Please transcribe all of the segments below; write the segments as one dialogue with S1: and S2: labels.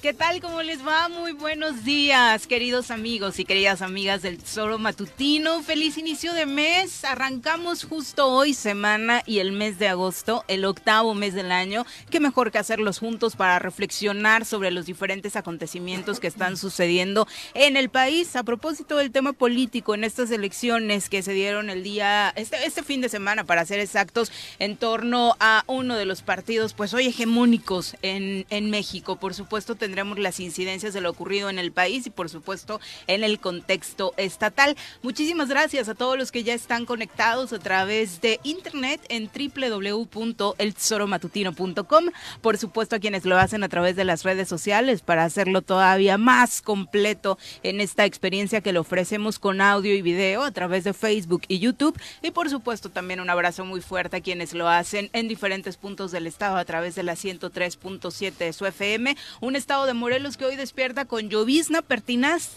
S1: ¿Qué tal? ¿Cómo les va? Muy buenos días, queridos amigos y queridas amigas del Tesoro Matutino. Feliz inicio de mes. Arrancamos justo hoy semana y el mes de agosto, el octavo mes del año. Qué mejor que hacerlos juntos para reflexionar sobre los diferentes acontecimientos que están sucediendo en el país. A propósito del tema político en estas elecciones que se dieron el día, este, este fin de semana, para ser exactos, en torno a uno de los partidos, pues hoy hegemónicos en, en México. Por supuesto, tendremos las incidencias de lo ocurrido en el país y por supuesto en el contexto estatal. Muchísimas gracias a todos los que ya están conectados a través de internet en www.eltesoromatutino.com. Por supuesto a quienes lo hacen a través de las redes sociales para hacerlo todavía más completo en esta experiencia que le ofrecemos con audio y video a través de Facebook y YouTube. Y por supuesto también un abrazo muy fuerte a quienes lo hacen en diferentes puntos del estado a través de la 103.7 de su FM. Un estado de Morelos que hoy despierta con llovizna pertinaz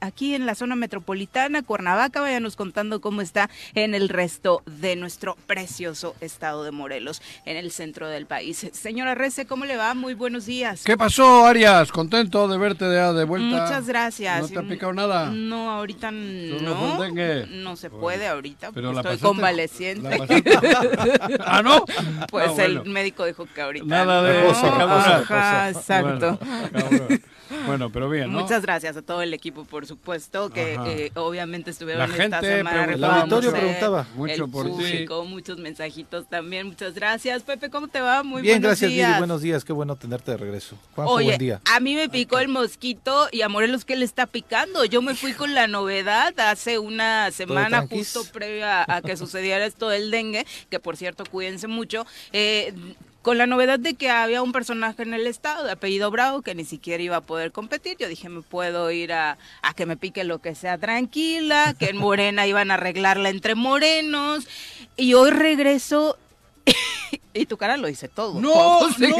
S1: aquí en la zona metropolitana, Cuernavaca. Váyanos contando cómo está en el resto de nuestro precioso estado de Morelos, en el centro del país. Señora Rece, ¿cómo le va? Muy buenos días.
S2: ¿Qué pasó, Arias? Contento de verte de, de vuelta.
S1: Muchas gracias.
S2: ¿No te ha picado nada?
S1: No, ahorita no. No se puede ahorita. Pero estoy convaleciente.
S2: ¿Ah, no?
S1: Pues ah, el médico dijo que ahorita.
S2: Nada de eso.
S1: exacto.
S2: Bueno, pero bien, ¿no?
S1: Muchas gracias a todo el equipo, por supuesto, que eh, obviamente estuvieron
S2: la esta
S1: semana.
S2: El auditorio preguntaba.
S1: Mucho el por público, muchos mensajitos también. Muchas gracias. Pepe, ¿cómo te va? Muy
S3: bien,
S1: buenos
S3: gracias,
S1: días.
S3: buenos días. Qué bueno tenerte de regreso.
S1: Juanjo, Oye, buen día. a mí me picó el mosquito y a Morelos, ¿qué le está picando? Yo me fui con la novedad hace una semana, justo previa a que sucediera esto del dengue, que por cierto, cuídense mucho. Eh, con la novedad de que había un personaje en el estado de apellido Bravo que ni siquiera iba a poder competir. Yo dije, me puedo ir a, que me pique lo que sea tranquila, que en Morena iban a arreglarla entre morenos. Y hoy regreso y tu cara lo dice todo.
S2: No, no,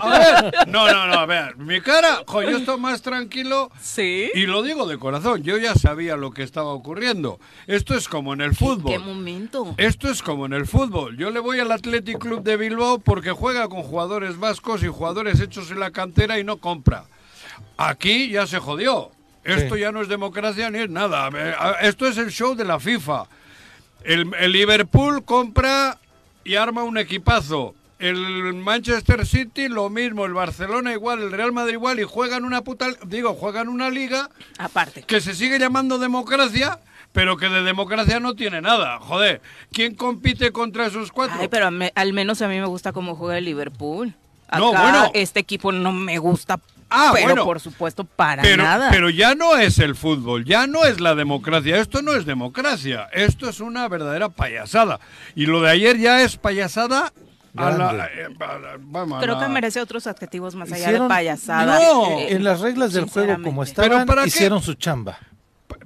S2: a ver, no, no, no, a ver, mi cara, jo, yo estoy más tranquilo.
S1: Sí.
S2: Y lo digo de corazón, yo ya sabía lo que estaba ocurriendo. Esto es como en el fútbol.
S1: ¿Qué momento?
S2: Esto es como en el fútbol. Yo le voy al Athletic Club de Bilbao porque juega con jugadores vascos y jugadores hechos en la cantera y no compra. Aquí ya se jodió. Esto ya no es democracia ni es nada. Esto es el show de la FIFA. El, el Liverpool compra y arma un equipazo. El Manchester City lo mismo, el Barcelona igual, el Real Madrid igual y juegan una puta, digo, juegan una liga
S1: aparte
S2: que se sigue llamando democracia, pero que de democracia no tiene nada. Joder, ¿quién compite contra esos cuatro?
S1: Ay, pero al menos a mí me gusta cómo juega el Liverpool. no, bueno, este equipo no me gusta Ah, pero bueno, por supuesto, para nada.
S2: Pero ya no es el fútbol, ya no es la democracia. Esto no es democracia, esto es una verdadera payasada. Y lo de ayer ya es payasada eh,
S1: Creo que merece otros adjetivos más allá de payasada.
S3: No, eh, en las reglas del juego como estaban, hicieron su chamba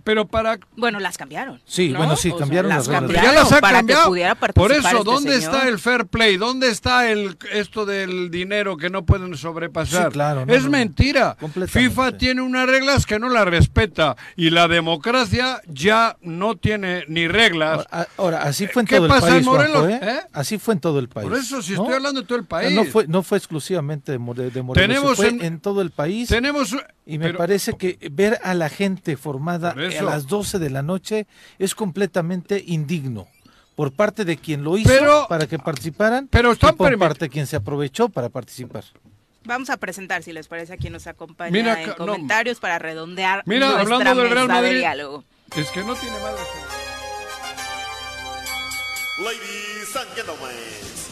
S2: pero para...
S1: Bueno, las cambiaron.
S3: Sí, bueno, sí, cambiaron las,
S1: reglas. ya las ha cambiado.
S2: Por eso,
S1: este
S2: ¿dónde está el fair play? ¿Dónde está el esto del dinero que no pueden sobrepasar?
S3: Sí, claro.
S2: es mentira. FIFA tiene unas reglas que no las respeta y la democracia ya no tiene ni reglas.
S3: Ahora, así fue en todo el país. ¿Qué pasa en Morelos? ¿eh? Así fue en todo el país.
S2: Por eso, si estoy hablando de todo el país.
S3: No fue, no fue exclusivamente de, Morelos,
S2: tenemos
S3: fue en, todo el país.
S2: Tenemos
S3: y me parece que ver a la gente formada a las 12 de la noche es completamente indigno por parte de quien lo hizo para que participaran
S2: pero
S3: y por parte de quien se aprovechó para participar.
S1: Vamos a presentar, si les parece, a quien nos acompaña en comentarios para redondear
S2: Mira,
S1: nuestra
S2: hablando del
S1: Real
S2: Madrid,
S1: de diálogo.
S2: Es que no tiene madre.
S4: Ladies and gentlemen,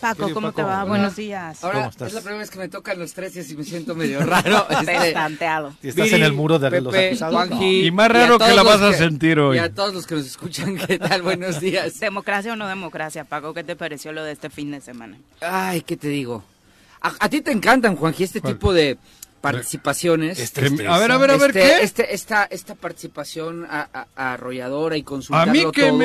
S1: Paco, ¿cómo te va? Buenos días.
S5: Ahora es la primera vez que me tocan los tres y me siento medio raro.
S1: este,
S3: estás en el muro de los acusados.
S2: Y más raro que la vas a sentir hoy.
S5: Y a todos los que nos escuchan, ¿qué tal? Buenos días.
S1: ¿Democracia o no democracia, Paco? ¿Qué te pareció lo de este fin de semana?
S5: Ay, ¿qué te digo? A, ti te encantan, Juanji, este tipo de participaciones.
S2: Este, a ver, a ver, a ver, este, ¿qué?
S5: Este, esta, esta participación arrolladora y consultarlo todo,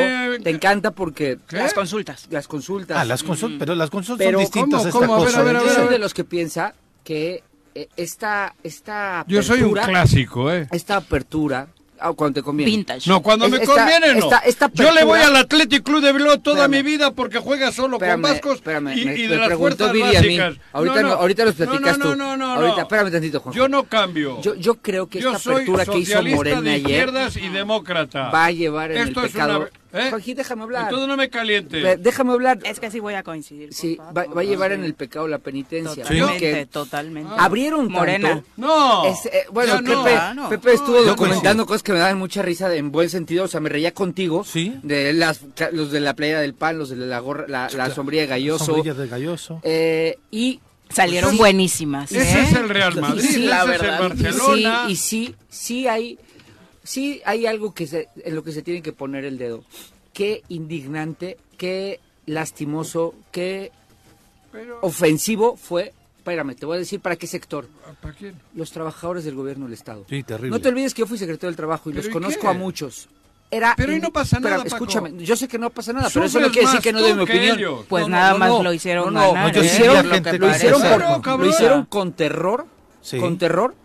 S5: te encanta porque...
S1: Las consultas.
S5: Las consultas.
S3: Ah, las consultas, pero las consultas son distintas ¿cómo, a esta
S5: A ver, a ver, Yo soy de los que piensa que eh, esta, esta
S2: Yo soy un clásico, ¿eh?
S5: Esta apertura Ah, cuando te conviene.
S1: Vintage.
S2: No, cuando me conviene no. Yo le voy al Athletic Club de Bilbao toda mi vida porque juega solo con vascos
S5: espérame,
S2: y,
S5: me,
S2: y de las fuerzas básicas.
S5: Ahorita, no, no, ahorita los platicas
S2: no,
S5: tú.
S2: No, no,
S5: ahorita, espérame tantito, Juan.
S2: Yo no cambio.
S5: Yo, yo creo que esta apertura que hizo Morena
S2: de
S5: ayer
S2: izquierdas y demócrata.
S5: va a llevar en Esto el pecado. ¿Eh? Joaquín, déjame hablar.
S2: Todo no me caliente.
S5: Déjame hablar.
S1: Es que sí voy a coincidir.
S5: Sí, va, va, a llevar en el pecado la penitencia.
S1: Totalmente, totalmente.
S5: Abrieron
S1: Morena.
S2: no.
S5: Es, eh, bueno, Pepe, no. Pepe estuvo documentando cosas que me daban mucha risa en buen sentido. O sea, me reía contigo.
S3: Sí.
S5: De las, los de la playa del pan, los de la gorra, la, la sombrilla de Galloso.
S3: Sombrilla de Galloso.
S5: Eh, y
S1: salieron buenísimas.
S2: Ese
S1: ¿eh?
S2: es el Real Madrid, sí, la ese verdad. es el Barcelona.
S5: Sí, y sí, sí hay, sí hay algo que se, en lo que se tiene que poner el dedo qué indignante, qué lastimoso, qué ofensivo fue. Espérame, te voy a decir para qué sector.
S2: ¿Para quién?
S5: Los trabajadores del gobierno del Estado.
S3: Sí, terrible.
S5: No te olvides que yo fui secretario del Trabajo y los conozco a muchos. Era
S2: pero ahí no pasa nada.
S5: Pero, escúchame, yo sé que no pasa nada, pero eso no quiere decir que no doy mi opinión.
S1: Ellos. Pues nada más lo hicieron
S5: no,
S1: ganar,
S5: lo,
S1: ¿eh?
S5: hicieron,
S1: lo,
S5: lo, hicieron por, lo hicieron con terror, sí. con terror.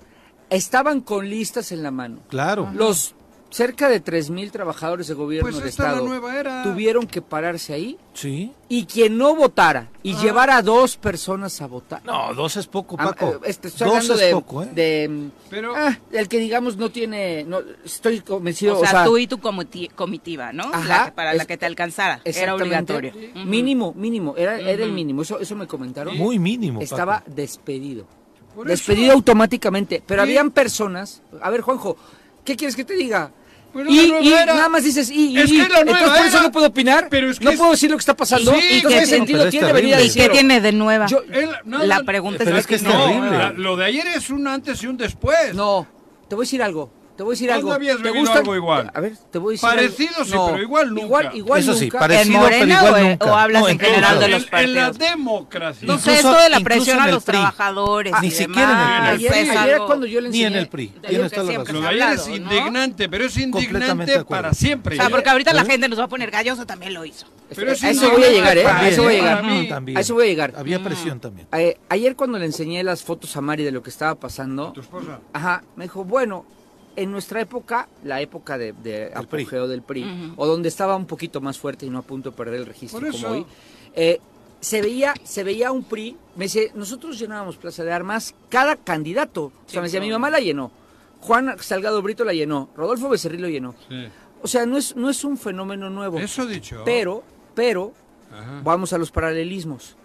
S5: Estaban con listas en la mano.
S3: Claro.
S5: Los cerca de 3.000 trabajadores de gobierno
S2: pues
S5: del Estado
S2: era.
S5: tuvieron que pararse ahí.
S3: Sí.
S5: Y quien no votara y ah. llevara a dos personas a votar.
S3: No, dos es poco, Paco.
S5: Ah, este, estoy
S3: dos
S5: hablando
S3: es
S5: de,
S3: poco, ¿eh?
S5: de
S2: Pero,
S5: ah, el que digamos no tiene, no, estoy convencido.
S1: O sea, o sea tú y tu comitiva, ¿no?
S5: Ajá,
S1: la, para es, la que te alcanzara. Era obligatorio.
S5: Uh -huh. Mínimo, mínimo, era, uh -huh. era el mínimo. Eso, eso me comentaron.
S3: Muy mínimo.
S5: Estaba
S3: Paco.
S5: despedido. Por despedido eso. automáticamente. Pero ¿Sí? habían personas. A ver, Juanjo, ¿qué quieres que te diga?
S2: Pero
S5: y, y nada más dices, y,
S2: es
S5: y,
S2: que la nueva
S5: entonces por eso no puedo opinar,
S2: pero es que
S5: no
S2: es,
S5: puedo decir lo que está pasando,
S2: sí,
S5: y qué sentido
S3: no,
S5: tiene venir a
S1: ¿Y qué tiene de nueva?
S5: Yo,
S2: el, no,
S1: la pregunta
S3: pero
S1: es,
S3: es que es
S2: no,
S3: terrible.
S2: la, lo de ayer es un antes y un después.
S5: No, te voy a decir algo. Te voy a decir algo.
S2: habías
S5: ¿Te
S2: gusta algo igual?
S5: A ver, te voy a decir
S2: Parecido
S5: algo.
S2: sí, no, pero igual nunca.
S5: Igual, igual
S3: Eso
S5: nunca.
S3: sí, parecido,
S1: ¿En Morena
S3: pero igual
S1: o,
S3: nunca.
S1: o hablas
S3: no,
S1: en general de los
S2: en,
S1: partidos?
S2: En la democracia.
S1: No sé, esto de la presión a los trabajadores
S3: ah, Ni siquiera en el
S5: PRI. Ayer, ayer cuando yo le enseñé.
S3: Ni en el PRI.
S1: Tienes toda la
S2: razón. Lo de ayer es indignante, pero es indignante para siempre.
S1: O sea, porque ahorita la gente nos va a poner galloso, también lo hizo.
S5: Pero a eso voy a llegar, ¿eh? A eso voy a llegar.
S3: También.
S5: A eso voy a llegar.
S3: Había presión también.
S5: Eh, ayer cuando le enseñé las fotos a Mari de lo que estaba pasando.
S2: ¿Tu esposa?
S5: Ajá, me dijo, bueno, en nuestra época, la época de, de apogeo PRI. del PRI, uh -huh. o donde estaba un poquito más fuerte y no a punto de perder el registro como hoy, eh, se veía, se veía un PRI, me dice, nosotros llenábamos Plaza de Armas, cada candidato, o sea, me decía, mi mamá la llenó, Juan Salgado Brito la llenó, Rodolfo Becerril lo llenó.
S2: Sí.
S5: O sea, no es, no es un fenómeno nuevo.
S2: Eso dicho.
S5: Pero, pero, Ajá. vamos a los paralelismos.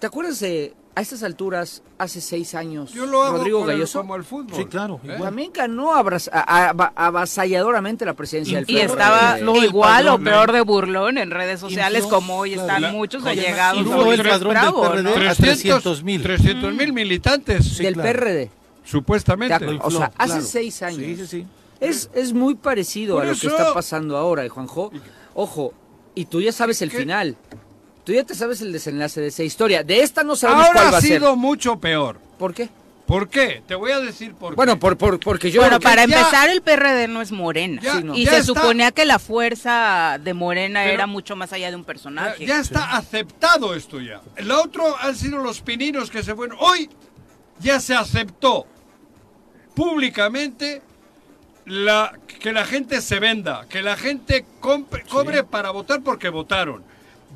S5: ¿Te acuerdas de a estas alturas, hace seis años,
S2: Yo lo hago
S5: Rodrigo
S2: el,
S5: Galloso.
S2: como el fútbol.
S3: Sí, claro.
S2: ¿Eh?
S5: También ganó abras, a, a, avasalladoramente la presidencia del
S1: Y estaba igual o peor de burlón en redes sociales, Infló, como hoy están la, muchos allegados.
S3: Infló el padrón del PRD a 300 mil.
S2: 300 mil militantes.
S5: Sí, del
S3: claro.
S5: PRD.
S2: Supuestamente.
S5: O sea, hace
S3: claro.
S5: seis años.
S3: Sí, sí, sí.
S5: Es, es muy parecido
S2: Por
S5: a lo
S2: eso...
S5: que está pasando ahora, Juanjo. Ojo, y tú ya sabes el
S2: ¿Qué?
S5: final. Tú ya te sabes el desenlace de esa historia. De esta no sabemos
S2: Ahora
S5: cuál va
S2: ha
S5: a ser.
S2: sido mucho peor.
S5: ¿Por qué?
S2: ¿Por qué? Te voy a decir por qué.
S5: Bueno, por, por, porque yo...
S1: Bueno,
S5: porque
S1: para
S2: ya-
S1: empezar, el PRD no es Morena.
S2: Ya,
S5: Sí, no.
S1: Y se
S2: está-
S1: suponía que la fuerza de Morena
S2: Pero-
S1: era mucho más allá de un personaje.
S2: ya está aceptado esto ya. El otro han sido los pininos que se fueron. Hoy ya se aceptó públicamente la, que la gente se venda, que la gente compre- cobre para votar porque votaron.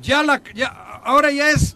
S2: Ya la, ya, ahora ya es,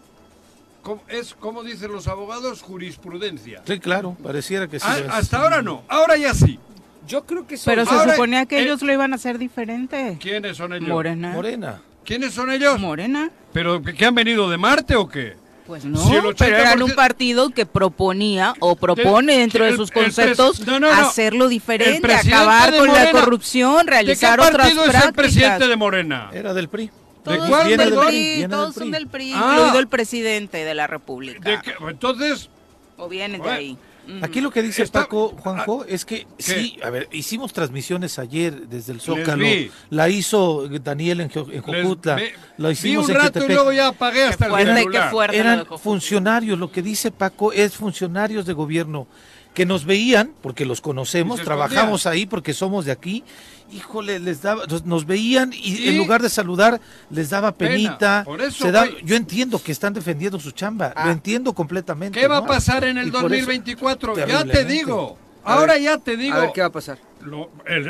S2: es como dicen los abogados, jurisprudencia.
S3: Sí, claro, pareciera que sí.
S2: A- hasta ahora no, ahora ya sí.
S5: Yo creo que eso...
S1: Pero se
S2: Ahora,
S1: suponía que
S2: eh,
S1: ellos lo iban a hacer diferente.
S2: ¿Quiénes son ellos?
S1: Morena.
S3: Morena.
S2: ¿Quiénes son ellos?
S1: Morena.
S2: ¿Pero que, han venido de Marte o qué?
S1: Pues no,
S2: Si el 80%
S1: pero eran un partido que proponía o propone
S2: De-
S1: dentro de sus conceptos
S2: no, no, no.
S1: hacerlo diferente, acabar con la corrupción, realizar
S2: ¿De qué
S1: otras
S2: partido es
S1: prácticas.
S2: el presidente de Morena?
S3: Era del PRI.
S2: ¿De
S1: Todos
S2: cuál,
S1: son del
S2: perdón?
S1: PRI,
S3: del
S1: todos
S3: PRI.
S1: son del PRI,
S2: Ah.
S1: incluido el presidente de la República.
S2: ¿De qué? Entonces,
S1: O vienen de ahí.
S3: Aquí lo que dice
S2: Está-
S3: Paco, Juanjo, es que sí, a ver, hicimos transmisiones ayer desde el Zócalo, la hizo Daniel en, en
S2: ve-
S3: lo
S2: vi
S3: hicimos
S2: un
S3: en
S2: rato y
S3: Jetepec.
S2: luego ya apagué hasta
S1: Qué fuerte,
S2: el celular.
S1: fuerte.
S3: Eran
S1: de
S3: funcionarios, lo que dice Paco es funcionarios de gobierno que nos veían, porque los conocemos, trabajamos ahí porque somos de aquí, híjole, les daba, nos veían y, en lugar de saludar les daba penita. yo entiendo que están defendiendo su chamba, lo ah. entiendo completamente.
S2: ¿Qué va a pasar en el 2024? ya te digo. Ahora ya te digo.
S5: A ver, ¿qué va a pasar?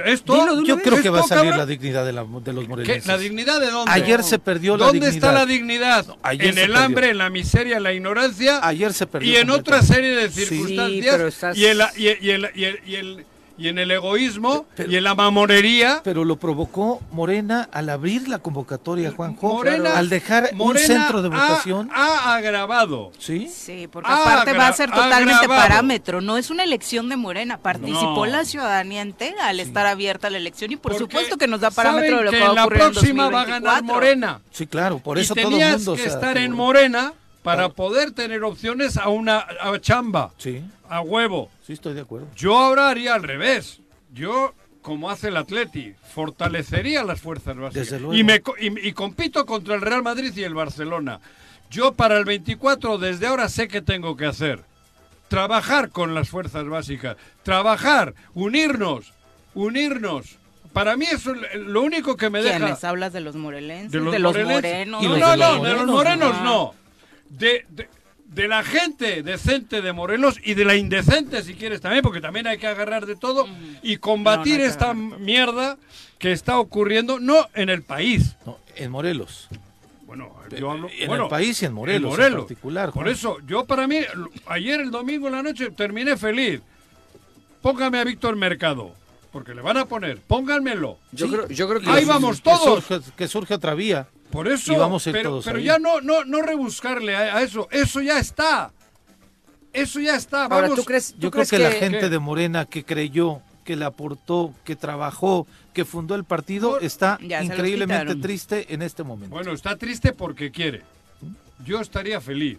S2: esto,
S3: yo creo que va a salir la dignidad de, los morelenses.
S2: ¿La dignidad de dónde?
S3: Ayer se perdió la
S2: dignidad.
S3: ¿Dónde
S2: está la dignidad? en el hambre, en la miseria, en la ignorancia.
S3: Ayer se perdió.
S2: Y en otra serie de circunstancias. y, el, y, el, y en el egoísmo y en la mamonería.
S3: Pero lo provocó Morena al abrir la convocatoria, Juanjo. Morena, al dejar un centro de votación.
S2: Ha, agravado.
S3: Sí.
S1: Sí, porque aparte va a ser totalmente parámetro. No es una elección de Morena. Participó la ciudadanía entera al estar abierta la elección y por supuesto que nos da parámetro de lo que, va a ocurrir
S2: la próxima va a ganar Morena.
S3: Sí, claro, por eso
S2: todo
S3: el mundo.
S2: que estar en Morena para poder tener opciones a una chamba.
S3: Sí.
S2: A huevo.
S3: Sí, estoy de acuerdo.
S2: Yo ahora haría al revés. Yo, como hace el Atleti, fortalecería las fuerzas básicas. Y, me, y, compito contra el Real Madrid y el Barcelona. Yo para el 24 desde ahora sé qué tengo que hacer. Trabajar con las fuerzas básicas. Trabajar, unirnos, unirnos. Para mí eso es lo único que me deja...
S1: ¿Quiénes? ¿Hablas de los morelenses? ¿De los, morenos?
S2: no, no, de los morenos no. De, de, la gente decente de Morelos y de la indecente, si quieres también, porque también hay que agarrar de todo y combatir esta mierda que está ocurriendo, no en el país.
S3: en Morelos.
S2: Bueno, yo hablo,
S3: en el país y en Morelos, en, particular.
S2: Por eso, yo para mí, ayer el domingo en la noche terminé feliz. Póngame a Víctor Mercado porque le van a poner, pónganmelo.
S5: Yo, creo, yo creo que
S2: ahí vamos todos.
S3: que surge otra vía.
S2: Por eso, pero, pero ya no, no, no rebuscarle a, eso, eso ya está. Eso ya está.
S5: Ahora, ¿tú crees,
S3: Yo
S5: creo
S3: que, la gente de Morena que creyó, que le aportó, que trabajó, que fundó el partido, está increíblemente triste en este momento.
S2: Bueno, está triste porque quiere. Yo estaría feliz.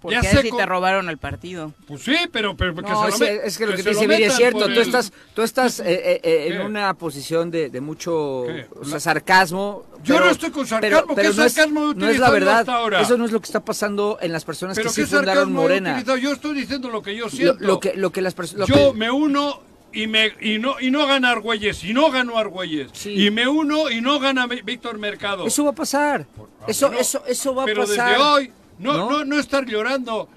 S1: ¿Por qué si te robaron el partido?
S2: Pues sí, pero, pero que
S5: no,
S2: se
S5: lo es, que lo que, dice es cierto. Tú estás, tú estás eh, eh, eh, en una posición de, de mucho sarcasmo.
S2: Yo no estoy con sarcasmo. Pero, ¿Qué no sarcasmo
S5: es, no es la verdad. Eso no es lo que está pasando en las personas que sí fundaron Morena.
S2: Yo estoy diciendo lo que yo siento.
S5: Lo, que, lo que las personas.
S2: Yo me uno y me y no y no gana Argüelles y no ganó Argüelles y me uno y no gana Víctor Mercado
S5: eso va a pasar eso eso eso va a
S2: pasar
S5: pero
S2: desde hoy no, no, no, estar llorando.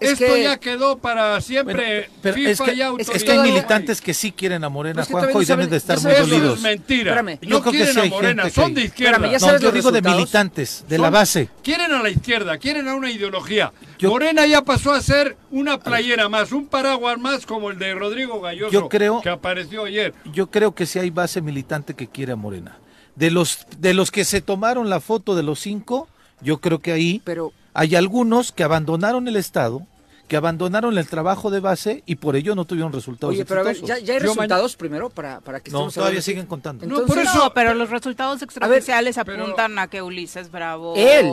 S2: Esto ya quedó para siempre.
S3: pero es, que, es, que, hay militantes que sí quieren a Morena, Juanjo, y deben de estar muy dolidos. Eso
S2: es mentira. no quieren a Morena, son de izquierda.
S3: no, yo digo de militantes, de la base.
S2: Quieren a la izquierda, quieren a una ideología. Morena ya pasó a ser una playera más, un paraguas más como el de Rodrigo Galloso,
S3: yo creo,
S2: que apareció ayer.
S3: Yo creo que sí hay base militante que quiere a Morena. De los, de los que se tomaron la foto de los cinco, yo creo que ahí... Pero hay algunos que abandonaron el Estado, que abandonaron el trabajo de base y por ello no tuvieron resultados Oye, pero a ver,
S5: ¿ya, hay resultados primero para, para que
S3: No, todavía siguen contando.
S1: no, por eso, pero los resultados extraoficiales apuntan a que Ulises Bravo...
S5: Él,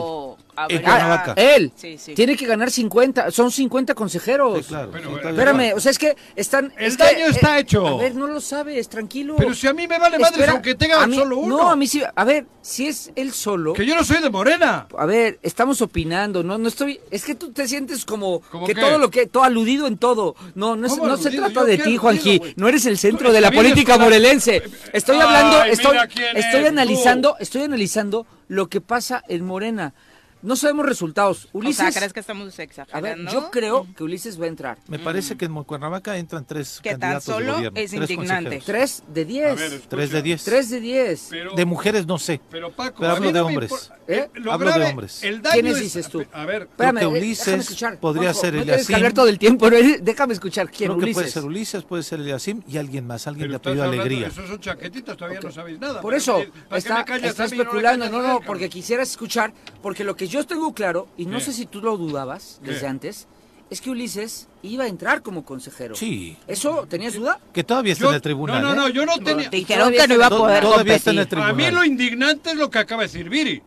S5: él tiene que ganar 50, son 50 consejeros. Sí, claro, Espérame, o sea, es que están...
S2: El daño está hecho.
S5: A ver, no lo sabes, tranquilo.
S2: Pero si a mí me vale madre aunque tenga solo uno.
S5: No, a mí sí, a ver, si es él solo...
S2: Que yo no soy de Morena.
S5: A ver, estamos opinando, no no estoy... Es que tú te sientes como que todo lo que... Todo aludido en todo. No, no, no se trata de ti, Juanji. No eres el centro de la política morelense. Estoy hablando, estoy, estoy analizando, estoy analizando lo que pasa en Morena. No sabemos resultados. Ulises,
S1: o sea, ¿crees que estamos exagerando?
S5: A ver, yo creo que Ulises va a entrar.
S3: Me parece que en Cuernavaca entran tres que tan solo
S1: es indignante.
S5: Tres de diez.
S3: tres de diez.
S5: Tres de diez.
S3: de mujeres no sé. Pero Paco, hablo de hombres. ¿Eh?
S5: Hablo de hombres. ¿Quiénes dices tú?
S2: A ver,
S3: Espérame, eh, Ulises podría ser el Eliasim.
S5: No todo el tiempo, déjame escuchar quién
S3: Creo Ulises. Que puede ser Ulises, puede ser el Eliasim y alguien más, alguien de apellido Alegría.
S2: Esos son chaquetitas, todavía no sabéis nada.
S5: Por eso, está, está especulando, no, no, porque quisieras escuchar, porque lo que yo tengo claro y no sé si tú lo dudabas desde antes, es que Ulises iba a entrar como consejero.
S3: Sí.
S5: ¿Eso tenías duda?
S3: Que todavía está en el tribunal.
S2: No, no, no, yo no tenía.
S1: Dijeron que no iba a poder Todavía está en el
S2: tribunal. A mí lo indignante es lo que acaba de decir Viri.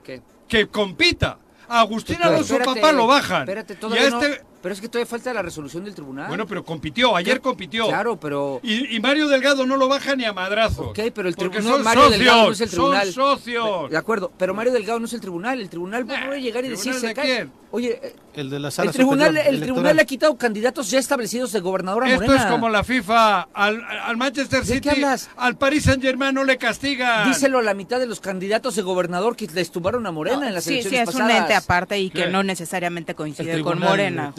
S2: Que compita. A Agustín Alonso papá lo bajan.
S5: Espérate, todavía, este... no, Pero es que todavía falta la resolución del tribunal.
S2: Bueno, pero compitió, ayer compitió.
S5: Claro, pero...
S2: Y, Mario Delgado no lo baja ni a madrazo.
S5: Ok, pero el tribunal... Mario
S2: socios,
S5: Delgado no es el tribunal.
S2: Son socios.
S5: De acuerdo, pero Mario Delgado no es el tribunal. El tribunal puede llegar y decir...
S2: ¿De quién?
S5: Oye,
S3: el de la sala
S5: el tribunal, el tribunal le ha quitado candidatos ya establecidos de gobernador a
S2: Esto es como la FIFA. Al, al Manchester City, al Paris Saint Germain no le castiga.
S5: Díselo a la mitad de los candidatos de gobernador que le tumbaron a Morena en las
S1: sí,
S5: elecciones
S1: pasadas. Sí, es un ente aparte y que no necesariamente coincide con Morena.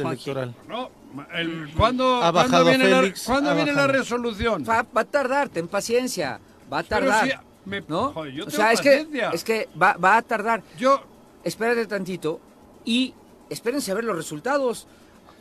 S2: No, el, ¿Cuándo, ¿cuándo viene, la, ¿cuándo viene la resolución?
S5: Va, va, a tardar, ten paciencia. Va a tardar. ¿no? o sea, es que, es que va, va a tardar.
S2: Yo.
S5: Espérate tantito y espérense a ver los resultados.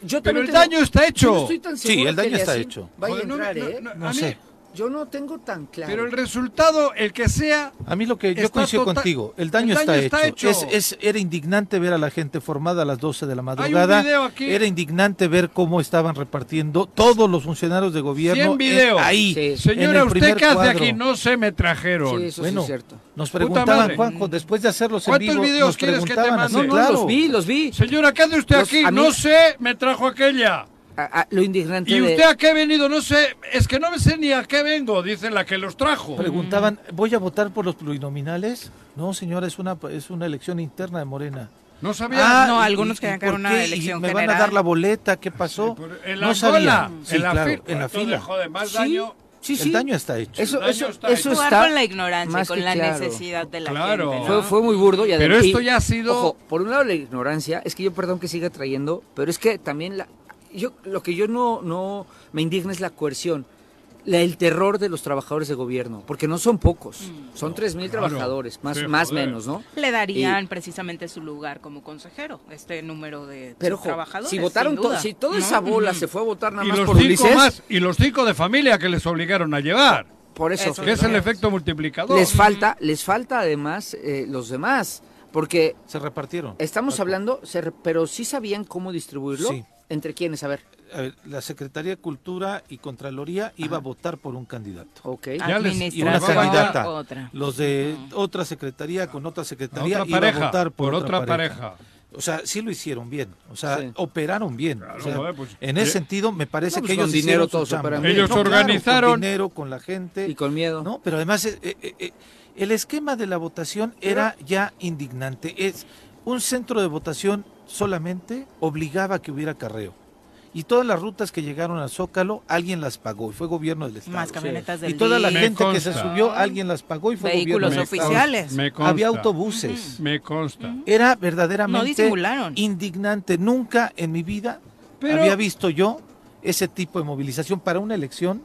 S2: Yo Pero el daño está hecho.
S3: sí, el daño está hecho.
S5: Vaya a entrar,
S3: no,
S5: ¿eh?
S3: no sé.
S5: Yo no tengo tan claro.
S2: Pero el resultado, el que sea.
S3: A mí lo que yo coincido contigo, el daño, está, hecho. Es, era indignante ver a la gente formada a las 12 de la madrugada. Era indignante ver cómo estaban repartiendo todos los funcionarios de gobierno. ahí.
S2: Señora, ¿usted qué hace aquí? No se me trajeron.
S5: Sí, eso bueno, es cierto.
S3: Nos preguntaban, Juanjo, después de hacerlos en vivo.
S2: ¿Cuántos videos quieres que te mande?
S5: No, no, los vi, los vi.
S2: Señora, ¿qué hace usted aquí? No sé, me trajo aquella
S5: lo indignante.
S2: ¿Y usted a qué ha venido? No sé, es que no me sé ni a qué vengo, dice la que los trajo.
S3: Preguntaban, ¿voy a votar por los plurinominales? No, señora, es una, es una elección interna de Morena.
S2: No sabía.
S1: Ah, no, algunos querían que era una elección
S3: ¿Me van a dar la boleta? ¿Qué pasó?
S2: en la no sabía.
S3: en la, en la fila.
S2: Joder, más daño.
S3: Sí, sí. El daño está hecho.
S5: Eso, eso,
S1: está, eso está con la ignorancia, con la necesidad de la
S2: claro.
S1: gente.
S5: Fue, fue, muy burdo y
S2: además, Pero esto ya ha sido.
S5: Ojo, por un lado la ignorancia, es que yo perdón que siga trayendo, pero es que también la, yo lo que yo no, no me indigna es la coerción. el terror de los trabajadores de gobierno, porque no son pocos, mm. son tres mil trabajadores, más más menos, ¿no?
S1: Le darían precisamente su lugar como consejero, este número de
S5: pero,
S1: trabajadores.
S5: Si votaron, si toda esa bola se fue a votar nada
S2: y
S5: más
S2: los
S5: por
S2: cinco más y los cinco de familia que les obligaron a llevar.
S5: Por eso,
S2: que es el efecto multiplicador.
S5: Les falta, les falta además eh, los demás, porque
S3: se repartieron.
S5: Estamos hablando, pero sí sabían cómo distribuirlo. Sí. ¿Entre quiénes? A ver.
S3: la Secretaría de Cultura y Contraloría iba a votar por un candidato.
S5: Ok.
S3: y una candidata. Los de otra secretaría con otra secretaría iba a votar por, otra, pareja. O sea, sí lo hicieron bien. O sea, operaron bien. Pues, en ese sentido, me parece pues que ellos
S5: dinero
S3: todos
S2: Ellos organizaron.
S3: con dinero, con la gente.
S5: Y con miedo.
S3: No, pero además, eh, eh, eh, el esquema de la votación era ya indignante. Es un centro de votación solamente obligaba a que hubiera carreo. Y todas las rutas que llegaron al Zócalo, alguien las pagó y fue gobierno del Estado.
S1: Más camionetas del
S3: Y toda la gente que se subió, alguien las pagó y fue
S1: Vehículos
S3: gobierno
S1: oficiales.
S3: Me Había autobuses.
S2: Me consta.
S3: Era verdaderamente indignante. Nunca en mi vida había visto yo ese tipo de movilización para una elección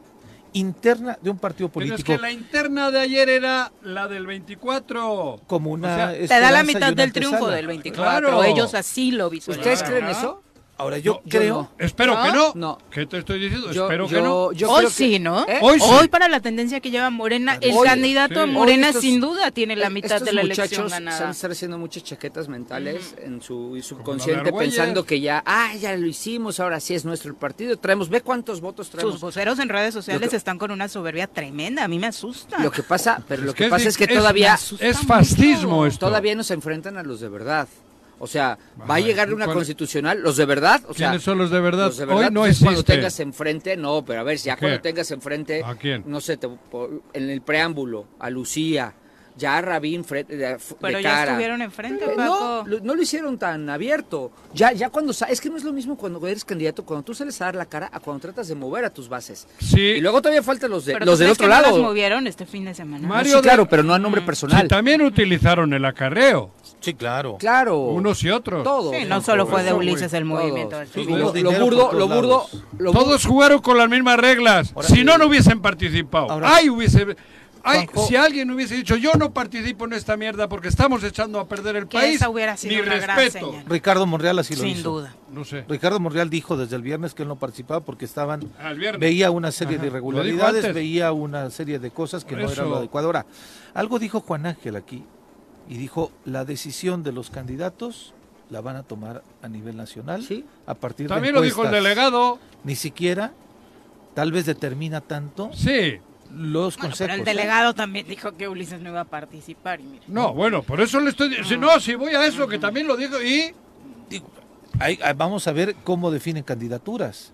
S3: interna de un partido político.
S2: Pero es que la interna de ayer era la del 24.
S3: Como una.
S1: te da la mitad del triunfo del 24. Ellos así lo visualizan.
S5: ¿Ustedes creen eso?
S3: Ahora yo creo.
S2: Espero que no. no. ¿Qué te estoy diciendo? Espero que no.
S1: Hoy sí, ¿no? ¿Eh? Hoy, Hoy para la tendencia que lleva Morena, el candidato a Morena sin duda tiene la mitad de la elección ganada.
S5: Están estar haciendo muchas chaquetas mentales en su subconsciente pensando que ya, ah, ya lo hicimos, ahora sí es nuestro partido. Traemos, ve cuántos votos traemos.
S1: Sus voceros en redes sociales están con una soberbia tremenda, a mí me asusta.
S5: Lo que pasa, pero lo que, pasa es, que todavía
S2: es fascismo esto.
S5: Todavía nos enfrentan a los de verdad. O sea, va a llegar una constitucional, los de verdad. O
S2: ¿Quiénes son los de verdad?
S5: Los de verdad
S2: Hoy no existe.
S5: Cuando tengas enfrente, no, pero a ver, ya cuando tengas enfrente, ¿A quién? no sé, en el preámbulo, a Lucía, ya Rabín frente, de,
S1: Pero ya estuvieron enfrente, Paco.
S5: No, no lo hicieron tan abierto. Ya, ya cuando es que no es lo mismo cuando eres candidato, cuando tú sales a dar la cara, a cuando tratas de mover a tus bases.
S2: Sí.
S5: Y luego todavía faltan los de los del otro lado.
S1: No movieron este fin de semana.
S5: Mario claro, pero no a nombre personal. Sí,
S2: también utilizaron el acarreo.
S3: Sí, claro.
S5: Claro.
S2: Unos y otros.
S5: Todos.
S1: Sí, no solo fue de Ulises el movimiento.
S5: lo, burdo, lo burdo,
S2: Todos jugaron con las mismas reglas. si no, no hubiesen participado. Ay, hubiese si alguien hubiese dicho yo no participo en esta mierda porque estamos echando a perder el país,
S1: esa hubiera sido
S2: mi respeto.
S3: Ricardo Monreal así lo
S1: Sin duda.
S2: No sé.
S3: Ricardo Monreal dijo desde el viernes que él no participaba porque estaban veía una serie de irregularidades, veía una serie de cosas que no eran lo adecuado. Ahora, algo dijo Juan Ángel aquí y dijo la decisión de los candidatos la van a tomar a nivel nacional
S5: ¿Sí?
S3: a partir
S2: También
S3: de
S2: lo dijo el delegado.
S3: Ni siquiera tal vez determina tanto.
S2: Sí
S3: los consejos. Pero
S1: el delegado también dijo que Ulises no iba a participar. Y
S2: No, bueno, por eso le estoy diciendo. No. si voy a eso, que también lo digo y.
S3: vamos a ver cómo definen candidaturas.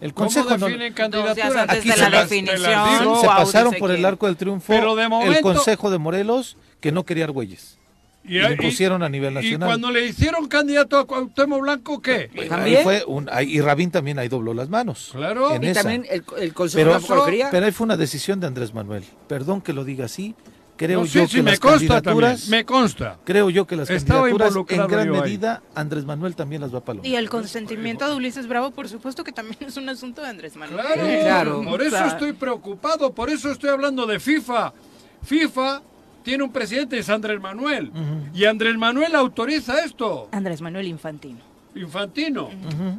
S3: El Consejo
S2: ¿Cómo definen candidaturas?
S1: Aquí se, la definición,
S3: se pasaron por el arco del triunfo el Consejo de Morelos que no quería Argüelles. Y, y, pusieron a nivel nacional.
S2: ¿Y cuando le hicieron candidato a Cuauhtémoc Blanco, qué?
S3: Ahí fue un, y Rabín también ahí dobló las manos.
S2: Claro.
S5: y también el, Consejo
S3: pero. Pero ahí fue una decisión de Andrés Manuel. Perdón que lo diga así. Creo yo que me las consta candidaturas,
S2: me consta.
S3: Creo yo que las candidaturas en gran medida Andrés Manuel también las va a palomear.
S1: Y el consentimiento de Ulises Bravo, por supuesto que también es un asunto de Andrés Manuel.
S2: Claro, claro. Por eso estoy preocupado, por eso estoy hablando de FIFA. FIFA tiene un presidente, es Andrés Manuel. Y Andrés Manuel autoriza esto.
S1: Andrés Manuel Infantino.
S2: Infantino.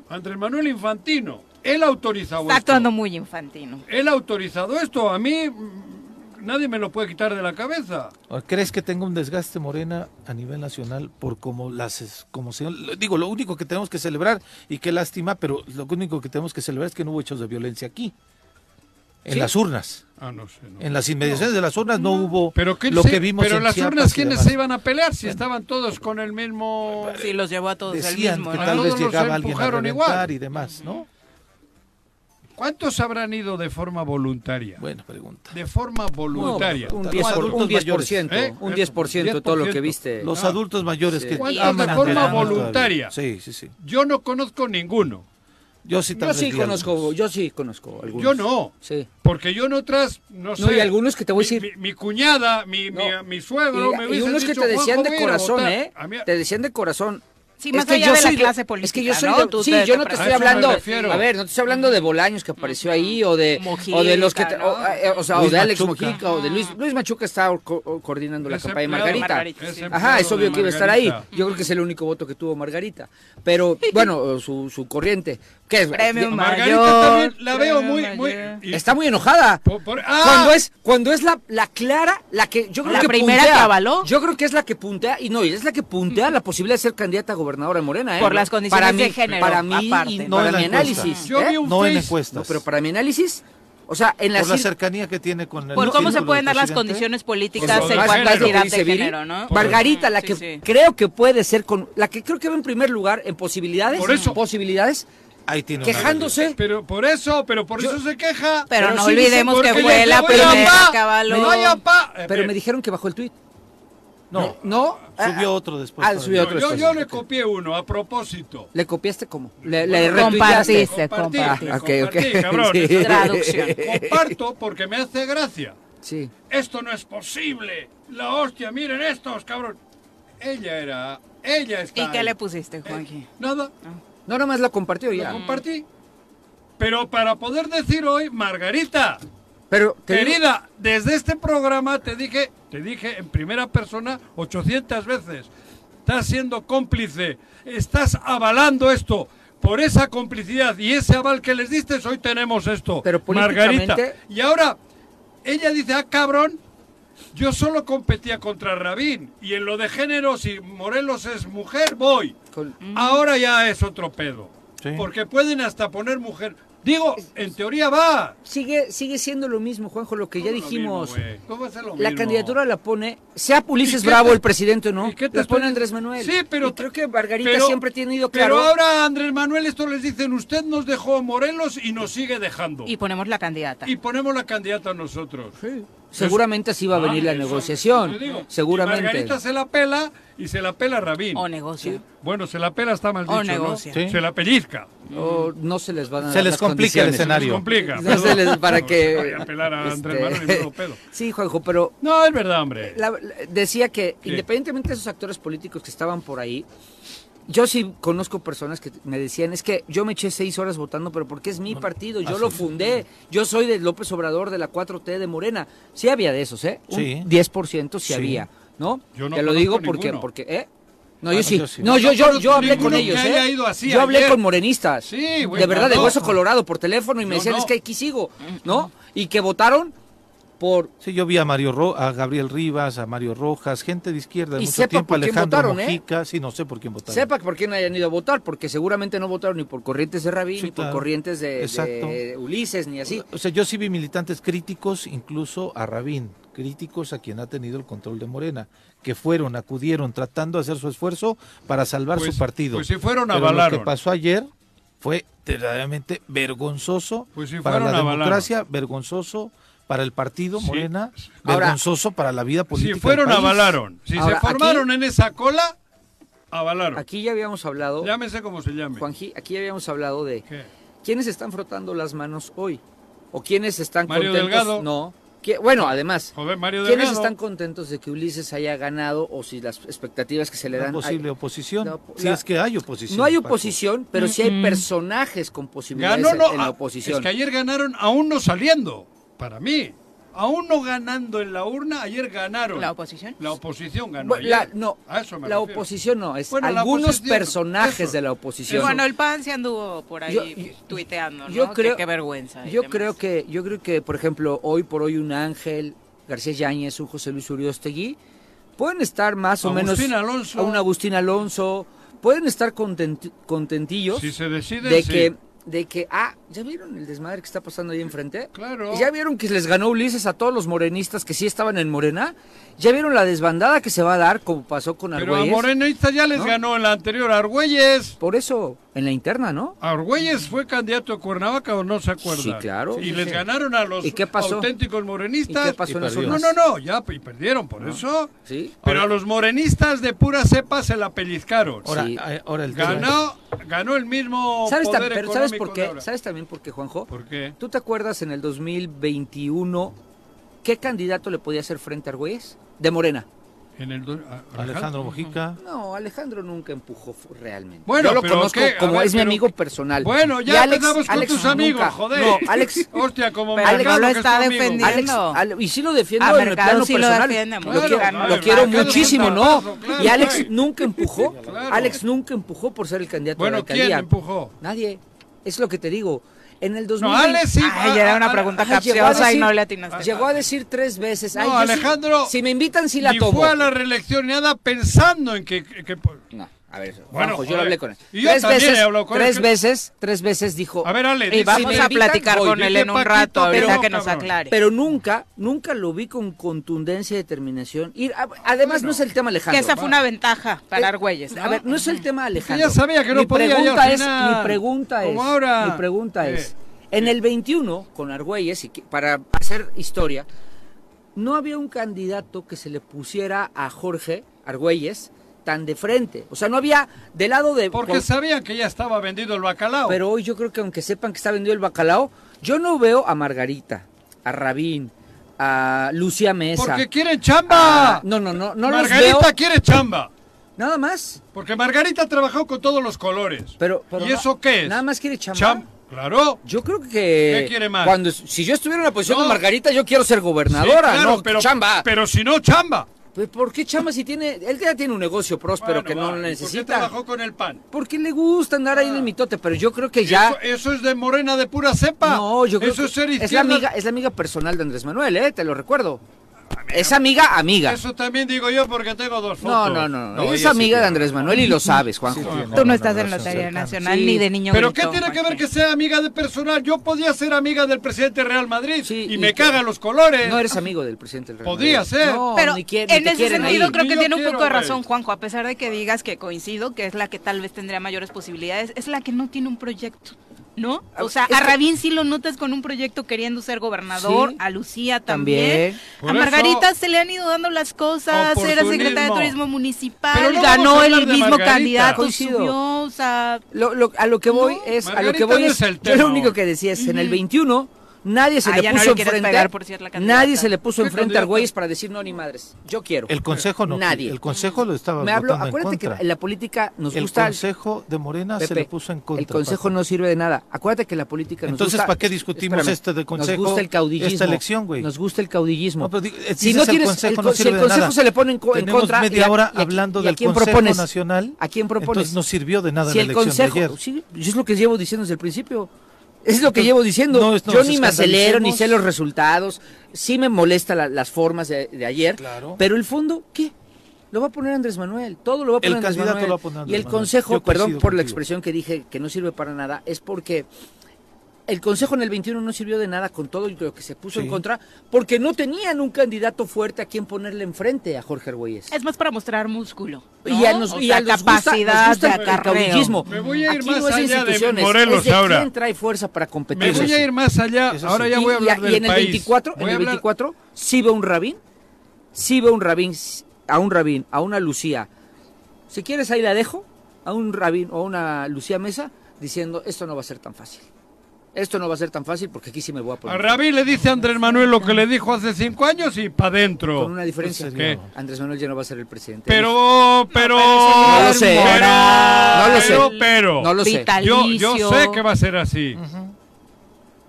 S2: Andrés Manuel Infantino. Él ha autorizado
S1: Está actuando muy infantino.
S2: Él ha autorizado esto. A mí mm, nadie me lo puede quitar de la cabeza.
S3: ¿Crees que tenga un desgaste Morena a nivel nacional por como las como se digo, lo único que tenemos que celebrar y qué lástima, pero lo único que tenemos que celebrar es que no hubo hechos de violencia aquí en las urnas.
S2: Ah, no sé,
S3: En las inmediaciones de las urnas no, hubo pero lo que vimos
S2: Pero en las urnas, ¿quiénes se iban a pelear si estaban todos con el mismo...?
S1: Sí, los llevó a todos
S3: Decían
S1: el mismo,
S3: que tal vez llegaba alguien a reventar y demás, ¿no?
S2: ¿Cuántos habrán ido de forma voluntaria?
S3: Buena pregunta.
S2: De forma voluntaria.
S5: un 10%, un 10%, ¿eh? un 10%, de todo lo que viste.
S3: Los adultos mayores que
S2: ¿Cuántos de forma voluntaria?
S3: Sí, sí, sí.
S2: Yo no conozco ninguno.
S5: Yo sí, yo sí conozco, yo sí conozco algunos.
S2: Yo no.
S5: Sí.
S2: Porque yo en otras, no sé.
S5: No, y algunos que te voy a decir.
S2: Mi, cuñada, mi, mi, mi, suegro,
S5: y, me y unos que te decían de corazón, ¿eh? Te decían de corazón.
S1: Sí, más es allá de la clase política.
S5: Es que yo soy ¿no? sí, yo no te estoy hablando. A ver, no te estoy hablando de Bolaños que apareció ahí o de o de los que eh, o, sea, o de Alex Mojica o de Luis Luis Machuca está coordinando la campaña de Margarita. Ajá, es obvio que iba a estar ahí. Yo creo que es el único voto que tuvo Margarita. Pero bueno, su, su corriente. ¿Qué es?
S1: Premio
S2: Margarita también la veo muy, muy
S5: está muy enojada. ¡Ah! Cuando es cuando es la, la clara, la que yo creo
S1: la
S5: que
S1: primera que avaló.
S5: Yo creo que es la que puntea y no, es la que puntea la posibilidad de ser candidata a gobernadora de Morena, ¿eh?
S1: Por las condiciones
S5: para
S1: de género.
S5: Para mí, no para mi análisis.
S2: Yo vi
S5: ¿eh?
S2: un
S3: no en encuestas.
S5: pero para mi análisis o sea, en la
S3: por la cercanía que tiene con el
S1: Por cómo se pueden dar las condiciones políticas en cuanto a equidad de género, ¿no?
S5: Margarita, la que creo que puede ser con la que creo que va en primer lugar en posibilidades,
S2: por eso.
S5: posibilidades
S3: Ahí tiene
S5: quejándose.
S2: Pero por eso, pero por eso se queja.
S1: Pero, no olvidemos que fue la primera
S5: caballo. Pero me dijeron que bajó el tuit.
S3: No,
S5: no.
S3: Subió ah, otro después.
S5: Ah, subió otro
S2: yo, yo le copié uno, a propósito.
S5: ¿Le copiaste cómo? Le, le
S1: compartiste,
S2: compartí,
S1: compartiste.
S2: Okay, okay. cabrón.
S1: Sí. Traducción.
S2: Comparto porque me hace gracia.
S5: Sí.
S2: Esto no es posible. La hostia, miren estos, cabrón. Ella era, ella está
S1: ¿Y qué le pusiste, Juanji?
S2: Eh, nada.
S5: No, nomás la compartió ya.
S2: La compartí. Pero para poder decir hoy, Margarita,
S5: pero
S2: querida, desde este programa te dije, te dije en primera persona 800 veces, estás siendo cómplice, estás avalando esto. Por esa complicidad y ese aval que les diste, hoy tenemos esto.
S5: Pero
S2: Margarita. Y ahora, ella dice, ah, cabrón, yo solo competía contra Rabín. Y en lo de género, si Morelos es mujer, voy. Ahora ya es otro pedo. Porque pueden hasta poner mujer. Digo, en teoría va.
S5: Sigue, sigue siendo lo mismo, Juanjo, lo que ya dijimos.
S2: ¿Cómo lo
S5: la candidatura la pone, sea Ulises Bravo el presidente o no, la pone Andrés Manuel.
S2: Sí, pero
S5: creo que Margarita siempre ha tenido claro.
S2: Pero ahora Andrés Manuel esto les dicen, usted nos dejó Morelos y nos sigue dejando.
S1: Y ponemos la candidata.
S2: Y ponemos la candidata nosotros.
S5: Sí. Seguramente así va a venir la negociación. Seguramente.
S2: Margarita se la pela y se la pela Rabín.
S1: O negocia.
S2: Bueno, se la pela está mal dicho,
S1: o negocia.
S2: ¿no? Se la pellizca.
S5: O no se les va a dar
S3: Se les complica el escenario.
S2: Se les complica.
S5: No se les, para que...
S2: Voy a pelar a Andrés este, Manuel y me pedo.
S5: Sí, Juanjo, pero...
S2: No, es verdad, hombre.
S5: decía que independientemente de esos actores políticos que estaban por ahí, yo sí conozco personas que me decían, es que yo me eché seis horas votando, pero porque es mi partido, yo lo fundé, yo soy de López Obrador de la 4T de Morena. Sí había de esos, ¿eh? Un 10% sí, había, ¿no?
S2: Yo no
S5: Te lo digo porque, porque, ¿eh? No, yo sí. No, yo, yo, yo hablé con ellos, ¿eh? yo hablé con morenistas.
S2: de
S5: verdad, de hueso colorado por teléfono y me decían, es que aquí sigo, ¿no? Y que votaron por...
S3: Sí, yo vi a Mario Ro a Gabriel Rivas, a Mario Rojas, gente de izquierda de y mucho tiempo, Alejandro votaron, ¿eh? Sí, no sé por quién votaron.
S5: Sepa por quién hayan ido a votar, porque seguramente no votaron ni por corrientes de Rabín, ni por corrientes de, Ulises, ni así.
S3: O sea, yo sí vi militantes críticos incluso a Rabín, críticos a quien ha tenido el control de Morena, que fueron, acudieron, tratando de hacer su esfuerzo para salvar su pues, partido.
S2: Pues si fueron a
S3: Lo que pasó ayer fue verdaderamente vergonzoso pues para la democracia, vergonzoso para el partido Morena, vergonzoso para la vida política.
S2: Si fueron, avalaron. Si se formaron en esa cola, avalaron.
S5: Aquí ya habíamos hablado.
S2: Llámese como se llame.
S5: Juanji, aquí ya habíamos hablado de quiénes están frotando las manos hoy. O quiénes están
S2: Mario Delgado.
S5: No. bueno, además, ¿quiénes están contentos de que Ulises haya ganado o si las expectativas que se le dan...
S3: posible oposición, si es que hay oposición.
S5: No hay oposición, pero sí hay personajes con posibilidades en la ah, oposición.
S2: Es que ayer ganaron aún no saliendo para mí. Aún no ganando en la urna, ayer ganaron.
S1: ¿La oposición?
S2: La oposición ganó.
S5: La, no, la oposición no, es algunos personajes de la oposición.
S1: bueno, el PAN se anduvo por ahí tuiteando, ¿no? Yo creo, qué, vergüenza.
S5: Yo creo que, yo creo que, por ejemplo, hoy por hoy un Ángel García Yáñez, un José Luis Uriostegui, pueden estar más o menos
S2: Alonso.
S5: a un Agustín Alonso, pueden estar contentillos
S2: si se decide,
S5: de que de que, ah, ¿ya vieron el desmadre que está pasando ahí enfrente?
S2: Claro.
S5: ¿Ya vieron que les ganó Ulises a todos los morenistas que sí estaban en Morena? ¿Ya vieron la desbandada que se va a dar como pasó con Argüelles?
S2: Pero a morenistas ya les ganó en la anterior Argüelles.
S5: Por eso, en la interna, ¿no?
S2: Argüelles fue candidato a Cuernavaca o no se acuerda.
S5: Sí, claro.
S2: Y les ganaron a los auténticos morenistas.
S5: ¿Y qué pasó en eso?
S2: No, no, no, ya y perdieron por eso. Sí. Pero a los morenistas de pura cepa se la pellizcaron.
S3: Ahora, eh, ahora el
S2: ganó, ganó el mismo
S5: ¿Sabes
S2: poder
S5: pero ¿Sabes por qué? ¿Sabes también por qué, Juanjo?
S2: ¿Por qué?
S5: ¿Tú te acuerdas en el 2021 qué candidato le podía hacer frente a Argüelles? De Morena.
S3: Alejandro Mojica.
S5: No, Alejandro nunca empujó realmente.
S2: Bueno,
S5: yo lo conozco como es mi amigo personal.
S2: Bueno, ya Alex, con tus amigos, joder.
S5: No, Alex,
S2: hostia, como
S1: pero lo está defendiendo.
S5: Alex, y sí lo defiendo en el plano sí personal. Lo, defiende, lo, quiero, lo quiero muchísimo, ¿no? y Alex nunca empujó. Alex nunca empujó por ser el candidato
S2: bueno,
S5: de la alcaldía.
S2: ¿quién empujó?
S5: Nadie. Es lo que te digo. En el 2000.
S2: No, Alex sí.
S1: Ay, era una pregunta capciosa y no le atinaste.
S5: Llegó a decir tres veces.
S2: no, Alejandro.
S5: si me invitan, sí la
S2: ni
S5: tomo.
S2: fue a la reelección ni nada pensando en que. que,
S5: no. A ver, bueno, yo lo hablé con él. Y tres veces, con tres él. veces, tres veces dijo.
S2: A ver, Ale,
S1: y vamos a platicar con él en un rato, ahorita que nos aclare.
S5: Pero nunca, nunca lo vi con contundencia y determinación. Y además no es el tema Alejandro.
S1: Que esa fue una ventaja para eh, Argüelles.
S5: A ver, no es el tema Alejandro.
S2: Ya sabía que no
S5: mi
S2: podía
S5: pregunta es, Mi pregunta es, ahora. mi pregunta es, en el 21, con Argüelles, y para hacer historia, no había un candidato que se le pusiera a Jorge Argüelles tan de frente. O sea, no había del lado de...
S2: Porque sabían que ya estaba vendido el bacalao.
S5: Pero hoy yo creo que aunque sepan que está vendido el bacalao, yo no veo a Margarita, a Rabín, a Lucia Mesa.
S2: Porque quieren chamba.
S5: no, no, no, no
S2: Margarita quiere chamba.
S5: Nada más.
S2: Porque Margarita trabajó con todos los colores.
S5: Pero,
S2: ¿Y eso qué es?
S5: Nada más quiere chamba.
S2: Claro.
S5: Yo creo que.
S2: ¿Qué quiere más?
S5: Cuando, si yo estuviera en la posición de Margarita, yo quiero ser gobernadora, no
S2: pero,
S5: chamba.
S2: Pero si no, chamba.
S5: Pues ¿por qué chamba si tiene, él ya tiene un negocio próspero que no lo necesita? ¿Por qué
S2: trabajó con el pan?
S5: Porque le gusta andar ahí en el ah. mitote, pero yo creo que ya...
S2: Eso, es de morena de pura cepa.
S5: No, yo creo
S2: eso
S5: es
S2: ser
S5: es la amiga, es la amiga personal de Andrés Manuel, eh, te lo recuerdo. Es amiga, amiga.
S2: Eso también digo yo porque tengo dos fotos.
S5: No, no, no. no es amiga de Andrés Manuel y lo sabes, Juanjo.
S1: Tú no estás en la Lotería Nacional ni de niño
S2: ¿Pero qué tiene que ver que sea amiga de personal? Yo podía ser amiga del presidente Real Madrid y, me cagan los colores.
S5: No eres amigo del presidente del Real
S2: Madrid. Podría ser.
S1: pero en ese sentido creo que tiene un poco de razón, Juanjo, a pesar de que digas que coincido, que es la que tal vez tendría mayores posibilidades, es la que no tiene un proyecto. ¿No? O sea, a Rabín sí lo notas con un proyecto queriendo ser gobernador, a Lucía también. A Margarita se le han ido dando las cosas, era secretaria de Turismo Municipal, ganó el mismo candidato, subió, o sea...
S5: a lo que voy es, a lo que voy es, yo lo único que decía es, en el 21 Nadie se ah, le puso enfrente. nadie se le puso enfrente al güeyes para decir no ni madres. Yo quiero.
S3: El consejo no.
S5: Nadie.
S3: El consejo lo estaba
S5: Me hablo, acuérdate que en la política nos gusta.
S3: El consejo de Morena se le puso en contra.
S5: El consejo no sirve de nada. Acuérdate que la política nos
S3: Entonces, ¿para qué discutimos este de consejo?
S5: Nos gusta el caudillismo.
S3: Esta elección, güey.
S5: Nos gusta el caudillismo.
S3: Eh, si no tienes el consejo, no
S5: si el consejo se le pone en, contra.
S3: media hora hablando del Consejo Nacional.
S5: ¿A quién propones?
S3: Entonces no sirvió de nada la elección de ayer.
S5: Sí, es lo que llevo diciendo desde el principio Es lo que llevo diciendo. Yo ni me acelero, ni sé los resultados. Sí me molesta las formas de, ayer. Pero el fondo, ¿qué? Lo va a poner Andrés Manuel. Todo lo va a poner Andrés Manuel. y el consejo, perdón por la expresión que dije que no sirve para nada, es porque el Consejo en el 21 no sirvió de nada con todo lo que se puso en contra, porque no tenían un candidato fuerte a quien ponerle enfrente a Jorge Argüelles.
S1: Es más para mostrar músculo.
S5: Y a, nos, y a capacidad de
S2: acarreo. Me voy a ir más allá de Morelos ahora.
S5: ¿Quién trae fuerza para competir?
S2: Me voy a ir más allá. Ahora ya voy a hablar y, del
S5: y en el 24, en el 24, sí ve un rabín, sí ve un rabín, a un rabín, a una Lucía. Si quieres ahí la dejo, a un rabín o a una Lucía Mesa, diciendo esto no va a ser tan fácil. Esto no va a ser tan fácil porque aquí sí me voy a poner.
S2: A Rabí le dice a Andrés Manuel lo que le dijo hace cinco años y para adentro.
S5: Con una diferencia. que Andrés Manuel ya no va a ser el presidente.
S2: Pero, pero.
S5: No, lo sé.
S2: Pero,
S5: no lo sé.
S2: Pero.
S5: No lo sé.
S2: Yo, yo sé que va a ser así.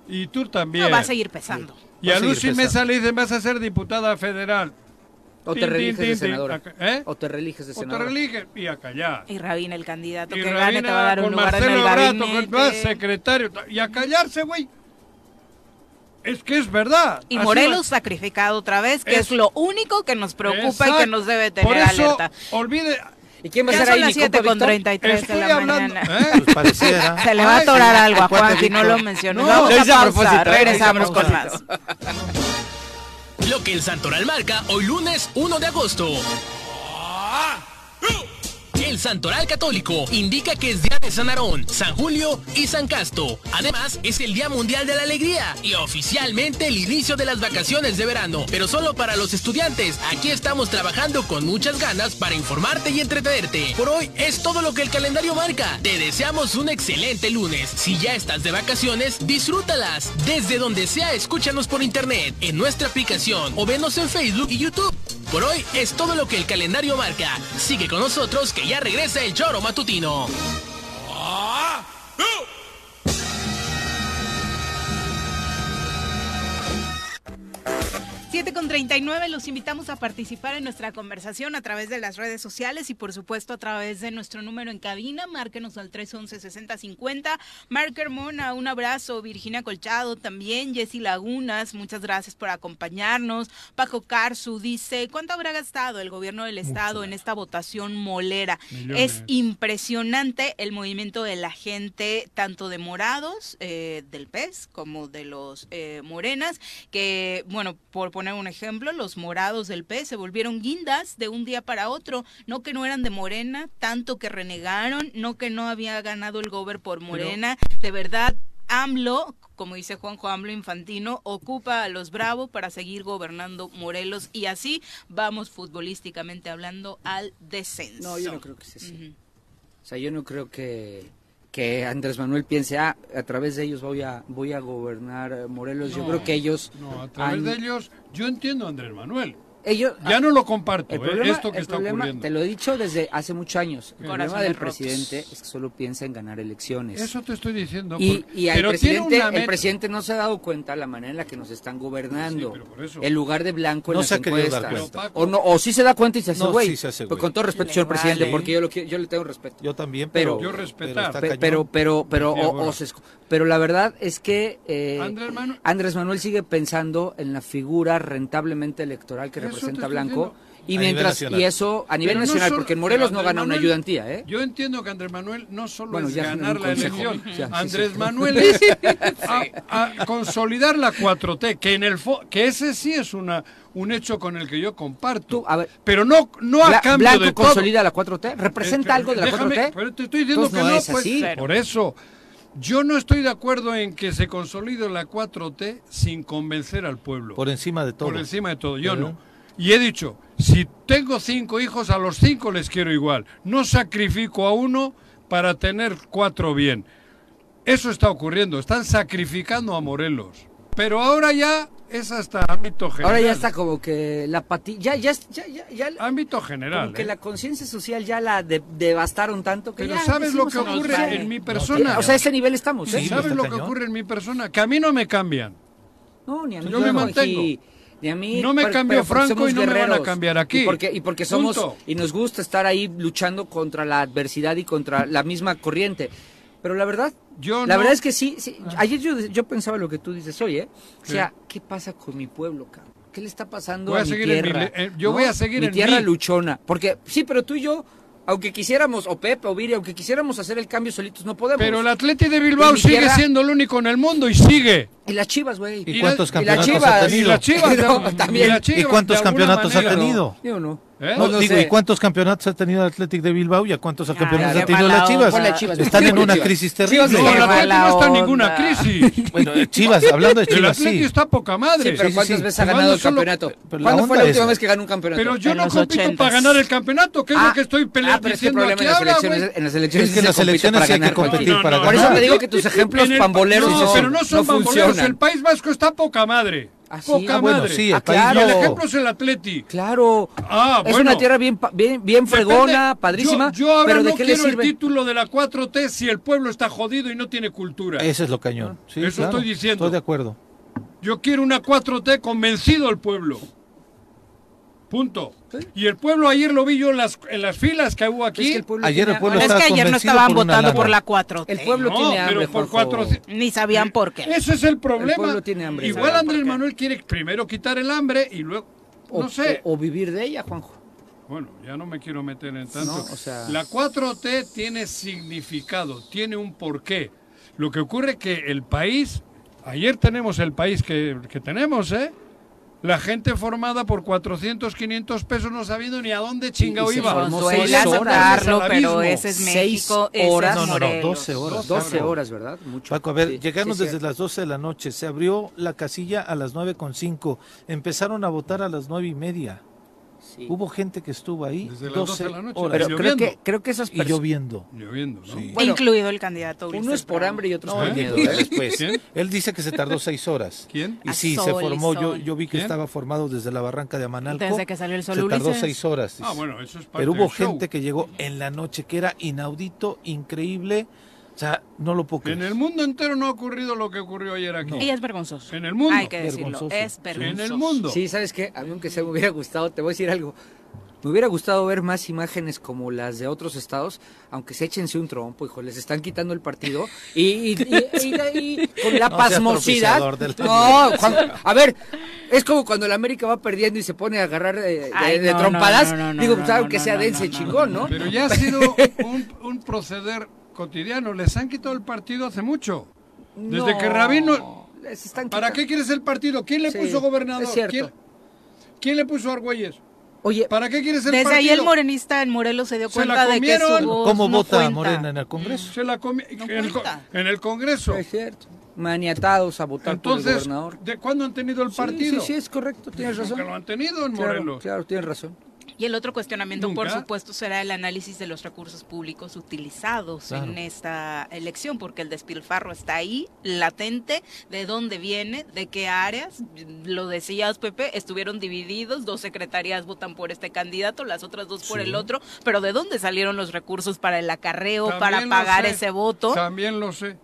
S2: Y tú también.
S1: No, va a seguir pesando.
S2: Y a, Lucy Mesa le dicen vas a ser diputada federal.
S5: O te religes de senadora. ¿Eh? O te religes de senadora.
S2: O te religes y a callar.
S1: Y Rabín, el candidato que gane, te va a dar un lugar en el gabinete.
S2: Con secretario. Y a callarse, güey. Es que es verdad.
S1: Y Morelos sacrificado otra vez, que es, lo único que nos preocupa y que nos debe tener Por eso, alerta.
S2: Olvide,
S5: ¿Y quién va a ser ahí?
S1: las 7 con 33 de la mañana.
S3: ¿Eh? Pues pareciera.
S1: Se le va a atorar algo a Juan si no lo mencionó. No, Vamos a pausar, regresamos con más.
S6: Lo que el Santoral marca hoy lunes 1 de agosto. El Santoral Católico indica que es día de San Aarón, San Julio y San Casto. Además, es el Día Mundial de la Alegría y oficialmente el inicio de las vacaciones de verano, pero solo para los estudiantes. Aquí estamos trabajando con muchas ganas para informarte y entretenerte. Por hoy es todo lo que el calendario marca. Te deseamos un excelente lunes. Si ya estás de vacaciones, disfrútalas. Desde donde sea, escúchanos por internet, en nuestra aplicación o venos en Facebook y YouTube. Por hoy es todo lo que el calendario marca. Sigue con nosotros que ya regresa el choro matutino.
S1: 7 con 39, los invitamos a participar en nuestra conversación a través de las redes sociales y por supuesto a través de nuestro número en cabina. Márquenos al 311-6050. Marker Mona, un abrazo. Virginia Colchado también. Jessy Lagunas, muchas gracias por acompañarnos. Paco Carzu dice, ¿cuánto habrá gastado el gobierno del estado en esta votación molera? Es impresionante el movimiento de la gente, tanto de morados, eh, del PES, como de los eh, morenas, que, bueno, por poner un ejemplo, los morados del P se volvieron guindas de un día para otro, no que no eran de Morena, tanto que renegaron, no que no había ganado el gober por Morena, de verdad AMLO, como dice Juanjo AMLO Infantino, ocupa a los Bravo para seguir gobernando Morelos y así vamos futbolísticamente hablando al descenso.
S5: No, yo no creo que sea así. O sea, yo no creo que que Andrés Manuel piense, ah, a través de ellos voy a, voy a gobernar Morelos. Yo creo que ellos...
S2: No, a través de ellos, yo entiendo a Andrés Manuel ya ah, no lo comparto, eh, esto que está ocurriendo.
S5: Te lo he dicho desde hace muchos años. El problema del presidente es que solo piensa en ganar elecciones.
S2: Eso te estoy diciendo.
S5: Y, el, presidente, el presidente no se ha dado cuenta de la manera en la que nos están gobernando. el lugar de blanco en las encuestas. O, no, o sí se da cuenta y se hace güey. Pues con todo respeto, señor presidente, porque yo, lo, yo le tengo respeto.
S3: Yo también, pero...
S2: yo respetar.
S5: Pero, pero, pero, pero, la verdad es que eh, Andrés, Manuel. sigue pensando en la figura rentablemente electoral que representa Blanco. Y mientras y eso a nivel nacional, porque en Morelos no gana una ayudantía, ¿eh?
S2: Yo entiendo que Andrés Manuel no solo es ganar la elección, Andrés Manuel es a, consolidar la 4T, que en el que ese sí es una un hecho con el que yo comparto, pero no no a cambio
S5: Blanco
S2: de
S5: consolida la 4T, representa algo de la 4T.
S2: Pero te estoy diciendo que no, es pues, así. por eso yo no estoy de acuerdo en que se consolide la 4T sin convencer al pueblo.
S3: Por encima de todo.
S2: Por encima de todo, yo no. Y he dicho, si tengo cinco hijos, a los cinco les quiero igual. No sacrifico a uno para tener cuatro bien. Eso está ocurriendo, están sacrificando a Morelos. Pero ahora ya es hasta ámbito general.
S5: Ahora ya está como que la patilla, ya, ya, ya, ya,
S2: Ámbito general.
S5: Como que ¿eh? la conciencia social ya la devastaron tanto que
S2: Pero ¿sabes lo que ocurre en mi persona?
S5: o sea, a ese nivel estamos,
S2: ¿eh? ¿Sabes lo que ocurre en mi persona? Que a mí no me cambian.
S5: No, ni a mí.
S2: Yo me mantengo.
S5: A mí,
S2: no me cambio Franco y no me van a cambiar aquí.
S5: Y porque, y porque somos, y nos gusta estar ahí luchando contra la adversidad y contra la misma corriente. Pero la verdad, yo la verdad es que sí, sí. ayer yo, yo pensaba lo que tú dices hoy, ¿eh? O sea, ¿qué pasa con mi pueblo, cabrón? ¿Qué le está pasando a, mi tierra?
S2: Eh, yo voy a seguir
S5: mi
S2: en
S5: tierra luchona. Porque, sí, pero tú y yo aunque quisiéramos, o Pepe o Viri, aunque quisiéramos hacer el cambio solitos, no podemos.
S2: Pero el Atleti de Bilbao sigue siendo el único en el mundo y sigue.
S5: Y las Chivas, güey.
S3: ¿Y, cuántos campeonatos ha tenido?
S2: Y las Chivas también.
S3: ¿Y cuántos campeonatos ha tenido?
S5: Yo no.
S3: ¿Eh? No, digo, ¿y cuántos campeonatos ha tenido el Atlético de Bilbao y a cuántos campeonatos ha tenido las Chivas? Están en una crisis terrible.
S2: no, el Atlético no está en ninguna crisis.
S3: bueno, Chivas, hablando de Chivas,
S2: El Atlético está poca madre.
S5: Sí, pero ¿cuántas veces ha ganado el campeonato? ¿Cuándo fue la última vez que ganó un campeonato?
S2: Pero yo no compito para ganar el campeonato, que es lo
S5: ah,
S2: que estoy peleando. Ah,
S5: pero es el problema en las elecciones, en las elecciones
S3: es que en las elecciones hay que competir para ganar.
S5: Por eso te digo que tus ejemplos pamboleros
S2: pero no son pamboleros, el País Vasco está poca madre.
S3: Ah,
S2: Poca
S3: ah, bueno, sí, el
S2: ah, claro. Y el ejemplo es el Atleti.
S5: Claro. Ah, es una tierra bien, bien, bien fregona, padrísima.
S2: Yo, yo ahora pero no quiero el título de la 4T si el pueblo está jodido y no tiene cultura.
S3: Ese es lo cañón. Sí,
S2: Eso estoy diciendo.
S3: Estoy de acuerdo.
S2: Yo quiero una 4T convencido el pueblo. Punto. Y el pueblo ayer lo vi yo en las, en las filas que hubo aquí.
S3: Es que ayer el pueblo
S1: es que ayer no estaban votando por la 4
S5: El pueblo tiene hambre.
S2: Pero por 4
S1: Ni sabían por qué.
S2: Ese es el problema.
S5: El pueblo tiene hambre.
S2: Igual Andrés Manuel quiere primero quitar el hambre y luego. no sé.
S5: O, vivir de ella, Juanjo.
S2: Bueno, ya no me quiero meter en tanto. La 4T tiene significado, tiene un porqué. Lo que ocurre es que el país, ayer tenemos el país que, que tenemos, ¿eh? La gente formada por 400, 500 pesos no sabiendo ni a dónde chingado iba.
S1: Seis horas, pero ese es México,
S5: horas,
S1: ese es
S5: no, no, 12 horas. 12 horas, ¿verdad? Mucho.
S3: Paco, a ver, llegamos desde las 12 de la noche, se abrió la casilla a las 9.5, empezaron a votar a las nueve y media. Hubo gente que estuvo ahí Desde 12 de la noche.
S5: Pero creo que, creo que esas
S3: personas... Y lloviendo.
S2: Lloviendo, ¿no? Sí.
S1: Incluido el candidato
S5: Uno es por hambre y otro
S3: es por miedo. ¿eh? Después. Él dice que se tardó seis horas.
S2: ¿Quién?
S3: Y sí, se formó. Yo, yo vi que estaba formado desde la barranca de Amanalco.
S1: Desde que salió el sol
S3: Se tardó seis horas.
S2: Ah, bueno, eso es parte
S3: Pero hubo gente que llegó en la noche que era inaudito, increíble o sea, no lo puedo
S2: En el mundo entero no ha ocurrido lo que ocurrió ayer aquí.
S1: Y es vergonzoso.
S2: En el mundo.
S1: Hay que decirlo, es vergonzoso.
S2: En el mundo.
S5: Sí, ¿sabes qué? A mí aunque se me hubiera gustado, te voy a decir algo. Me hubiera gustado ver más imágenes como las de otros estados, aunque se échense un trompo, hijo, les están quitando el partido y, con la pasmosidad. No, a ver, es como cuando el América va perdiendo y se pone a agarrar de, trompadas. Digo, pues aunque sea dense chingón, ¿no?
S2: Pero ya ha sido un proceder cotidiano. Les han quitado el partido hace mucho. Desde que Rabino... ¿Para qué quieres el partido? ¿Quién le puso gobernador? ¿Quién, le puso Argüelles?
S5: Oye,
S2: ¿para qué quieres el
S1: Desde
S2: partido?
S1: ahí el morenista en Morelos se dio cuenta de que su
S3: ¿Cómo vota Morena en el Congreso?
S2: Se la en, el, en, el, Congreso.
S5: Es cierto. Maniatados a votar
S2: Entonces,
S5: por el gobernador.
S2: ¿de cuándo han tenido el partido?
S5: Sí, sí, es correcto, tienes razón.
S2: Que lo han tenido en Morelos.
S5: Claro, tienes razón.
S1: Y el otro cuestionamiento, por supuesto, será el análisis de los recursos públicos utilizados en esta elección, porque el despilfarro está ahí, latente, de dónde viene, de qué áreas. Lo decías, Pepe, estuvieron divididos, dos secretarías votan por este candidato, las otras dos por el otro, pero ¿de dónde salieron los recursos para el acarreo, para pagar ese voto?
S2: También lo sé.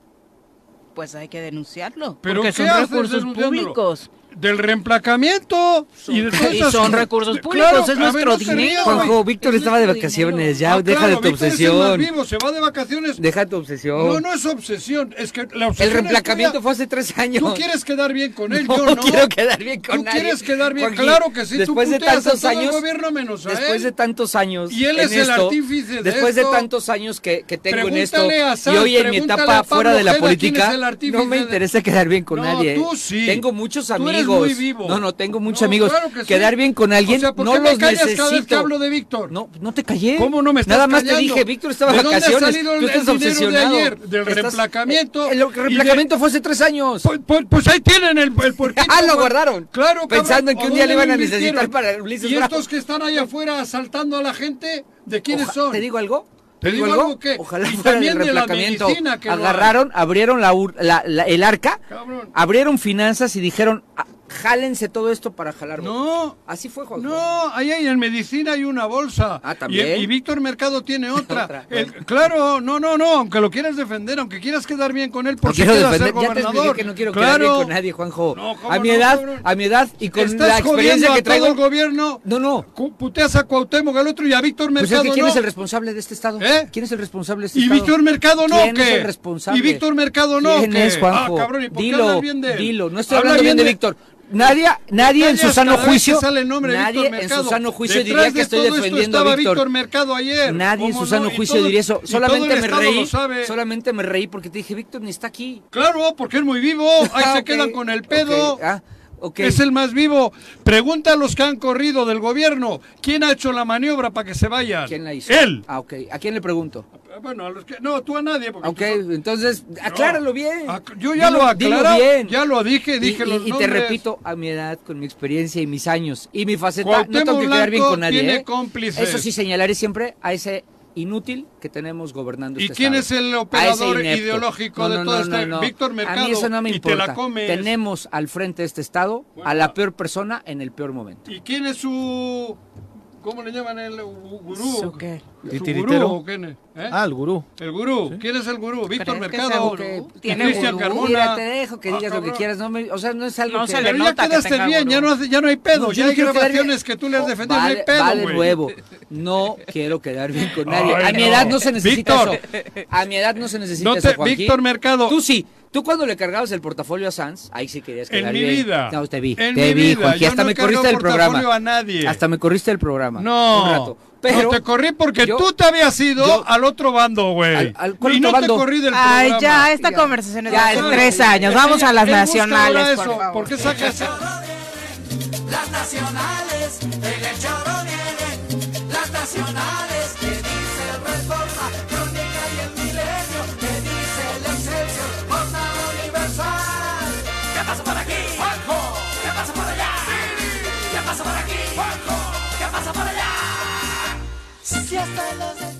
S1: Pues hay que denunciarlo,
S2: ¿Pero
S1: porque son recursos públicos
S2: del reemplacamiento y, de
S1: y son recursos públicos, es nuestro dinero.
S5: Juanjo, Víctor estaba de vacaciones, ya, deja de tu obsesión.
S2: vivo, se va de vacaciones.
S5: Deja tu obsesión.
S2: No, no es obsesión, es que la obsesión
S5: El reemplacamiento fue hace tres años.
S2: Tú quieres quedar bien con él, yo no.
S5: quiero quedar bien con
S2: Tú quieres quedar bien, claro que sí,
S5: después de tantos años,
S2: gobierno menos a
S5: Después de tantos años
S2: Y él es el artífice de
S5: Después de tantos años que, que tengo en esto, y hoy en mi etapa fuera de la política, no me interesa quedar bien con nadie.
S2: Tú sí.
S5: Tengo muchos amigos. No, no, tengo muchos amigos. Quedar bien con alguien, no los necesito.
S2: que hablo de Víctor?
S5: No, no te callé.
S2: ¿Cómo no me estás
S5: Nada más te dije, Víctor estaba de vacaciones.
S2: Tú estás obsesionado. De ayer, del reemplacamiento.
S5: El, reemplacamiento fue hace tres años.
S2: Pues, pues, pues ahí tienen el, el
S5: Ah, lo guardaron.
S2: Claro,
S5: Pensando en que un día le iban a necesitar para
S2: Ulises ¿Y estos que están ahí afuera asaltando a la gente, de quiénes son?
S5: ¿Te digo algo?
S2: ¿Te digo algo? que
S5: Ojalá fuera del reemplacamiento. agarraron, abrieron la, el arca, abrieron finanzas y dijeron, jálense todo esto para jalar.
S2: No.
S5: Así fue, Juan.
S2: No, ahí hay en medicina hay una bolsa.
S5: Ah, también.
S2: Y, Víctor Mercado tiene otra. claro, no, no, no, aunque lo quieras defender, aunque quieras quedar bien con él, porque no quiero defender.
S5: Ya te que no quiero quedar bien con nadie, Juanjo. a mi edad, a mi edad y con la experiencia que traigo.
S2: el gobierno.
S5: No, no.
S2: Puteas a Cuauhtémoc al otro y a Víctor Mercado.
S5: Pues ¿Quién es el responsable de este estado?
S2: ¿Eh?
S5: ¿Quién es el responsable de este
S2: ¿Y
S5: estado?
S2: ¿Y Víctor Mercado no?
S5: ¿Quién es el responsable?
S2: ¿Y Víctor Mercado no?
S5: ¿Quién es, Juanjo?
S2: Ah, cabrón, ¿y por
S5: dilo,
S2: bien de
S5: dilo. No estoy hablando bien de Víctor. Nadie, nadie en su sano juicio, nadie en su sano juicio diría que estoy defendiendo a Víctor.
S2: Mercado ayer.
S5: Nadie en su sano juicio diría eso. Solamente me reí. Solamente me reí porque te dije, Víctor ni está aquí.
S2: Claro, porque es muy vivo. Ahí se quedan con el pedo.
S5: Ah,
S2: es el más vivo. Pregunta a los que han corrido del gobierno. ¿Quién ha hecho la maniobra para que se vayan?
S5: ¿Quién la hizo?
S2: Él.
S5: Ah, ok. ¿A quién le pregunto?
S2: Bueno, a los que... No, tú a nadie.
S5: Ok, entonces acláralo bien.
S2: Yo ya lo aclaré. Ya lo dije, dije
S5: y,
S2: los
S5: y, te repito, a mi edad, con mi experiencia y mis años y mi faceta, no tengo que quedar bien con nadie.
S2: Tiene ¿eh?
S5: Eso sí señalaré siempre a ese inútil que tenemos gobernando
S2: ¿Y
S5: este
S2: quién
S5: es
S2: el operador ideológico de todo este? Víctor Mercado.
S5: A mí eso no me importa.
S2: Te
S5: Tenemos al frente de este estado a la peor persona en el peor momento.
S2: ¿Y quién es su ¿Cómo le llaman el gurú?
S5: qué?
S2: ¿El gurú o quién es? ¿Eh?
S3: Ah, el gurú.
S2: El gurú. ¿Quién es el gurú? Víctor Mercado.
S5: Que tiene Cristian Carmona. Mira, te dejo que digas lo que quieras. No me, o sea, no es algo
S1: no
S5: que...
S1: Se le
S2: Pero
S1: nota
S2: ya quedaste bien, ya no, ya no hay pedo. ya hay grabaciones que tú le has defendido,
S5: vale,
S2: no hay pedo,
S5: Vale. No quiero quedar bien con nadie. a mi edad no se necesita
S2: Víctor.
S5: eso. A mi edad no se necesita
S2: No
S5: eso,
S2: te,
S5: Juanji.
S2: Víctor Mercado.
S5: Tú sí. Tú cuando le cargabas el portafolio a Sanz, ahí sí querías quedar
S2: En mi
S5: bien.
S2: vida.
S5: No, te vi.
S2: En
S5: te
S2: mi
S5: vi,
S2: vida.
S5: Hasta
S2: no
S5: me corriste del programa.
S2: a nadie.
S5: Hasta me corriste del programa.
S2: No.
S5: Un rato. Pero
S2: no te corrí porque
S5: yo-
S2: tú te habías ido
S5: yo-
S2: al otro bando, güey.
S5: Al- al- ¿cuál
S2: y no
S5: otro
S2: te
S5: bando?
S2: corrí del
S1: Ay,
S2: programa.
S1: ya, esta
S5: Ya.
S1: conversación es de
S5: Ya,
S1: hace
S5: no,
S1: tres años. Vamos a las nacionales,
S2: eso.
S1: por favor.
S2: ¿Por qué sacas
S7: Las nacionales, en el choro vienen. Las nacionales, Si hasta los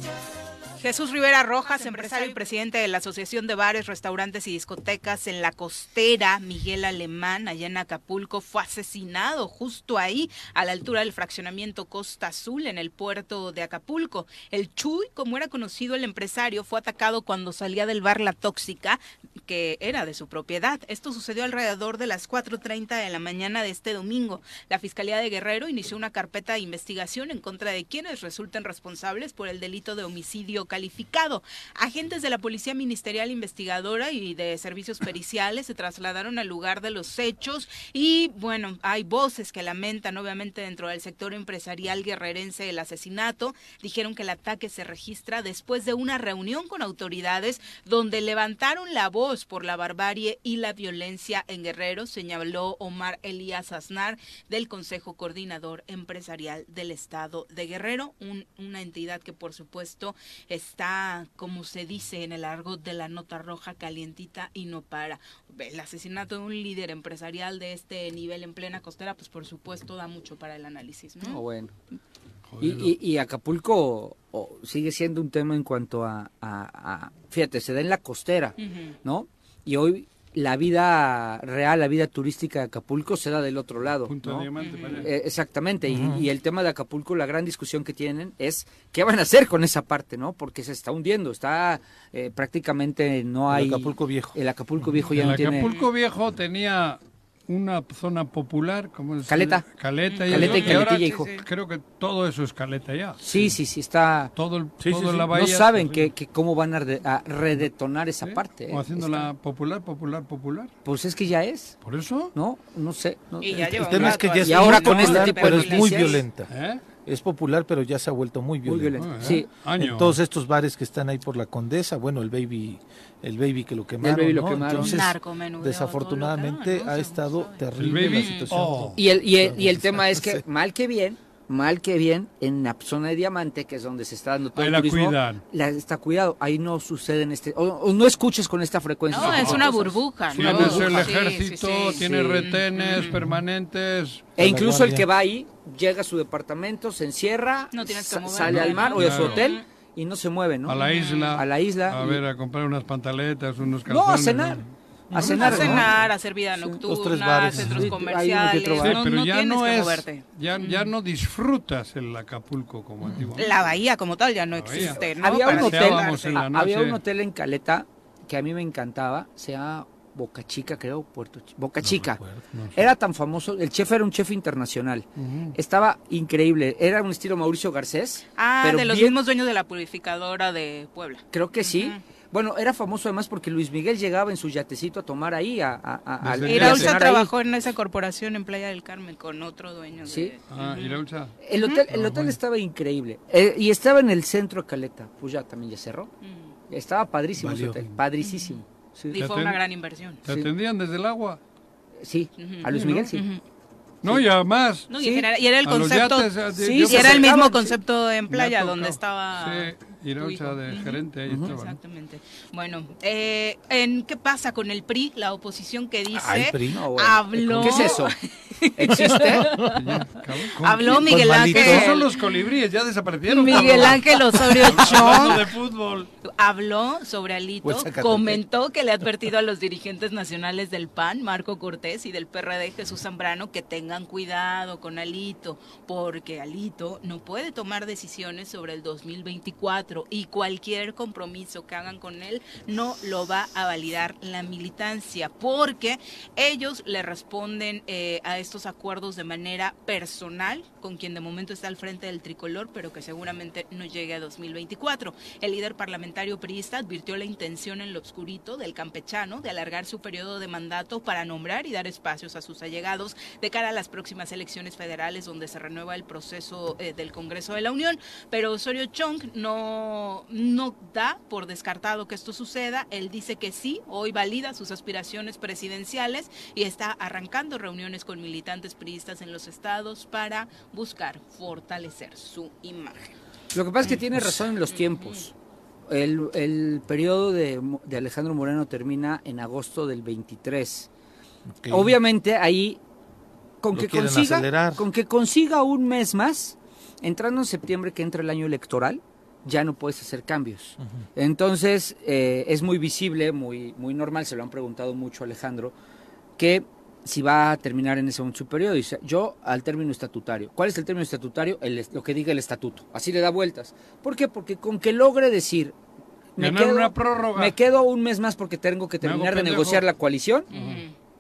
S1: Jesús Rivera Rojas, empresario y presidente de la Asociación de Bares, Restaurantes y Discotecas en la costera, Miguel Alemán, allá en Acapulco, fue asesinado justo ahí, a la altura del fraccionamiento Costa Azul, en el puerto de Acapulco. El Chuy, como era conocido el empresario, fue atacado cuando salía del bar La Tóxica, que era de su propiedad. Esto sucedió alrededor de las 4.30 de la mañana de este domingo. La Fiscalía de Guerrero inició una carpeta de investigación en contra de quienes resulten responsables por el delito de homicidio calificado. Agentes de la Policía Ministerial Investigadora y de Servicios Periciales se trasladaron al lugar de los hechos y bueno, hay voces que lamentan obviamente dentro del sector empresarial guerrerense el asesinato. Dijeron que el ataque se registra después de una reunión con autoridades donde levantaron la voz por la barbarie y la violencia en Guerrero, señaló Omar Elías Aznar del Consejo Coordinador Empresarial del Estado de Guerrero, un- una entidad que por supuesto está, como se dice en el argot de la nota roja, calientita y no para. El asesinato de un líder empresarial de este nivel en plena costera, pues por supuesto da mucho para el análisis, ¿no?
S5: No, bueno. Y, y- y Acapulco oh, sigue siendo un tema en cuanto a, a- a- Fíjate, se da en la costera. ¿no? Y hoy la vida real, la vida turística de Acapulco se da del otro lado.
S2: Punto de
S5: ¿no?
S2: diamante.
S5: Eh, exactamente, y, y el tema de Acapulco, la gran discusión que tienen es qué van a hacer con esa parte, ¿no? Porque se está hundiendo, está eh, prácticamente no
S3: El
S5: hay...
S3: Acapulco Viejo.
S5: El Acapulco Viejo ya
S2: El
S5: no tiene...
S2: Acapulco Viejo tenía una zona popular, como es?
S5: Caleta.
S2: Caleta y,
S5: Caleta y
S2: eso, ahora
S5: hijo.
S2: Creo que todo eso es caleta ya.
S5: Sí, sí, sí, está...
S2: Todo, el,
S3: Sí,
S2: todo
S3: sí, sí.
S2: la
S5: No
S2: bahía.
S5: saben
S2: pues,
S5: que, que cómo van a, re- a redetonar esa
S2: ¿sí?
S5: parte. ¿eh?
S2: O haciéndola
S5: Está-
S2: popular, popular, popular.
S5: Pues es que ya es,
S2: ¿Por eso?
S5: ¿no? No sé. no-
S1: Y ya
S3: El
S1: lleva
S3: tema es que ya es
S5: Y ahora
S3: muy
S5: con este tipo de
S3: pero es muy violenta.
S2: ¿Eh?
S3: Es popular, pero ya se ha vuelto muy
S5: Muy
S3: violenta.
S5: violento. Sí.
S3: Todos estos bares que están ahí por la Condesa, bueno, el baby, el baby que lo quemaron,
S5: baby lo
S3: ¿no?
S5: quemaron.
S3: Entonces, desafortunadamente ha estado terrible
S2: El baby,
S3: la situación.
S2: oh.
S5: Y el, y el, y el tema es que, mal que bien, mal que bien, en la zona de Diamante, que es donde se está dando todo
S2: Ahí
S5: el
S2: la
S5: turismo,
S2: cuidan.
S5: la- está cuidado, ahí no sucede en este, o, o no escuches con esta frecuencia.
S1: No, es una burbuja, ¿no?
S2: Tienes
S5: burbuja.
S2: el ejército,
S1: sí, sí.
S2: tienes
S5: Sí.
S2: retenes permanentes.
S5: E incluso el que va ahí, llega a su departamento, se encierra,
S1: No
S5: sa-
S1: mover,
S5: sale
S1: ¿no?
S5: al mar o de su
S2: Claro.
S5: hotel y no se mueve, ¿no?
S2: A la isla.
S5: A la isla.
S2: A ver, a comprar unas pantaletas, unos
S5: No,
S2: calzones.
S5: a cenar. A cenar,
S1: a cenar, a hacer vida nocturna, centros comerciales.
S2: Sí, pero ya no es, ya, ya no disfrutas el Acapulco como antiguamente.
S1: La bahía como tal ya no existe. ¿no?
S5: Había, un hotel, había un hotel en Caleta que a mí me encantaba, se llama Boca Chica, creo, Puerto Boca Chica. Era tan famoso, el chef era un chef internacional. Estaba increíble, era un estilo Mauricio Garcés.
S1: Ah, de los mismos dueños de la purificadora de Puebla.
S5: Creo que sí. Bueno, era famoso además porque Luis Miguel llegaba en su yatecito a tomar ahí a, a,
S1: a, trabajó en esa corporación en Playa del Carmen con otro dueño.
S5: Sí.
S2: Ah,
S5: El hotel, el ah, hotel estaba increíble. Eh, y estaba en el centro de Caleta. Pues ya también ya cerró. Mm. Estaba padrísimo ese hotel, padricísimo.
S1: Y fue una gran inversión.
S2: ¿Te atendían desde el agua?
S5: Sí, a Luis Miguel sí.
S2: No, y además.
S1: No, y, era, el concepto. sí, era el mismo concepto en playa donde estaba.
S2: Sí, Iraucha de gerente ahí estaba.
S1: Exactamente. Bueno, eh, ¿en qué pasa con el PRI? La oposición que dice.
S3: ¿Ay, PRI?
S1: Habló.
S5: ¿Qué es eso? ¿Existe?
S1: Habló Miguel Ángel.
S2: son los colibríes, ya desaparecieron.
S1: Miguel Ángel Osorio Chong.
S2: de fútbol.
S1: Habló sobre Alito, pues comentó que le ha advertido a los dirigentes nacionales del PAN, Marco Cortés, y del PRD, Jesús Zambrano, que tengan cuidado con Alito, porque Alito no puede tomar decisiones sobre el 2024 y cualquier compromiso que hagan con él no lo va a validar la militancia, porque ellos le responden eh, a estos acuerdos de manera personal, con quien de momento está al frente del tricolor, pero que seguramente no llegue a 2024. El líder parlamentario priista advirtió la intención en lo obscurito del campechano de alargar su periodo de mandato para nombrar y dar espacios a sus allegados de cara a las próximas elecciones federales donde se renueva el proceso eh, del Congreso de la Unión. Pero Osorio Chong no, no da por descartado que esto suceda. Él dice que sí, hoy valida sus aspiraciones presidenciales y está arrancando reuniones con militantes priistas en los estados para buscar fortalecer su imagen.
S5: Lo que pasa es que tiene razón en los tiempos. El, el periodo de, de, Alejandro Moreno termina en agosto del 23. Obviamente ahí, con que, consiga, con que consiga un mes más, entrando en septiembre que entra el año electoral, ya no puedes hacer cambios. Entonces, eh, es muy visible, muy, muy normal, se lo han preguntado mucho a Alejandro, que si va a terminar en ese momento superior. Dice, yo al término estatutario. ¿Cuál es el término estatutario? El, lo que diga el estatuto. Así le da vueltas. ¿Por qué? Porque con que logre decir, me, quedo,
S2: una prórroga.
S5: me quedo un mes más porque tengo que terminar de negociar la coalición,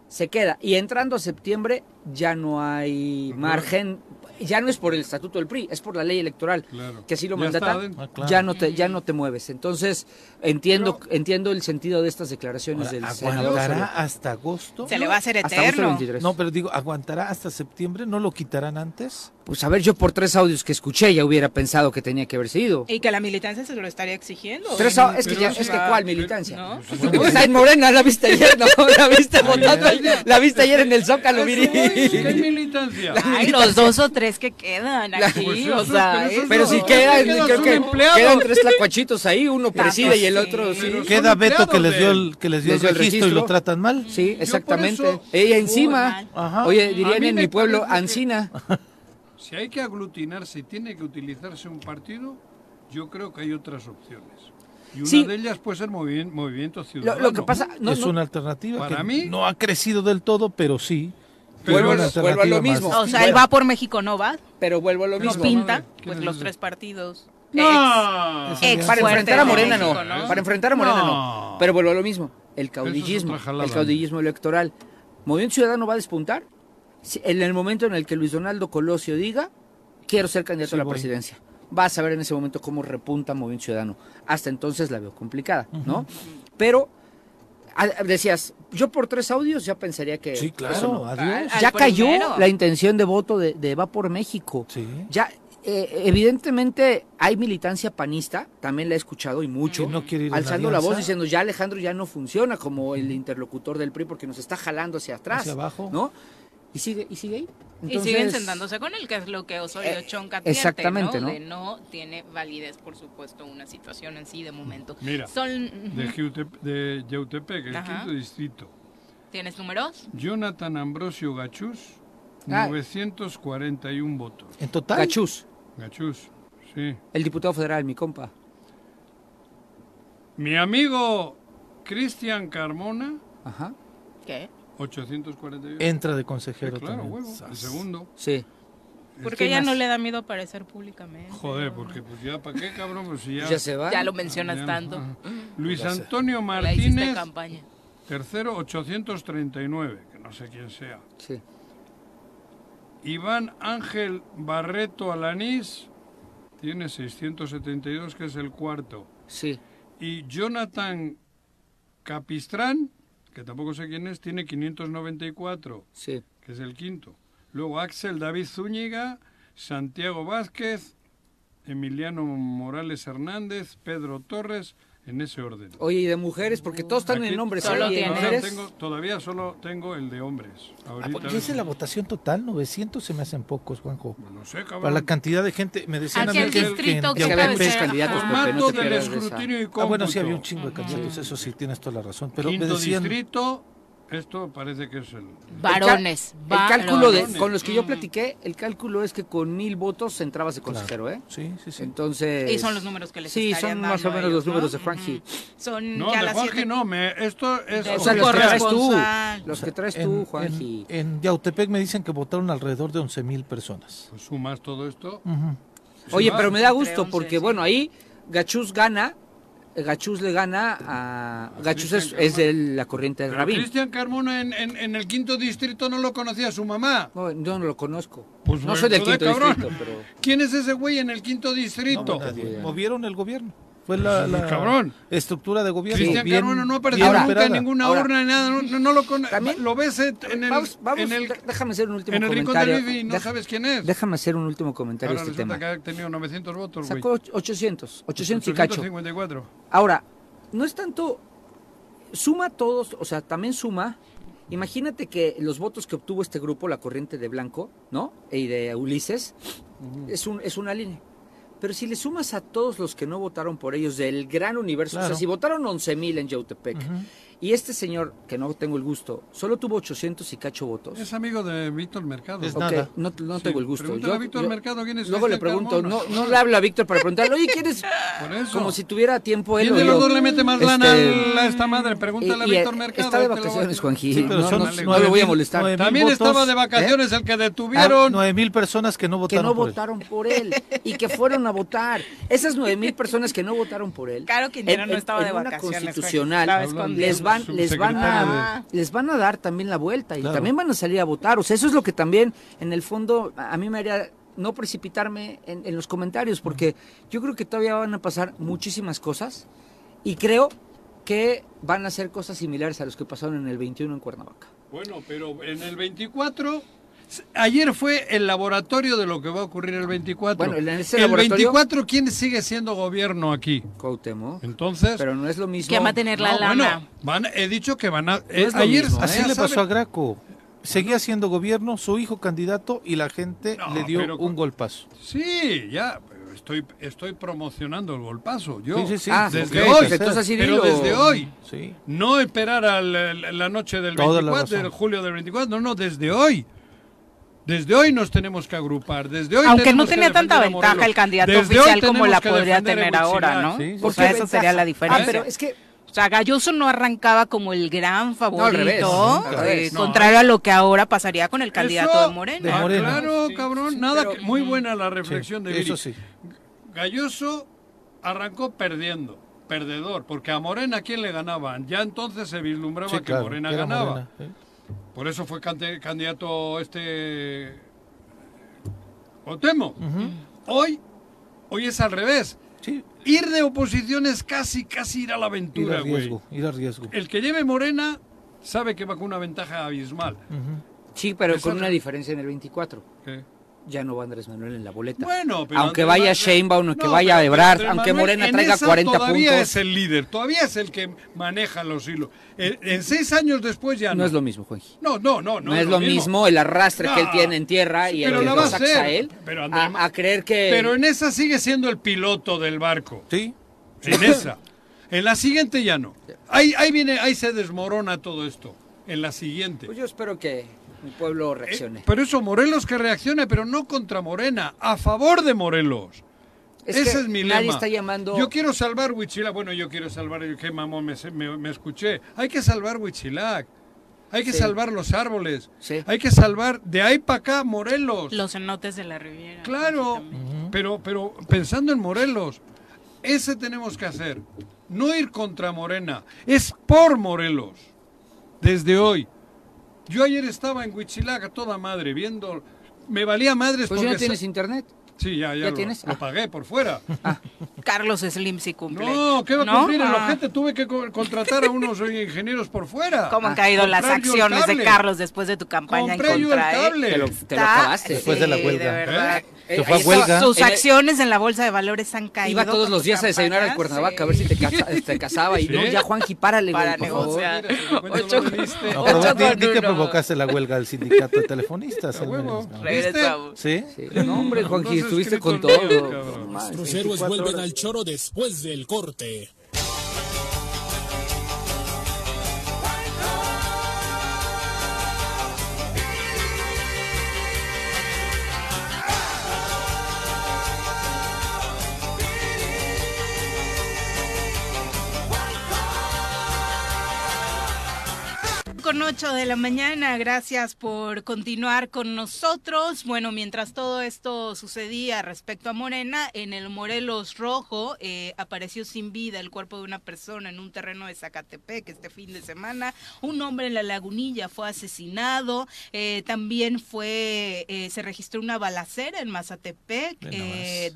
S5: se queda. Y entrando a septiembre ya no hay margen ya no es por el estatuto del PRI, es por la ley electoral, que así lo mandata, ah, ya no te ya no te mueves. Entonces, entiendo entiendo el sentido de estas declaraciones del senador.
S3: ¿Aguantará hasta agosto?
S1: Se le va a hacer eterno.
S3: No, pero digo, ¿aguantará hasta septiembre? ¿No lo quitarán antes?
S5: Pues a ver, yo por tres audios que escuché ya hubiera pensado que tenía que haber sido.
S1: Y que la militancia se lo estaría exigiendo.
S5: Tres es que ya, es que ¿cuál militancia? ¿No? Pues en Morena, la viste ayer, ¿no? La viste votando, la viste ayer en el Zócalo, Viri.
S2: ¿Qué militancia?
S1: Ay, los dos o tres que quedan aquí, pues o sea.
S5: Pero si quedan, creo que quedan tres tlacuachitos ahí, uno preside y el otro sí.
S3: Queda Beto que les dio el, que les dio el, registro, y lo tratan mal.
S5: Sí, exactamente. Ella encima. Oye, dirían en mi pueblo, Ancina.
S2: Si hay que aglutinarse y tiene que utilizarse un partido, yo creo que hay otras opciones. Y una de ellas puede ser movimiento, ciudadano.
S5: Lo, que pasa
S3: es una alternativa Para que mí, no ha crecido del todo, pero sí.
S5: vuelvo, a lo mismo.
S1: O sea, él va por México, ¿no va?
S5: Pero vuelvo a lo mismo.
S1: pinta, pues los tres partidos.
S2: No.
S5: para enfrentar a Morena no. Para enfrentar a Morena no. Pero vuelvo a lo mismo. El caudillismo. El caudillismo electoral. ¿Movimiento Ciudadano va a despuntar? En el momento en el que Luis Donaldo Colosio diga, quiero ser candidato a la presidencia. Vas a ver en ese momento cómo repunta Movimiento Ciudadano. Hasta entonces la veo complicada, ¿no? Pero decías, yo por tres audios ya pensaría que
S3: sí, claro,
S5: ya cayó la intención de voto de, Va por México. Ya eh, evidentemente hay militancia panista, también la he escuchado y mucho, alzando la voz diciendo ya Alejandro ya no funciona como el interlocutor del PRI porque nos está jalando hacia atrás, hacia abajo, ¿no? Y sigue y sigue ahí.
S1: y siguen sentándose con él, que es lo que Osorio eh, Chonca
S5: exactamente, ¿no?
S1: De no tiene validez, por supuesto, una situación en sí de momento.
S2: Mira, de, Yautepec, el quinto distrito.
S1: ¿Tienes números?
S2: Jonathan Ambrosio Gachús, 941 ah. votos.
S5: ¿En total? Gachús.
S2: Gachús, sí.
S5: El diputado federal, mi compa.
S2: Mi amigo Cristian Carmona,
S5: Ajá.
S1: ¿Qué?
S2: 848.
S3: Entra de consejero
S2: Sí, claro,
S3: también.
S2: huevo, el segundo.
S5: Sí.
S1: Porque
S5: ¿Qué
S1: ella
S5: más?
S1: no le da miedo aparecer públicamente.
S2: Joder, porque pues ya, ¿para qué, cabrón? Pues si ya...
S5: Ya se va.
S1: Ya lo mencionas
S2: Ya,
S1: tanto.
S2: Luis Antonio Martínez,
S1: campaña.
S2: tercero, 839, que no sé quién sea.
S5: Sí.
S2: Iván Ángel Barreto Alanís, tiene 672, que es el cuarto.
S5: Sí.
S2: Y Jonathan Capistrán, que tampoco sé quién es, tiene 594,
S5: Sí.
S2: que es el quinto. Luego Axel David Zúñiga, Santiago Vázquez, Emiliano Morales Hernández, Pedro Torres, en ese orden.
S5: Oye, y de mujeres, porque todos están
S2: Aquí
S5: en hombres.
S1: solo
S5: ¿eh? ¿Y de
S1: tiene-
S5: mujeres?
S2: tengo- todavía solo tengo el de hombres. Ahorita,
S3: ¿Qué es la votación total? 900 se me hacen pocos, Juanjo.
S2: no sé, cabrón.
S3: Para la cantidad de gente, me decían a mí que, que
S1: distrito
S3: en
S1: que
S5: Sí, había muchos candidatos, no
S2: Formato
S5: te
S2: del escrutinio y cómputo.
S3: Ah, bueno, sí, había un chingo de candidatos, eso sí, tienes toda la razón. Pero me
S2: Quinto
S3: decían,
S2: distrito, esto parece que es el...
S1: Varones.
S5: El, ca- el cálculo de,
S2: varones.
S5: con los que yo platiqué, el cálculo es que con mil votos entrabas de consejero, ¿eh?
S3: sí, sí, sí.
S5: Entonces.
S1: Y son los números que les
S5: Sí, son más o menos
S1: ellos,
S5: los números
S1: ¿no?
S5: de Juanji.
S1: Son
S2: No,
S1: ya
S2: de
S1: las
S2: Juanji
S1: siete.
S2: no, me, esto es...
S1: De
S5: O sea, los que traes tú.
S1: corresponsal.
S5: Los que traes tú,
S3: en,
S5: Juanji.
S3: en, en Yautepec me dicen que votaron alrededor de 11 mil personas.
S2: Pues sumas todo esto...
S5: Oye, pero me da gusto
S1: 11,
S5: porque, bueno, ahí Gachuz gana. Eh, Gachuz le gana a. Es,
S2: Cristian
S5: es de la corriente de Rabín.
S2: Cristian Carmona en, en- en el quinto distrito no lo conocía su mamá.
S5: No, yo no lo conozco.
S2: Pues
S5: no soy del quinto distrito, pero.
S2: ¿Quién es ese güey en el quinto distrito?
S3: No, nadie. Movieron el gobierno. Fue la, la
S2: Cabrón.
S3: estructura de gobierno.
S2: Cristian
S3: bien-
S2: Carmona no ha aparecido
S3: bien
S2: nunca ninguna
S5: Ahora,
S2: urna ni nada. No, no- no lo conoce.
S5: también-
S2: Lo ves en el,
S5: vamos, vamos,
S2: en el,
S5: de- déjame hacer un último
S2: en el rincón
S5: comentario.
S2: del Bibi y no
S5: Deja-
S2: sabes quién es.
S5: Déjame hacer un último comentario
S2: Ahora
S5: de este tema.
S2: que ha tenido 900 votos.
S5: Sacó 800, 800 y cacho.
S2: 854.
S5: Ahora, no es tanto. Suma todos, o sea, también suma. Imagínate que los votos que obtuvo este grupo, la corriente de Blanco, ¿no? Y de Ulises, es, un, es una línea. Pero si le sumas a todos los que no votaron por ellos del gran universo, o sea, si votaron 11.000 en Yautepec, y este señor, que no tengo el gusto, solo tuvo 800 y cacho votos.
S2: Es amigo de Víctor Mercado.
S3: Es
S5: Ok,
S3: nada.
S5: no, no
S2: Sí,
S5: tengo el gusto.
S2: pregúntale a Víctor Mercado quién es
S5: Luego le
S2: Cristian
S5: pregunto, no, no le habla a Víctor para preguntarle, oye, ¿quién es?
S2: Por eso.
S5: Como si tuviera tiempo él
S2: ¿Quién de
S5: yo.
S2: los dos le mete más lana
S5: Este,
S2: a esta madre? Pregúntale a
S5: y- y,
S2: Víctor
S5: eh,
S2: Mercado.
S5: Está de
S2: este a-
S5: vacaciones, Juanji.
S3: Sí, pero
S5: no,
S3: son
S5: no, no lo voy a molestar.
S2: También
S3: votos,
S2: estaba de vacaciones el que detuvieron.
S3: Nueve mil personas que no
S5: que
S3: votaron
S5: no
S3: por él.
S5: votaron por él y que fueron a votar. Esas nueve mil personas que no votaron por él.
S1: Claro, Quintero no estaba de vacaciones,
S5: constitucional les van les van a les van a dar también la vuelta y
S3: Claro.
S5: también van a salir a votar. O sea, eso es lo que también en el fondo a mí me haría no precipitarme en, en los comentarios porque yo creo que todavía van a pasar muchísimas cosas y creo que van a ser cosas similares a los que pasaron en el 21 en Cuernavaca.
S2: Bueno, pero en el 24... Ayer fue el laboratorio de lo que va a ocurrir el 24.
S5: Bueno, en ese
S2: el
S5: laboratorio-
S2: 24, ¿quién sigue siendo gobierno aquí?
S5: Cuauhtémoc.
S2: Entonces...
S5: Pero no es lo mismo.
S1: Que va a tener la
S2: No,
S1: lana.
S2: bueno, van, he dicho que van a... eh, ayer
S5: mismo, ¿eh?
S3: Así le pasó a Graco. Seguía siendo gobierno, su hijo candidato y la gente
S2: No,
S3: le dio
S2: pero
S3: un golpazo.
S2: Sí, ya, pero estoy, estoy promocionando el golpazo. Yo,
S3: Sí, sí, sí.
S5: Ah,
S2: desde hoy.
S5: entonces así
S2: pero
S5: dilo.
S2: desde hoy.
S3: Sí.
S2: No esperar a la, la noche del
S3: Toda la
S2: 24,
S3: razón.
S2: del julio del 24, no, no, desde hoy. Desde hoy nos tenemos que agrupar, desde hoy
S1: Aunque no
S2: tenemos que
S1: tenía tanta ventaja el candidato
S2: Desde
S1: oficial como la podría tener ahora. ¿no?
S3: Sí, sí, sí.
S1: esa sería la diferencia.
S5: Ah, pero es que
S1: O sea, Galloso no arrancaba como el gran favorito,
S5: revés, no, al
S1: eh,
S5: revés.
S2: No,
S1: contrario a lo que ahora pasaría con el candidato
S2: Eso-
S1: de Morena.
S3: de
S2: Ah, claro, cabrón, nada,
S5: pero-
S2: que- muy buena la reflexión de Viri.
S3: Eso sí.
S2: Galloso arrancó perdiendo, perdedor, porque a Morena ¿quién le ganaban? Ya entonces se vislumbraba
S3: Sí,
S2: que
S3: claro,
S2: Morena ganaba.
S3: Morena.
S2: Por eso fue cante- candidato este Otemo. Hoy, hoy es al revés.
S3: Sí,
S2: Ir de oposición es casi, casi ir a la
S3: ir
S2: aventura,
S3: a
S2: güey.
S3: riesgo, ir a riesgo.
S2: El que lleve Morena sabe que va con una ventaja abismal.
S5: Sí, pero
S2: Esa
S5: con una diferencia en el 24.
S2: ¿Qué?
S5: Ya no va Andrés Manuel en la boleta.
S2: Bueno, pero
S5: aunque
S2: Andrés
S5: vaya Sheinbaum, aunque
S2: No,
S5: vaya Ebrard, aunque Morena
S2: en
S5: traiga
S2: esa
S5: 40
S2: todavía
S5: puntos.
S2: es el líder, todavía es el que maneja los hilos. En, en seis años después ya no.
S5: No es lo mismo, Juanji.
S2: No, no, no,
S5: No, es lo mismo. el arrastre que él
S2: No.
S5: tiene en tierra y el que lo
S2: va a
S5: él
S2: Pero Andrés
S5: a creer que
S2: Pero en esa sigue siendo el piloto del barco.
S3: Sí,
S2: En esa. En la siguiente ya no. Ahí, ahí viene, ahí se desmorona todo esto. En la siguiente.
S5: Pues yo espero que mi pueblo
S2: Eh,
S5: reaccione.
S2: pero eso, Morelos que reaccione, pero no contra Morena, a favor de Morelos. Ese es mi lema.
S5: Nadie está llamando.
S2: Yo quiero salvar Huichilac. Bueno, yo quiero salvar. Qué mamón me, me, me escuché. Hay que salvar Huichilac. Hay que salvar los árboles. Hay que salvar de ahí para acá Morelos.
S1: Los cenotes de la Riviera.
S2: Claro, pero, pero pensando en Morelos, ese tenemos que hacer. No ir contra Morena, es por Morelos. Desde hoy. Yo ayer estaba en Huichilac toda madre viendo. Me valía madres
S5: pues
S2: porque.
S5: no tienes internet?
S2: Sí, ya, ya, lo, tienes? lo ah. pagué por fuera.
S1: Ah. Carlos Slim sí cumple.
S2: No, ¿qué va a cumplir? El ojete ah. tuve que contratar a unos ingenieros por fuera.
S1: ¿Cómo han caído las acciones de Carlos después de tu campaña
S2: Compré
S1: en contra?
S2: Yo el cable.
S5: Te lo, te lo acabaste.
S3: Después de la huelga.
S1: De verdad.
S3: ¿Eh? Se fue a huelga.
S1: Sus acciones en la bolsa de valores han caído.
S5: Iba todos los días a desayunar al Cuernavaca a ver si te, casa, te casaba. Y ¿Sí? no, ya Juanji, párale,
S1: Para
S5: güey,
S1: negociar.
S5: Ocho,
S3: no, pero di, di que provocaste la huelga del sindicato de telefonistas.
S1: Regresamos.
S3: ¿Sí?
S5: ¿Sí? No, hombre, Juanji, estuviste con todo.
S6: Nuestros héroes vuelven al choro después del corte.
S1: Con 8 de la mañana. Gracias por continuar con nosotros. Bueno, mientras todo esto sucedía respecto a Morena, en el Morelos Rojo eh, apareció sin vida el cuerpo de una persona en un terreno de Zacatepec este fin de semana. Un hombre en la lagunilla fue asesinado. Eh, también fue, eh, se registró una balacera en Mazatepec.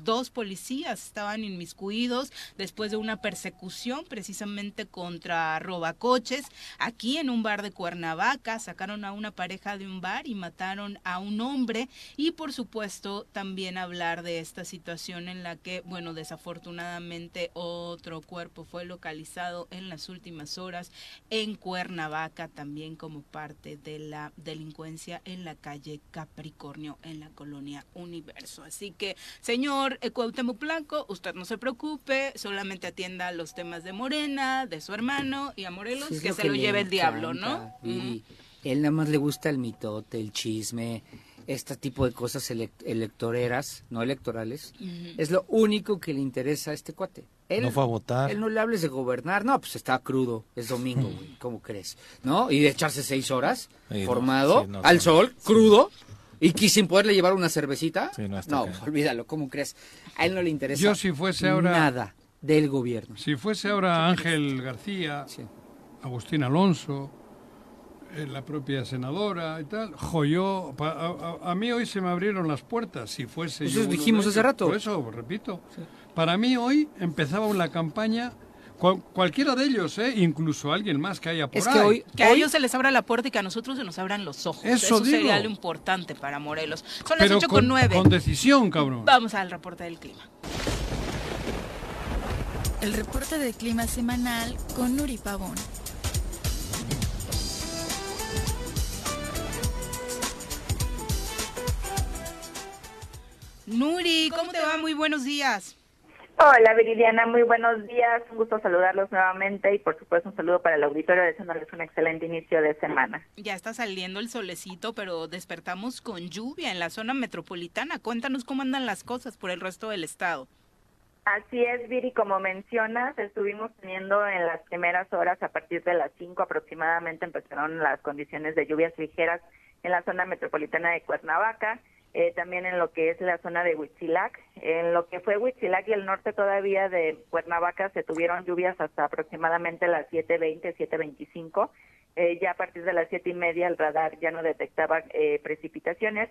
S1: dos policías estaban inmiscuidos después de una persecución precisamente contra robacoches aquí en un bar de Cuernavaca, sacaron a una pareja de un bar y mataron a un hombre y por supuesto también hablar de esta situación en la que, bueno, desafortunadamente otro cuerpo fue localizado en las últimas horas en Cuernavaca también como parte de la delincuencia en la calle Capricornio en la colonia Universo. Así que, señor Cuauhtémoc Blanco, usted no se preocupe, solamente atienda los temas de Morena, de su hermano y a Morelos, que se lo lleve el diablo, ¿no?
S5: Él nada más le gusta el mitote, el chisme, este tipo de cosas electoreras, no electorales. Es lo único que le interesa a este cuate. Él,
S3: no fue a votar.
S5: Él no le hables de gobernar. No, pues está crudo. Es domingo, güey. ¿Cómo crees? ¿No? Y de echarse seis horas formado al sol, crudo. Y sin poderle llevar una cervecita. no, olvídalo. ¿Cómo crees? A él no le interesa
S2: Yo si fuese ahora...
S5: nada del gobierno.
S2: Si fuese ahora Ángel García, Agustín Alonso, la propia senadora y tal. Jo, a, mí hoy se me abrieron las puertas, si fuese
S5: Eso dijimos hace rato.
S2: Por eso, repito. Para mí hoy empezaba una campaña cualquiera de ellos, ¿eh? incluso alguien más que haya por
S1: es que Hoy, que a ellos se les abra la puerta y que a nosotros se nos abran los ojos. Eso, sería lo importante para Morelos. Son las ocho con nueve.
S2: Con decisión, cabrón.
S1: Vamos al reporte del clima.
S8: El reporte del clima semanal con Nuri Pavón.
S1: ¿Cómo te va? Muy buenos días.
S9: Hola Viridiana, muy buenos días. Un gusto saludarlos nuevamente y por supuesto un saludo para el auditorio deseándoles un excelente inicio de semana.
S1: Ya está saliendo el solecito, pero despertamos con lluvia en la zona metropolitana. Cuéntanos cómo andan las cosas por el resto del estado.
S9: Así es, Viri, como mencionas, estuvimos teniendo en las primeras horas, a partir de las 5 aproximadamente, empezaron las condiciones de lluvias ligeras en la zona metropolitana de Cuernavaca eh, también en lo que es la zona de Huitzilac. En lo que fue Huitzilac y el norte todavía de Cuernavaca se tuvieron lluvias hasta aproximadamente las 7.20, 7.25. Eh, ya a partir de las siete y media el radar ya no detectaba eh, precipitaciones.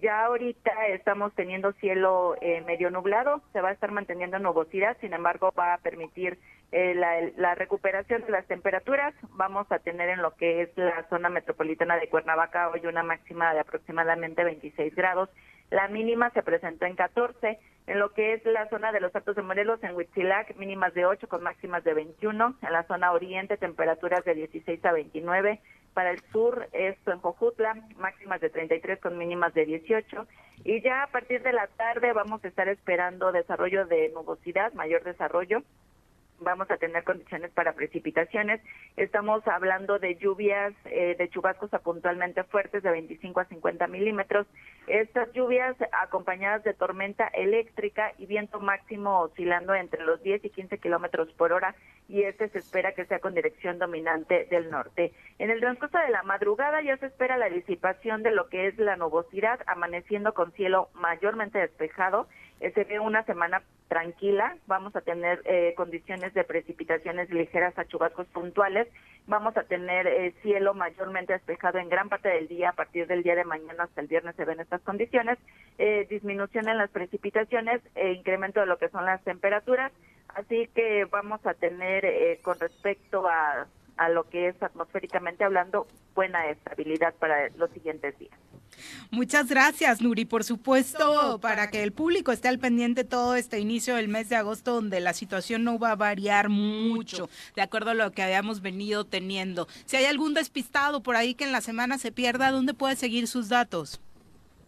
S9: Ya ahorita estamos teniendo cielo eh, medio nublado, se va a estar manteniendo nubosidad, sin embargo va a permitir eh, la, recuperación de las temperaturas. Vamos a tener en lo que es la zona metropolitana de Cuernavaca hoy una máxima de aproximadamente 26 grados. La mínima se presentó en 14. En lo que es la zona de los Altos de Morelos, en Huitzilac, mínimas de 8 con máximas de 21. En la zona oriente, temperaturas de 16 a 29. Para el sur, esto en Jojutla, máximas de 33 con mínimas de 18. Y ya a partir de la tarde vamos a estar esperando desarrollo de nubosidad, mayor desarrollo vamos a tener condiciones para precipitaciones. Estamos hablando de lluvias, eh, de chubascos a puntualmente fuertes de 25 a 50 milímetros. Estas lluvias acompañadas de tormenta eléctrica y viento máximo oscilando entre los 10 y 15 kilómetros por hora y este se espera que sea con dirección dominante del norte. En el transcurso de la madrugada ya se espera la disipación de lo que es la nubosidad, amaneciendo con cielo mayormente despejado. Eh, se ve una semana tranquila, vamos a tener eh, condiciones de precipitaciones ligeras a chubascos puntuales, vamos a tener eh, cielo mayormente despejado en gran parte del día, a partir del día de mañana hasta el viernes se ven estas condiciones, disminución en las precipitaciones, e incremento de lo que son las temperaturas, Así que vamos a tener eh, con respecto a, a lo que es atmosféricamente hablando buena estabilidad para los siguientes días.
S1: Muchas gracias, Nuri. Por supuesto, para que el público esté al pendiente todo este inicio del mes de agosto, donde la situación no va a variar mucho, de acuerdo a lo que habíamos venido teniendo. Si hay algún despistado por ahí que en la semana se pierda, ¿dónde puede seguir sus datos?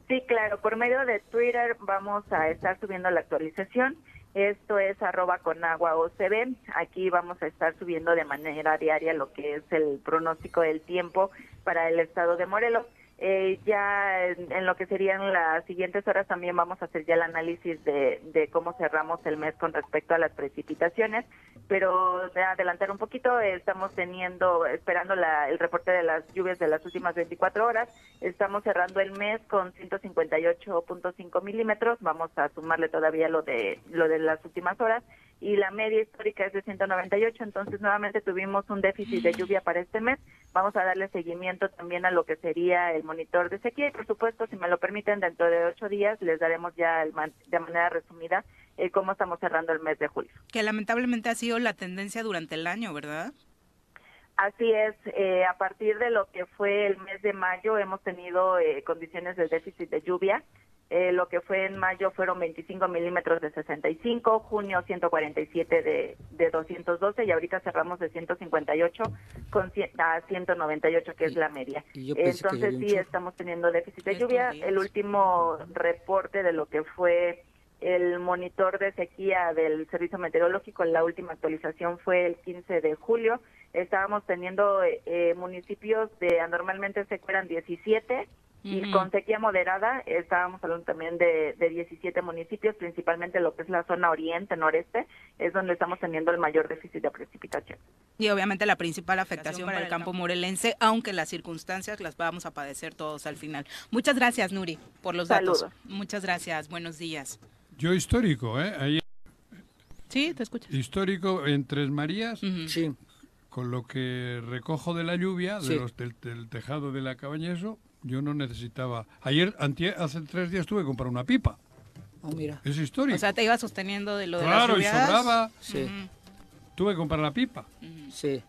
S9: Sí, claro, por medio de Twitter vamos a estar subiendo la actualización esto es arroba con agua OCB. Aquí vamos a estar subiendo de manera diaria lo que es el pronóstico del tiempo para el estado de Morelos. Eh, ya en, lo que serían las siguientes horas también vamos a hacer ya el análisis de, de cómo cerramos el mes con respecto a las precipitaciones, pero de adelantar un poquito, estamos teniendo, esperando el reporte de las lluvias de las últimas 24 horas, estamos cerrando el mes con 158.5 milímetros, vamos a sumarle todavía lo de, lo de las últimas horas, y la media histórica es de 198, entonces nuevamente tuvimos un déficit de lluvia para este mes. Vamos a darle seguimiento también a lo que sería el monitor de sequía y por supuesto, si me lo permiten, dentro de ocho días les daremos ya de manera resumida eh, cómo estamos cerrando el mes de julio.
S1: Que lamentablemente ha sido la tendencia durante el año, ¿verdad?
S9: Así es, eh, a partir de lo que fue el mes de mayo hemos tenido eh, condiciones de déficit de lluvia. Eh, lo que fue en mayo fueron 25 milímetros de 65, junio 147 de, de 212 y ahorita cerramos de 158 con a 198 que es la media. Entonces sí estamos teniendo déficit de lluvia. El último reporte de lo que fue el monitor de sequía del Servicio Meteorológico, la última actualización fue el 15 de julio. Estábamos teniendo eh, municipios de anormalmente se eran 17 y con sequía moderada estábamos hablando también de, de 17 municipios, principalmente lo que es la zona oriente, noreste, es donde estamos teniendo el mayor déficit de precipitación.
S1: Y obviamente la principal afectación para el campo morelense, aunque las circunstancias las vamos a padecer todos al final. Muchas gracias, Nuri, por los datos. Muchas gracias, buenos días.
S2: Yo histórico, ¿eh? Ahí...
S1: Sí, te escucho.
S2: Histórico en Tres Marías. Sí. Con lo que recojo de la lluvia, de los, del, tejado de la cabaña, eso, yo no necesitaba. Ayer, hace tres días, tuve que comprar una pipa.
S1: Oh, mira.
S2: Es histórico.
S1: O sea, te iba sosteniendo de lo de
S2: las
S1: lluvias.
S2: Claro, y sobraba. Sí. Tuve que comprar la pipa.
S5: Sí.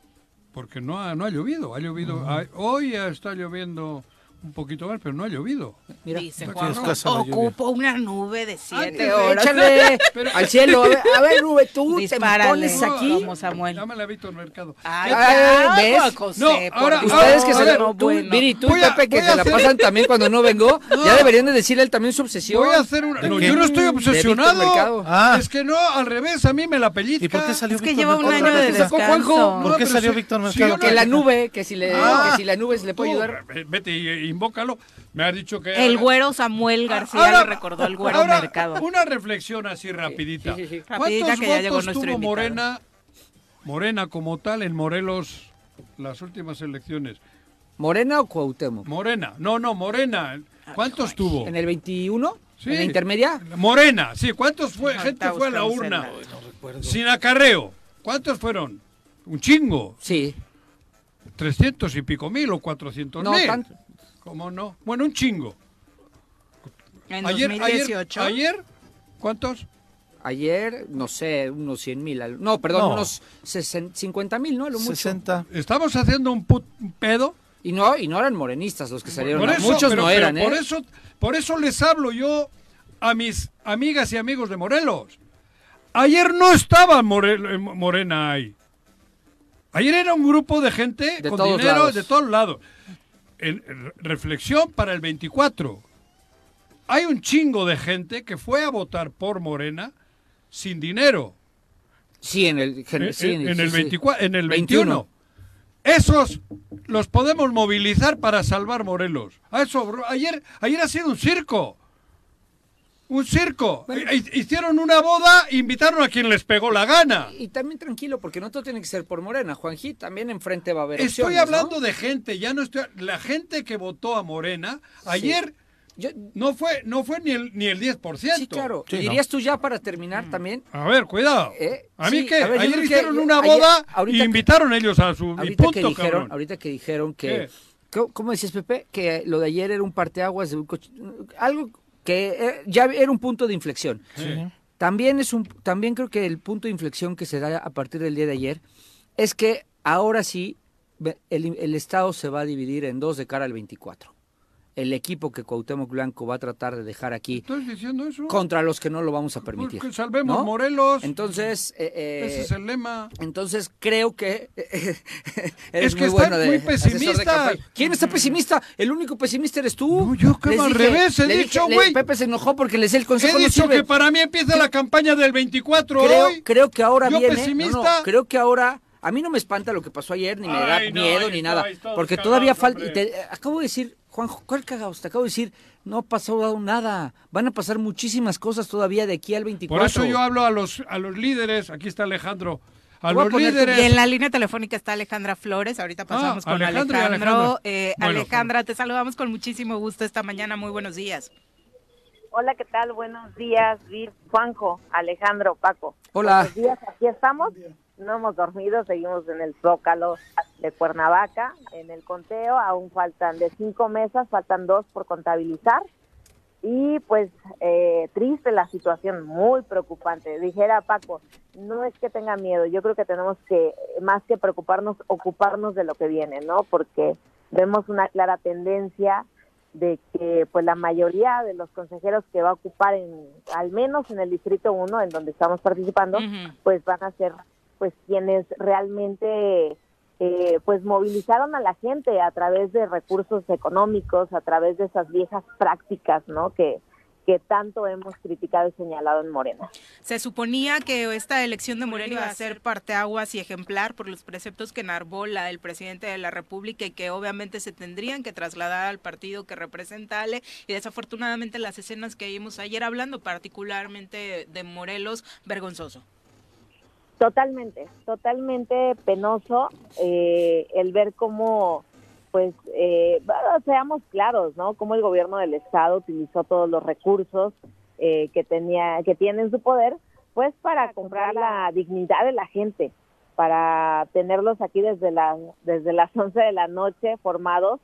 S2: Porque no ha, no ha llovido. Ha llovido. hoy está lloviendo un poquito más, pero no ha llovido.
S1: Mira, Dice Juan, ocupo una nube de siete horas.
S5: Échale al cielo. A ver, a ver, nube, tú te pones aquí.
S2: Como Samuel. Llámale a Víctor Mercado.
S5: Ay, ¿ves? José, no, ahora, ustedes que se ver, tú, bueno. Miri, tú y Pepe, que se la pasan también cuando no vengo, ya deberían de decirle él también su obsesión.
S2: Voy a hacer una... No, yo no estoy obsesionado. Ah. Es que no, al revés, a mí me la pellizca.
S1: ¿Y por qué salió Es que lleva un año de descanso.
S3: ¿Por qué salió Víctor Mercado?
S5: Que la nube, que si la nube se le puede ayudar.
S2: Vete y invócalo. Me ha dicho que...
S1: El güero Samuel ah, García lo recordó, el güero Mercado.
S2: Una reflexión así rapidita. ¿Cuántos votos tuvo Morena, Morena como tal en Morelos las últimas elecciones?
S5: ¿Morena o Cuauhtémoc?
S2: Morena, no, no, Morena. ¿Cuántos tuvo?
S5: ¿En el 21? ¿En la intermedia?
S2: Morena, sí. ¿Cuántos fue, gente fue a la urna? Sin acarreo. ¿Cuántos fueron? Un chingo.
S5: Sí.
S2: 300 y pico mil o 400 no, mil. ¿Cómo no? Bueno, un chingo.
S1: En ayer, 2018.
S2: Ayer, ¿cuántos?
S5: Ayer, no sé, unos 100 mil. No, perdón, unos 50 mil, ¿no? Lo
S3: 60.
S2: Estamos haciendo un, pedo.
S5: Y no, y no eran morenistas los que salieron. Muchos no eran, ¿eh?
S2: Por eso, por eso les hablo yo a mis amigas y amigos de Morelos. Ayer no estaba Morena ahí. Ayer era un grupo de gente con dinero de todos lados en, reflexión para el 24. Hay un chingo de gente que fue a votar por Morena sin dinero.
S5: Sí, en el,
S2: en, el 24, en el 21. Esos los podemos movilizar para salvar Morelos. A eso, ayer, ayer ha sido un circo. Un circo. Hicieron una boda, invitaron a quien les pegó la gana.
S5: Y, también tranquilo, porque no todo tiene que ser por Morena. Juanji, también enfrente va a haber
S2: Estoy hablando de gente, ya no estoy... La gente que votó a Morena, ayer... no fue no fue ni el, ni el 10%.
S5: Sí, claro. ¿Dirías tú ya para terminar mm. también?
S2: A ver, cuidado. ¿Eh? A mí que ayer hicieron una boda y invitaron ellos a su
S5: ahorita que dijeron, Ahorita que dijeron que... ¿Cómo decías, Pepe? Que lo de ayer era un parteaguas de un coche... Algo que eh, ya era un punto de inflexión. También es un, también creo que el punto de inflexión que se da a partir del día de ayer es que ahora sí el, el Estado se va a dividir en dos de cara al 24 el equipo que Cuauhtémoc Blanco va a tratar de dejar aquí
S2: diciendo eso?
S5: contra los que no lo vamos a permitir.
S2: Pues salvemos Morelos.
S5: Entonces, eh,
S2: eh, ese es el lema.
S5: Entonces creo que
S2: es que muy muy pesimista.
S5: ¿Quién está pesimista? El único pesimista eres tú.
S2: No, yo que al revés he dicho, güey.
S5: Pepe se enojó porque le sé el consejo.
S2: He dicho que para mí empieza la campaña del 24
S5: creo,
S2: hoy.
S5: Creo que ahora viene. Pesimista. creo que ahora a mí no me espanta lo que pasó ayer, ni me da miedo, ni nada. Porque todavía falta. acabo de decir, Juanjo, ¿cuál cagados? Te acabo de decir, no ha pasado nada. Van a pasar muchísimas cosas todavía de aquí al 24.
S2: Por eso yo hablo a los, a los líderes. Aquí está Alejandro. A los líderes.
S1: Y en la línea telefónica está Alejandra Flores. Ahorita ah, pasamos con Alejandro. Eh, Alejandra, te saludamos con muchísimo gusto esta mañana. Muy buenos días.
S10: Hola, ¿qué tal? Buenos días, Vir, Juanjo, Alejandro, Paco.
S5: Hola.
S10: Buenos días, aquí estamos no hemos dormido, seguimos en el Zócalo de Cuernavaca, en el conteo, aún faltan de cinco mesas, faltan dos por contabilizar. Y pues eh, triste la situación, muy preocupante. Dijera Paco, no es que tenga miedo, yo creo que tenemos que, más que preocuparnos, ocuparnos de lo que viene, ¿no? Porque vemos una clara tendencia de que pues la mayoría de los consejeros que va a ocupar en al menos en el distrito 1 en donde estamos participando pues van a ser pues quienes realmente eh, pues movilizaron a la gente a través de recursos económicos, a través de esas viejas prácticas, ¿no? Que, que tanto hemos criticado y señalado en Morena.
S1: Se suponía que esta elección de Morena iba a ser parteaguas y ejemplar por los preceptos que enarbola el presidente de la República y que obviamente se tendrían que trasladar al partido que representa Ale y desafortunadamente las escenas que vimos ayer hablando particularmente de Morelos, vergonzoso.
S10: Totalmente, totalmente penoso eh, el ver cómo, pues, eh, seamos claros, ¿no? Cómo el gobierno del estado utilizó todos los recursos eh, que tenía, que tiene en su poder, pues, para comprar la dignidad de la gente, para tenerlos aquí desde las desde las 11 de la noche formados,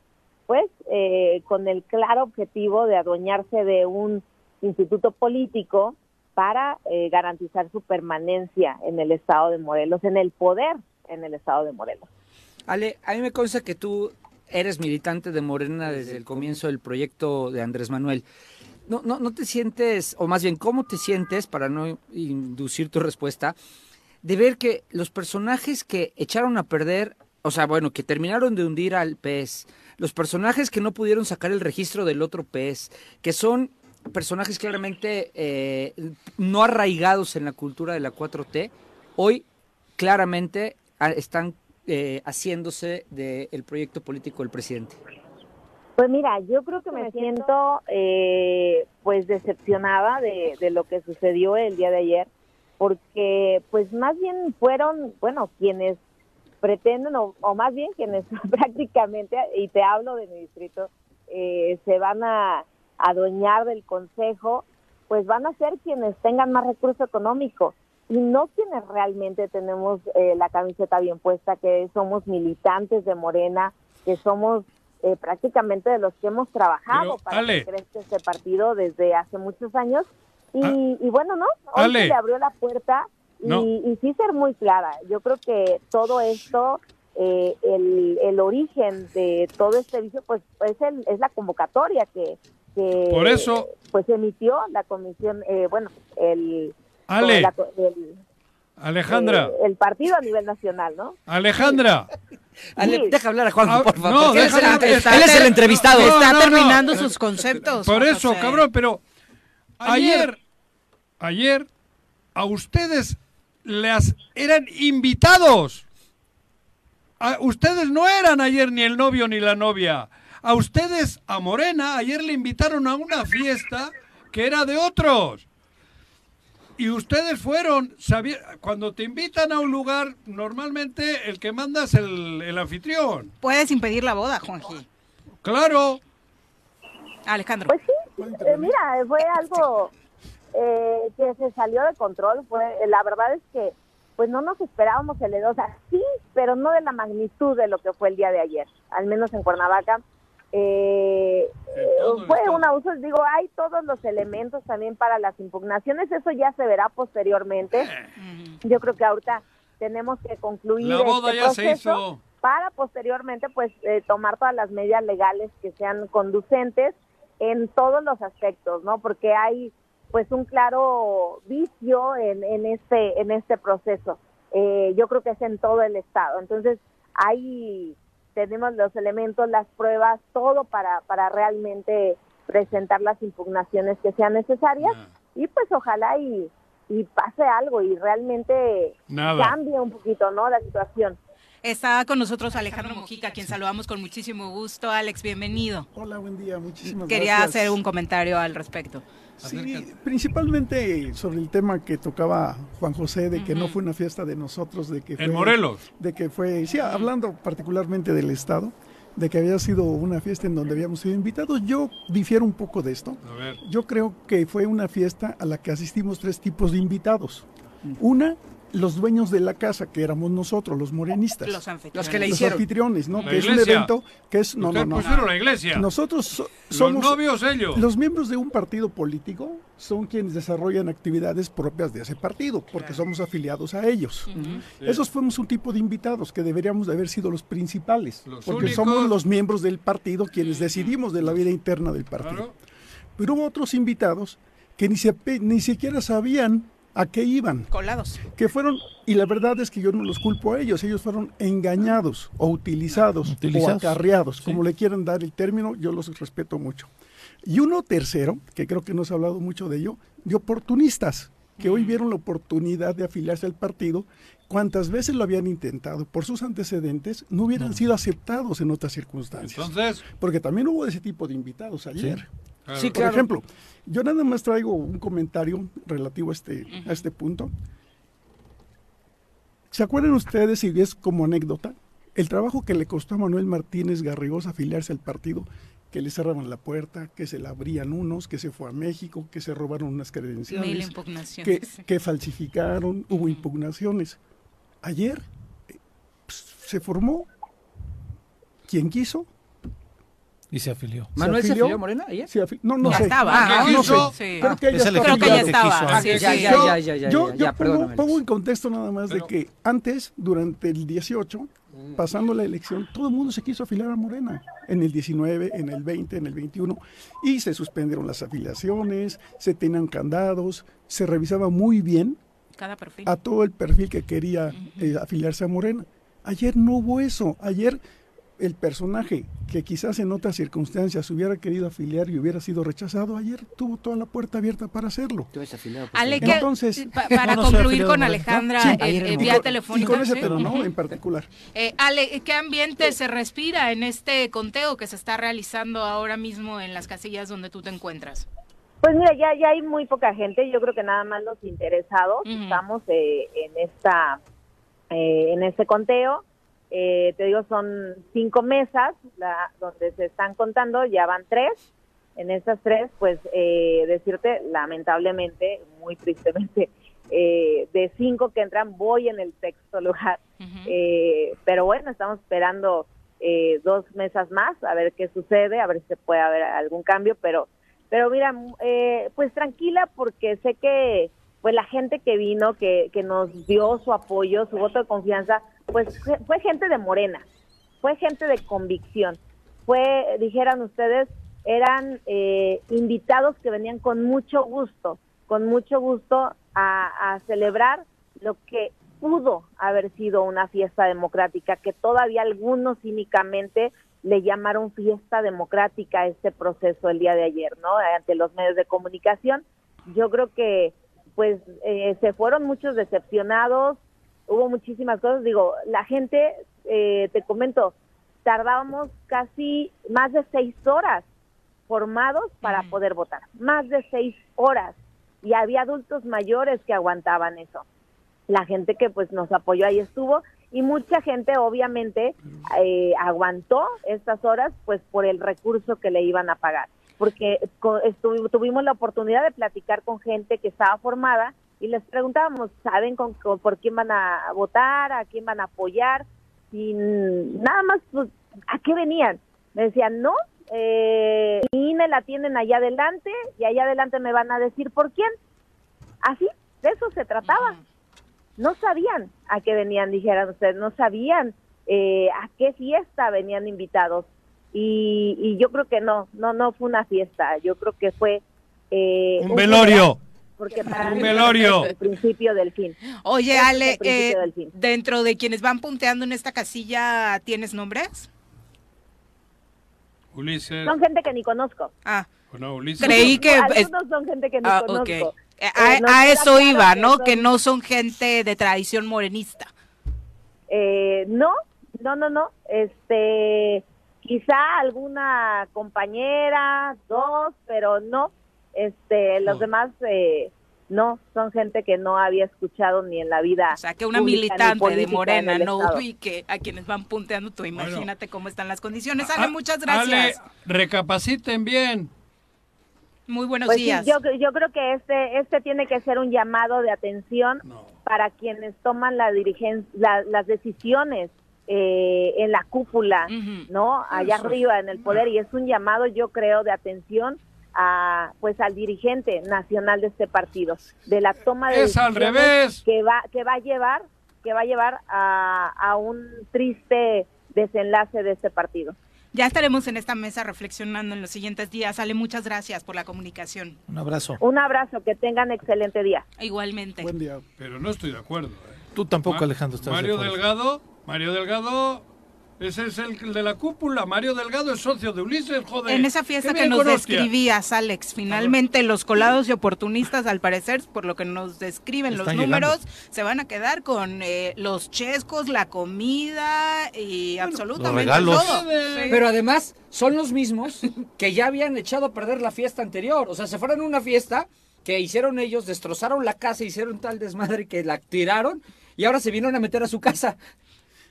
S10: pues, eh, con el claro objetivo de adueñarse de un instituto político para eh, garantizar su permanencia en el estado de Morelos, en el poder en el estado de Morelos.
S5: Ale, a mí me consta que tú eres militante de Morena desde el comienzo del proyecto de Andrés Manuel. No, no, no te sientes, o más bien, ¿cómo te sientes, para no inducir tu respuesta, de ver que los personajes que echaron a perder, o sea, bueno, que terminaron de hundir al pez, los personajes que no pudieron sacar el registro del otro pez, que son personajes claramente eh, no arraigados en la cultura de la 4T, hoy claramente ah, están eh, haciéndose del proyecto político del presidente.
S10: Pues mira, yo creo que me siento eh, pues decepcionada de, de, lo que sucedió el día de ayer, porque pues más bien fueron, bueno, quienes pretenden, o, o más bien quienes prácticamente, y te hablo de mi distrito, se van a adueñar del consejo, pues van a ser quienes tengan más recurso económico y no quienes realmente tenemos eh, la camiseta bien puesta, que somos militantes de Morena, que somos eh, prácticamente de los que hemos trabajado para que crezca este partido desde hace muchos años. Y, ah. bueno, ¿no? Hoy se le abrió la puerta y, sí ser muy clara. Yo creo que todo esto, eh, el, el origen de todo este vicio, pues es, el, es la convocatoria que, que
S2: por eso
S10: pues emitió la comisión eh, bueno el,
S2: Alejandra
S10: eh, el partido a nivel nacional no
S2: Alejandra
S5: deja hablar a Juan, ah, por favor. No, él, es el entrevistado.
S1: está terminando sus conceptos.
S2: Por eso, cabrón, pero ayer, ayer, a ustedes las eran invitados. ustedes no eran ayer ni el novio ni la novia. A ustedes, a Morena, ayer le invitaron a una fiesta que era de otros. Y ustedes fueron, cuando te invitan a un lugar, normalmente el que manda es el, anfitrión.
S1: Puedes impedir la boda, Juanji.
S2: Claro.
S1: Alejandro.
S10: Pues sí, eh, mira, fue algo eh, que se salió de control. Fue, la verdad es que pues no nos esperábamos el o sea, sí, pero no de la magnitud de lo que fue el día de ayer, al menos en Cuernavaca. Eh, fue un abuso, digo, hay todos los elementos también para las impugnaciones, eso ya se verá posteriormente. Eh. Yo creo que ahorita tenemos que concluir
S2: la boda este ya se hizo.
S10: para posteriormente pues eh, tomar todas las medidas legales que sean conducentes en todos los aspectos, ¿no? Porque hay pues un claro vicio en, en este en este proceso. Eh, yo creo que es en todo el estado. Entonces hay tenemos los elementos, las pruebas, todo para, para realmente presentar las impugnaciones que sean necesarias. Y pues ojalá y, y pase algo y realmente cambie un poquito no la situación.
S1: Está con nosotros Alejandro Mojica, quien saludamos con muchísimo gusto. Alex, bienvenido.
S11: Hola, buen día, muchísimas
S1: Quería gracias. Quería hacer un comentario al respecto.
S11: Sí, principalmente sobre el tema que tocaba Juan José, de que no fue una fiesta de nosotros, de que fue...
S2: En Morelos.
S11: De que fue, sí, hablando particularmente del Estado, de que había sido una fiesta en donde habíamos sido invitados. Yo difiero un poco de esto.
S2: A ver.
S11: Yo creo que fue una fiesta a la que asistimos tres tipos de invitados. Una, los dueños de la casa, que éramos nosotros, los morenistas.
S1: Los anfitriones.
S11: que le hicieron. Los anfitriones, ¿no? que es un evento que es... No, no, no.
S2: pusieron la iglesia.
S11: Nosotros somos...
S2: Los novios ellos.
S11: Los miembros de un partido político son quienes desarrollan actividades propias de ese partido, porque somos afiliados a ellos. Esos fuimos un tipo de invitados que deberíamos de haber sido los principales, porque somos los miembros del partido quienes decidimos de la vida interna del partido. Pero hubo otros invitados que ni, ni siquiera sabían ¿A qué iban?
S1: Colados.
S11: Que fueron, y la verdad es que yo no los culpo a ellos, ellos fueron engañados o utilizados, o acarreados, como le quieran dar el término, yo los respeto mucho. Y uno tercero, que creo que no se ha hablado mucho de ello, de oportunistas, que hoy vieron la oportunidad de afiliarse al partido, cuantas veces lo habían intentado por sus antecedentes, no hubieran sido aceptados en otras circunstancias.
S2: Entonces,
S11: porque también hubo ese tipo de invitados ayer. Sí, Por ejemplo, yo nada más traigo un comentario relativo a este, a este punto. ¿Se acuerdan ustedes, y es como anécdota, el trabajo que le costó a Manuel Martínez Garrigós afiliarse al partido, que le cerraban la puerta, que se la abrían unos, que se fue a México, que se robaron unas credenciales, que, que, falsificaron, hubo impugnaciones. Ayer eh, pues, se formó quien quiso,
S3: y se afilió.
S5: ¿Manuel se afilió, Morena ayer?
S11: no, no, sé.
S1: Estaba.
S11: Ah, no,
S1: sé.
S11: Sí. Creo que, ya
S1: Creo que ya estaba.
S5: ya, ya, ya, ya,
S11: yo, yo pongo, pongo, en contexto nada más de que antes, durante el 18, pasando la elección, todo el mundo se quiso afiliar a Morena. En el 19, en el 20, en el 21. Y se suspendieron las afiliaciones, se tenían candados, se revisaba muy bien
S1: Cada perfil.
S11: a todo el perfil que quería eh, afiliarse a Morena. Ayer no hubo eso. Ayer el personaje que quizás en otras circunstancias hubiera querido afiliar y hubiera sido rechazado, ayer tuvo toda la puerta abierta para hacerlo.
S1: Ale, Entonces, para concluir con Alejandra, eh, vía telefónica.
S11: Y con ese, pero no en particular.
S1: Eh, Ale, ¿qué ambiente se respira en este conteo que se está realizando ahora mismo en las casillas donde tú te encuentras?
S10: Pues mira, ya, ya hay muy poca gente, yo creo que nada más los interesados estamos eh, en esta en este conteo eh, te digo, son cinco mesas la, donde se están contando, ya van tres. En esas tres, pues eh, decirte, lamentablemente, muy tristemente, eh, de cinco que entran, voy en el sexto lugar. pero bueno, estamos esperando dos mesas más, a ver qué sucede, a ver si se puede haber algún cambio, pero, pero mira, pues tranquila porque sé que pues la gente que vino, que, que nos dio su apoyo, su voto de confianza, pues fue gente de Morena, fue gente de convicción, fue, dijeran ustedes, eran eh, invitados que venían con mucho gusto, con mucho gusto a, celebrar lo que pudo haber sido una fiesta democrática, que todavía algunos cínicamente le llamaron fiesta democrática a este proceso el día de ayer, ¿no? Ante los medios de comunicación. Yo creo que pues eh, se fueron muchos decepcionados, hubo muchísimas cosas. Digo, la gente, eh, te comento, tardábamos casi más de seis horas formados para poder votar, más de seis horas. Y había adultos mayores que aguantaban eso. La gente que pues nos apoyó ahí estuvo y mucha gente obviamente eh, aguantó estas horas pues por el recurso que le iban a pagar porque tuvimos la oportunidad de platicar con gente que estaba formada y les preguntábamos saben con, por quién van a votar a quién van a apoyar y nada más pues, a qué venían me decían no eh, INE la tienen allá adelante y allá adelante me van a decir por quién así de eso se trataba. No sabían a qué venían, dijeran ustedes, no sabían eh, a qué fiesta venían invitados. Y, yo creo que no, no, no fue una fiesta, yo creo que fue...
S2: Eh, un, velorio.
S10: Porque para
S2: un velorio.
S10: el principio del fin.
S1: Oye, Ale, eh, dentro de quienes van punteando en esta casilla, ¿tienes nombres?
S2: Ulises.
S10: Son gente que ni conozco.
S1: Ah.
S2: Bueno, Ulises.
S1: Creí que...
S10: Algunos son gente que ni ah, conozco.
S1: Eh, a, eso iba, ¿no? Que no son gente de tradición morenista.
S10: Eh, no, no, no, no. Este, quizá alguna compañera, dos, pero no. Este, los demás eh, no, son gente que no había escuchado ni en la vida.
S1: O sea, que una militante de Morena no ubique a quienes van punteando, tú imagínate cómo están las condiciones. Ale, muchas gracias.
S2: Ale, recapaciten bien.
S1: Muy buenos
S10: pues
S1: días.
S10: yo, yo creo que este, este tiene que ser un llamado de atención para quienes toman la dirigencia, las decisiones eh, en la cúpula, ¿no? Allá arriba en el poder y es un llamado, yo creo, de atención a pues al dirigente nacional de este partido, de la toma de
S2: es al revés.
S10: que va que va a llevar que va a llevar a, a un triste desenlace de este partido.
S1: Ya estaremos en esta mesa reflexionando en los siguientes días. Ale, muchas gracias por la comunicación.
S3: Un abrazo.
S10: Un abrazo, que tengan excelente día.
S1: Igualmente.
S11: Buen día.
S2: Pero no estoy de acuerdo. ¿eh?
S3: Tú tampoco, Alejandro.
S2: Estás Mario Delgado, Mario Delgado ese es el de la cúpula. Mario Delgado es socio de Ulises, joder.
S1: En esa fiesta que nos describías, Alex, finalmente los colados y oportunistas, al parecer, por lo que nos describen los números, se van a quedar con eh, los chescos, la comida y absolutamente todo.
S5: Pero además, son los mismos que ya habían echado a perder la fiesta anterior. O sea, se fueron a una fiesta que hicieron ellos, destrozaron la casa, hicieron tal desmadre que la tiraron y ahora se vinieron a meter a su casa.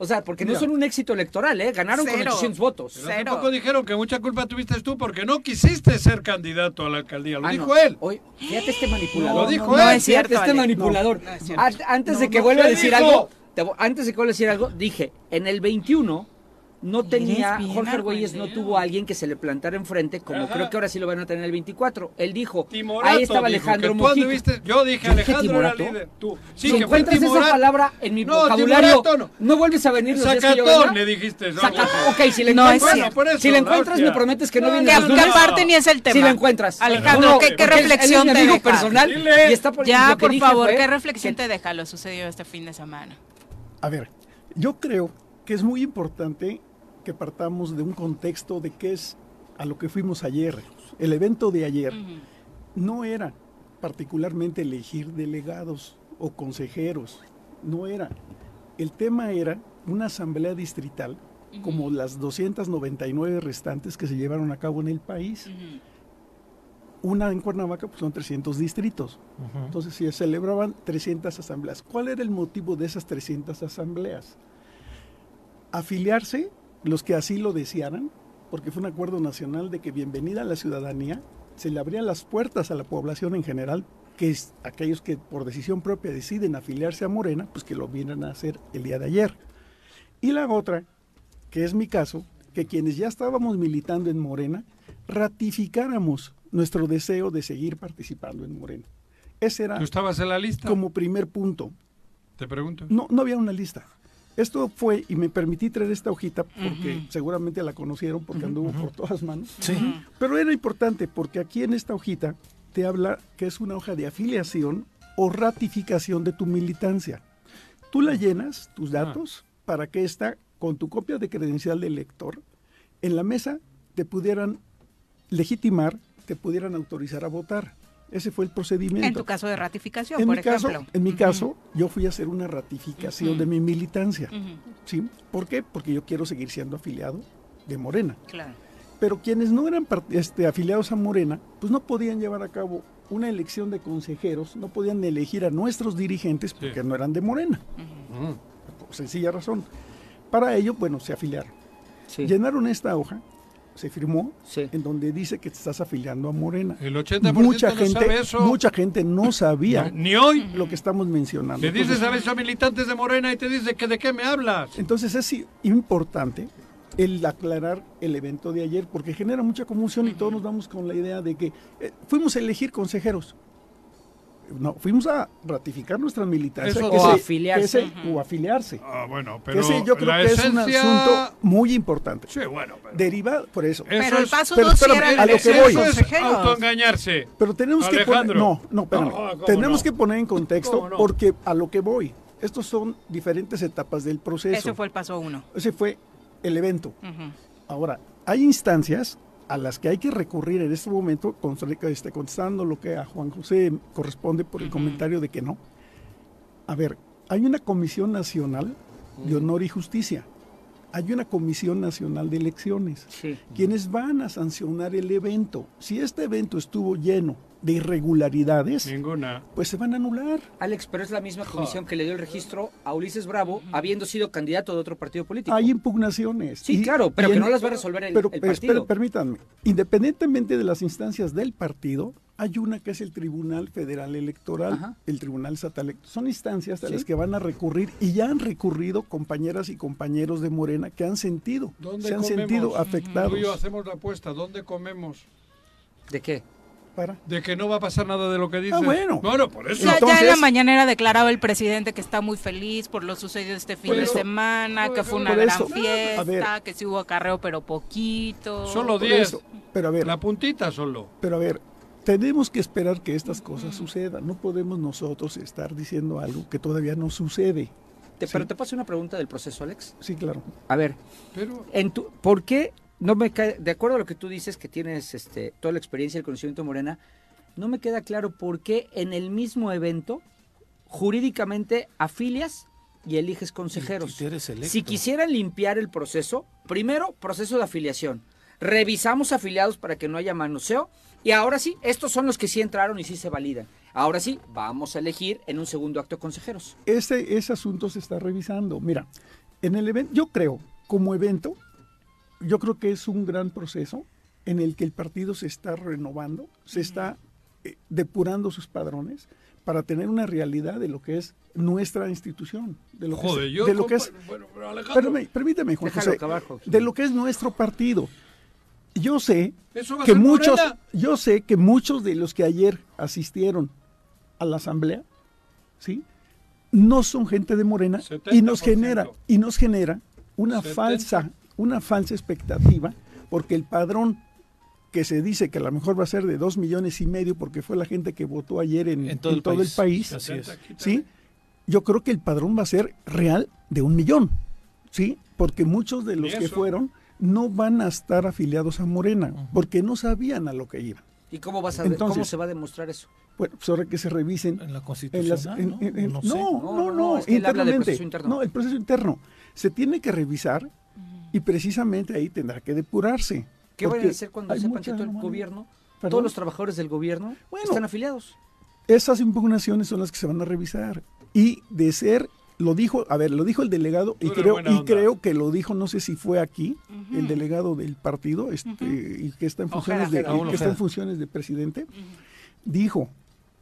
S5: O sea, porque no son un éxito electoral, ¿eh? Ganaron con 800 votos.
S2: Pero hace poco dijeron que mucha culpa tuviste tú porque no quisiste ser candidato a la alcaldía. Lo ah, dijo él.
S5: Hoy, fíjate este manipulador.
S2: lo dijo él.
S5: es cierto, este manipulador. antes de que vuelva a decir algo, antes de que vuelva a decir algo, dije, en el 21 no tenía, Jorge Argüelles no tuvo a alguien que se le plantara enfrente, como creo que ahora sí lo van a tener el 24. Él dijo, ahí estaba Alejandro Mujica.
S2: Yo dije, Alejandro era líder. Tú.
S5: Sí, si encuentras esa palabra en mi vocabulario, no. vuelves a venir los
S2: Sacatón, que le dijiste.
S5: Ok, si le encuentras, si le encuentras me prometes que no vienes
S1: Que aparte ni es el tema.
S5: Si le encuentras.
S1: Alejandro, ¿qué reflexión te deja?
S5: personal
S1: Ya, por favor, ¿qué reflexión te deja lo sucedido este fin de semana?
S11: A ver, yo creo que es muy importante que partamos de un contexto de qué es a lo que fuimos ayer. El evento de ayer no era particularmente elegir delegados o consejeros, no era. El tema era una asamblea distrital, como las 299 restantes que se llevaron a cabo en el país. Una en Cuernavaca pues son 300 distritos. Entonces se celebraban 300 asambleas. ¿Cuál era el motivo de esas 300 asambleas? Afiliarse los que así lo desearan, porque fue un acuerdo nacional de que bienvenida a la ciudadanía, se le abrían las puertas a la población en general, que es aquellos que por decisión propia deciden afiliarse a Morena, pues que lo vienen a hacer el día de ayer. Y la otra, que es mi caso, que quienes ya estábamos militando en Morena, ratificáramos nuestro deseo de seguir participando en Morena. Ese era...
S2: ¿Tú estabas en la lista?
S11: Como primer punto.
S2: Te pregunto.
S11: No, no había una lista. Esto fue, y me permití traer esta hojita porque seguramente la conocieron porque anduvo por todas manos.
S3: Sí.
S11: Pero era importante porque aquí en esta hojita te habla que es una hoja de afiliación o ratificación de tu militancia. Tú la llenas, tus datos, para que esta, con tu copia de credencial de lector, en la mesa te pudieran legitimar, te pudieran autorizar a votar. Ese fue el procedimiento.
S1: En tu caso de ratificación,
S11: en
S1: por
S11: mi
S1: ejemplo.
S11: Caso, en mi caso, yo fui a hacer una ratificación de mi militancia. ¿sí? ¿Por qué? Porque yo quiero seguir siendo afiliado de Morena.
S1: Claro.
S11: Pero quienes no eran este, afiliados a Morena, pues no podían llevar a cabo una elección de consejeros, no podían elegir a nuestros dirigentes porque no eran de Morena. Por sencilla razón. Para ello, bueno, se afiliaron. Llenaron esta hoja, se firmó, en donde dice que te estás afiliando a Morena.
S2: El 80%
S11: mucha
S2: no
S11: gente,
S2: sabe eso.
S11: Mucha gente no sabía
S2: ni hoy
S11: lo que estamos mencionando.
S2: Le dices a veces a militantes de Morena y te dice que de qué me hablas.
S11: Entonces es importante el aclarar el evento de ayer porque genera mucha conmoción y todos nos vamos con la idea de que eh, fuimos a elegir consejeros no, fuimos a ratificar nuestra militancia.
S5: o, afiliarse.
S11: o afiliarse.
S2: Ah, bueno, pero
S11: ese yo creo que es un asunto muy importante.
S2: Sí, bueno.
S11: Pero... Derivado, por eso.
S1: Pero el paso pero, dos era
S11: a lo que voy.
S2: Eso es autoengañarse.
S11: Pero tenemos que poner, no, no, tenemos no? que poner en contexto porque a lo que voy. Estos son diferentes etapas del proceso.
S1: Ese fue el paso uno.
S11: Ese fue el evento. Uh -huh. Ahora, hay instancias a las que hay que recurrir en este momento, este, contestando lo que a Juan José corresponde por el comentario de que no. A ver, hay una Comisión Nacional de Honor y Justicia, hay una Comisión Nacional de Elecciones,
S5: sí.
S11: quienes van a sancionar el evento. Si este evento estuvo lleno de irregularidades,
S2: Ninguna.
S11: pues se van a anular.
S5: Alex, pero es la misma comisión que le dio el registro a Ulises Bravo, habiendo sido candidato de otro partido político.
S11: Hay impugnaciones.
S5: Sí, y, claro, pero que en, no las va a resolver el,
S11: pero,
S5: el partido.
S11: Pero, permítanme, independientemente de las instancias del partido, hay una que es el Tribunal Federal Electoral, Ajá. el Tribunal Estatal. Son instancias a ¿Sí? las que van a recurrir y ya han recurrido compañeras y compañeros de Morena que han sentido, se han
S2: comemos?
S11: sentido afectados.
S2: Tú y yo hacemos la apuesta, ¿dónde comemos?
S5: ¿De qué?
S11: Para.
S2: De que no va a pasar nada de lo que dice.
S11: Ah, bueno.
S2: Bueno, por eso.
S1: Ya, ya, en la mañanera declaraba el presidente que está muy feliz por lo sucedido este fin de semana, que fue una gran
S11: eso,
S1: fiesta, que sí hubo acarreo pero poquito.
S2: Solo 10.
S11: Pero a ver.
S2: La puntita solo.
S11: Pero a ver, tenemos que esperar que estas cosas sucedan. No podemos nosotros estar diciendo algo que todavía no sucede.
S5: Te, sí. Pero te paso una pregunta del proceso, Alex.
S11: Sí, claro.
S5: A ver,
S2: pero...
S5: en tu, ¿por qué no me cae, de acuerdo a lo que tú dices que tienes este, toda la experiencia y el conocimiento Morena, no me queda claro por qué en el mismo evento jurídicamente afilias y eliges consejeros.
S3: Y
S5: si quisieran limpiar el proceso, primero proceso de afiliación, revisamos afiliados para que no haya manoseo y ahora sí, estos son los que sí entraron y sí se validan. Ahora sí, vamos a elegir en un segundo acto consejeros.
S11: Ese, ese asunto se está revisando. Mira, en el evento, yo creo, como evento, yo creo que es un gran proceso en el que el partido se está renovando, se está eh, depurando sus padrones para tener una realidad de lo que es nuestra institución, de lo
S2: Joder,
S11: que es,
S2: yo
S11: de lo que es
S2: bueno,
S11: permítame, permítame, Juan
S5: Déjalo
S11: José, de lo que es nuestro partido. Yo sé que muchos,
S2: Morena.
S11: yo sé que muchos de los que ayer asistieron a la asamblea, ¿sí? No son gente de Morena y nos
S2: 70%.
S11: genera y nos genera una
S2: 70.
S11: falsa una falsa expectativa porque el padrón que se dice que a lo mejor va a ser de dos millones y medio porque fue la gente que votó ayer en,
S3: En todo
S11: en
S3: el
S11: todo
S3: país.
S11: el país,
S3: Así es.
S11: ¿sí? Yo creo que el padrón va a ser real de un millón, ¿sí? Porque muchos de los que fueron no van a estar afiliados a Morena porque no sabían a lo que iban.
S5: ¿Y cómo, vas a,
S11: Entonces-
S5: cómo se va a demostrar eso?
S11: Bueno, pues ahora que se revisen
S3: En la
S11: en
S3: Constitución.
S11: las- en- en- en-
S3: no,
S11: no,
S3: sé.
S11: no,
S5: No,
S11: no,
S5: no, no, es que él habla del
S11: internamente.
S5: proceso interno.
S11: No, el proceso interno. Se tiene que revisar y precisamente ahí tendrá que depurarse.
S5: ¿Qué van a hacer cuando sepan que todo el gobierno,
S11: ¿Perdón?
S5: todos los trabajadores del gobierno
S11: Bueno.
S5: están afiliados?
S11: Esas impugnaciones son las que se van a revisar. Y de ser, lo dijo, a ver, lo dijo el delegado y creo, y creo que lo dijo, no sé si fue aquí, el delegado del partido, este, y que está en funciones, de, que está en funciones de presidente, dijo,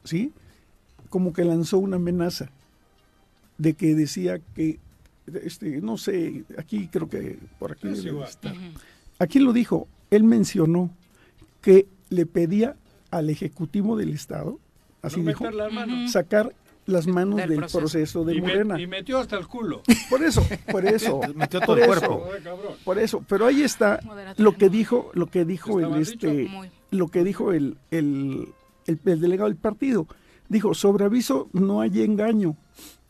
S11: ¿sí? Como que lanzó una amenaza de que decía que, este, no sé, aquí creo que por aquí debe estar. Aquí lo dijo, él mencionó que le pedía al Ejecutivo del Estado, así
S2: no
S11: dijo, sacar las manos
S1: Del
S11: del,
S1: proceso.
S11: proceso, de
S2: y, me-
S11: Morena.
S2: y metió hasta el culo.
S11: Por eso, por eso,
S3: Metió
S11: por
S3: todo el
S11: eso,
S3: cuerpo.
S11: Por eso. Pero ahí está lo que
S1: ¿no?
S11: dijo, lo que dijo el
S2: ¿Estaba
S11: este?
S1: Muy.
S11: lo que dijo el, el, el- el delegado del partido. Dijo, sobre aviso no hay engaño.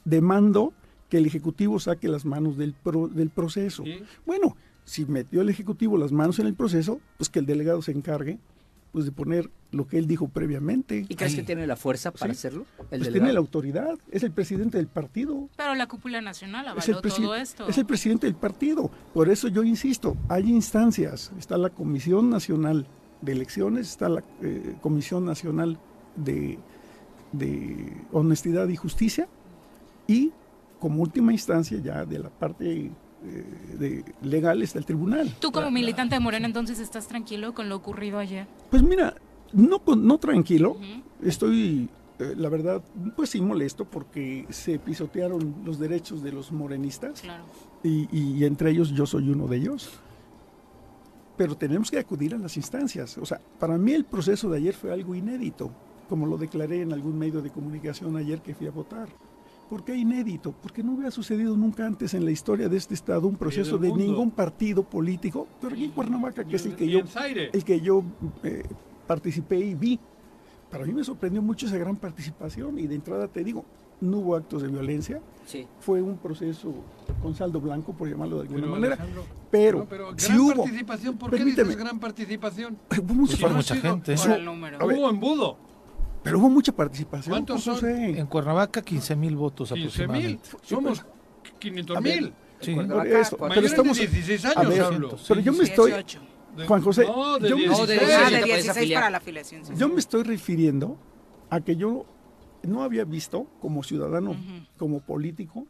S11: Demando que el Ejecutivo saque las manos del, pro- del proceso. Bueno, si metió el Ejecutivo las manos en el proceso, pues que el delegado se encargue pues de poner lo que él dijo previamente.
S5: ¿Y crees que tiene la fuerza para hacerlo?
S11: ¿El pues tiene la autoridad, es el presidente del partido.
S1: Pero la cúpula nacional avaló todo esto.
S11: Es el presidente del partido. Por eso yo insisto, hay instancias. Está la Comisión Nacional de Elecciones, está la eh, Comisión Nacional de, de Honestidad y Justicia y como última instancia ya de la parte eh, de, legal está el tribunal.
S1: ¿Tú como militante de Morena entonces estás tranquilo con lo ocurrido ayer?
S11: Pues mira, no, no tranquilo, estoy, eh, la verdad, pues sí molesto porque se pisotearon los derechos de los morenistas y, y, entre ellos yo soy uno de ellos. Pero tenemos que acudir a las instancias. O sea, para mí el proceso de ayer fue algo inédito, como lo declaré en algún medio de comunicación ayer que fui a votar. ¿Por qué inédito? Porque no había sucedido nunca antes en la historia de este estado un proceso de ningún partido político, pero aquí en Cuernavaca, que es el que yo, el que yo eh, participé y vi. Para mí me sorprendió mucho esa gran participación y de entrada te digo, no hubo actos de violencia.
S5: Sí.
S11: Fue un proceso con saldo blanco, por llamarlo de alguna manera. pero,
S2: si hubo. Participación, ¿Por qué dices gran participación?
S3: Hubo mucha, mucha gente.
S2: Hubo embudo.
S11: Pero hubo mucha participación.
S2: ¿Cuántos son?
S3: En Cuernavaca 15 mil votos 15 aproximadamente.
S2: Mil. Somos 500 mil.
S11: Sí. Por eso.
S2: Pero estamos, de 16 años ver, hablo.
S11: Pero yo me estoy... Juan José,
S2: no, de
S11: yo
S2: 16,
S1: me, ah, de 16 para la afiliación.
S11: Yo me estoy refiriendo a que yo no había visto como ciudadano, uh -huh. como político,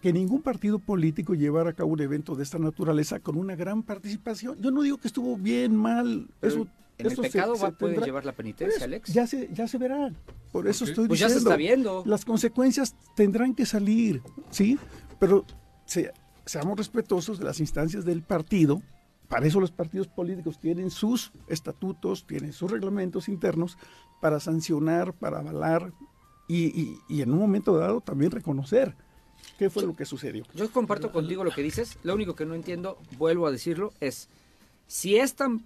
S11: que ningún partido político llevara a cabo un evento de esta naturaleza con una gran participación. Yo no digo que estuvo bien, mal, Pero eso
S5: ¿En el pecado se, va, se puede llevar la penitencia, pues, Alex?
S11: Ya se, ya se verá. Por eso estoy
S5: pues
S11: diciendo.
S5: ya se está viendo.
S11: Las consecuencias tendrán que salir, ¿sí? Pero se, seamos respetuosos de las instancias del partido. Para eso los partidos políticos tienen sus estatutos, tienen sus reglamentos internos para sancionar, para avalar y, y, y en un momento dado también reconocer qué fue lo que sucedió.
S5: Yo comparto contigo lo que dices. Lo único que no entiendo, vuelvo a decirlo, es si es tan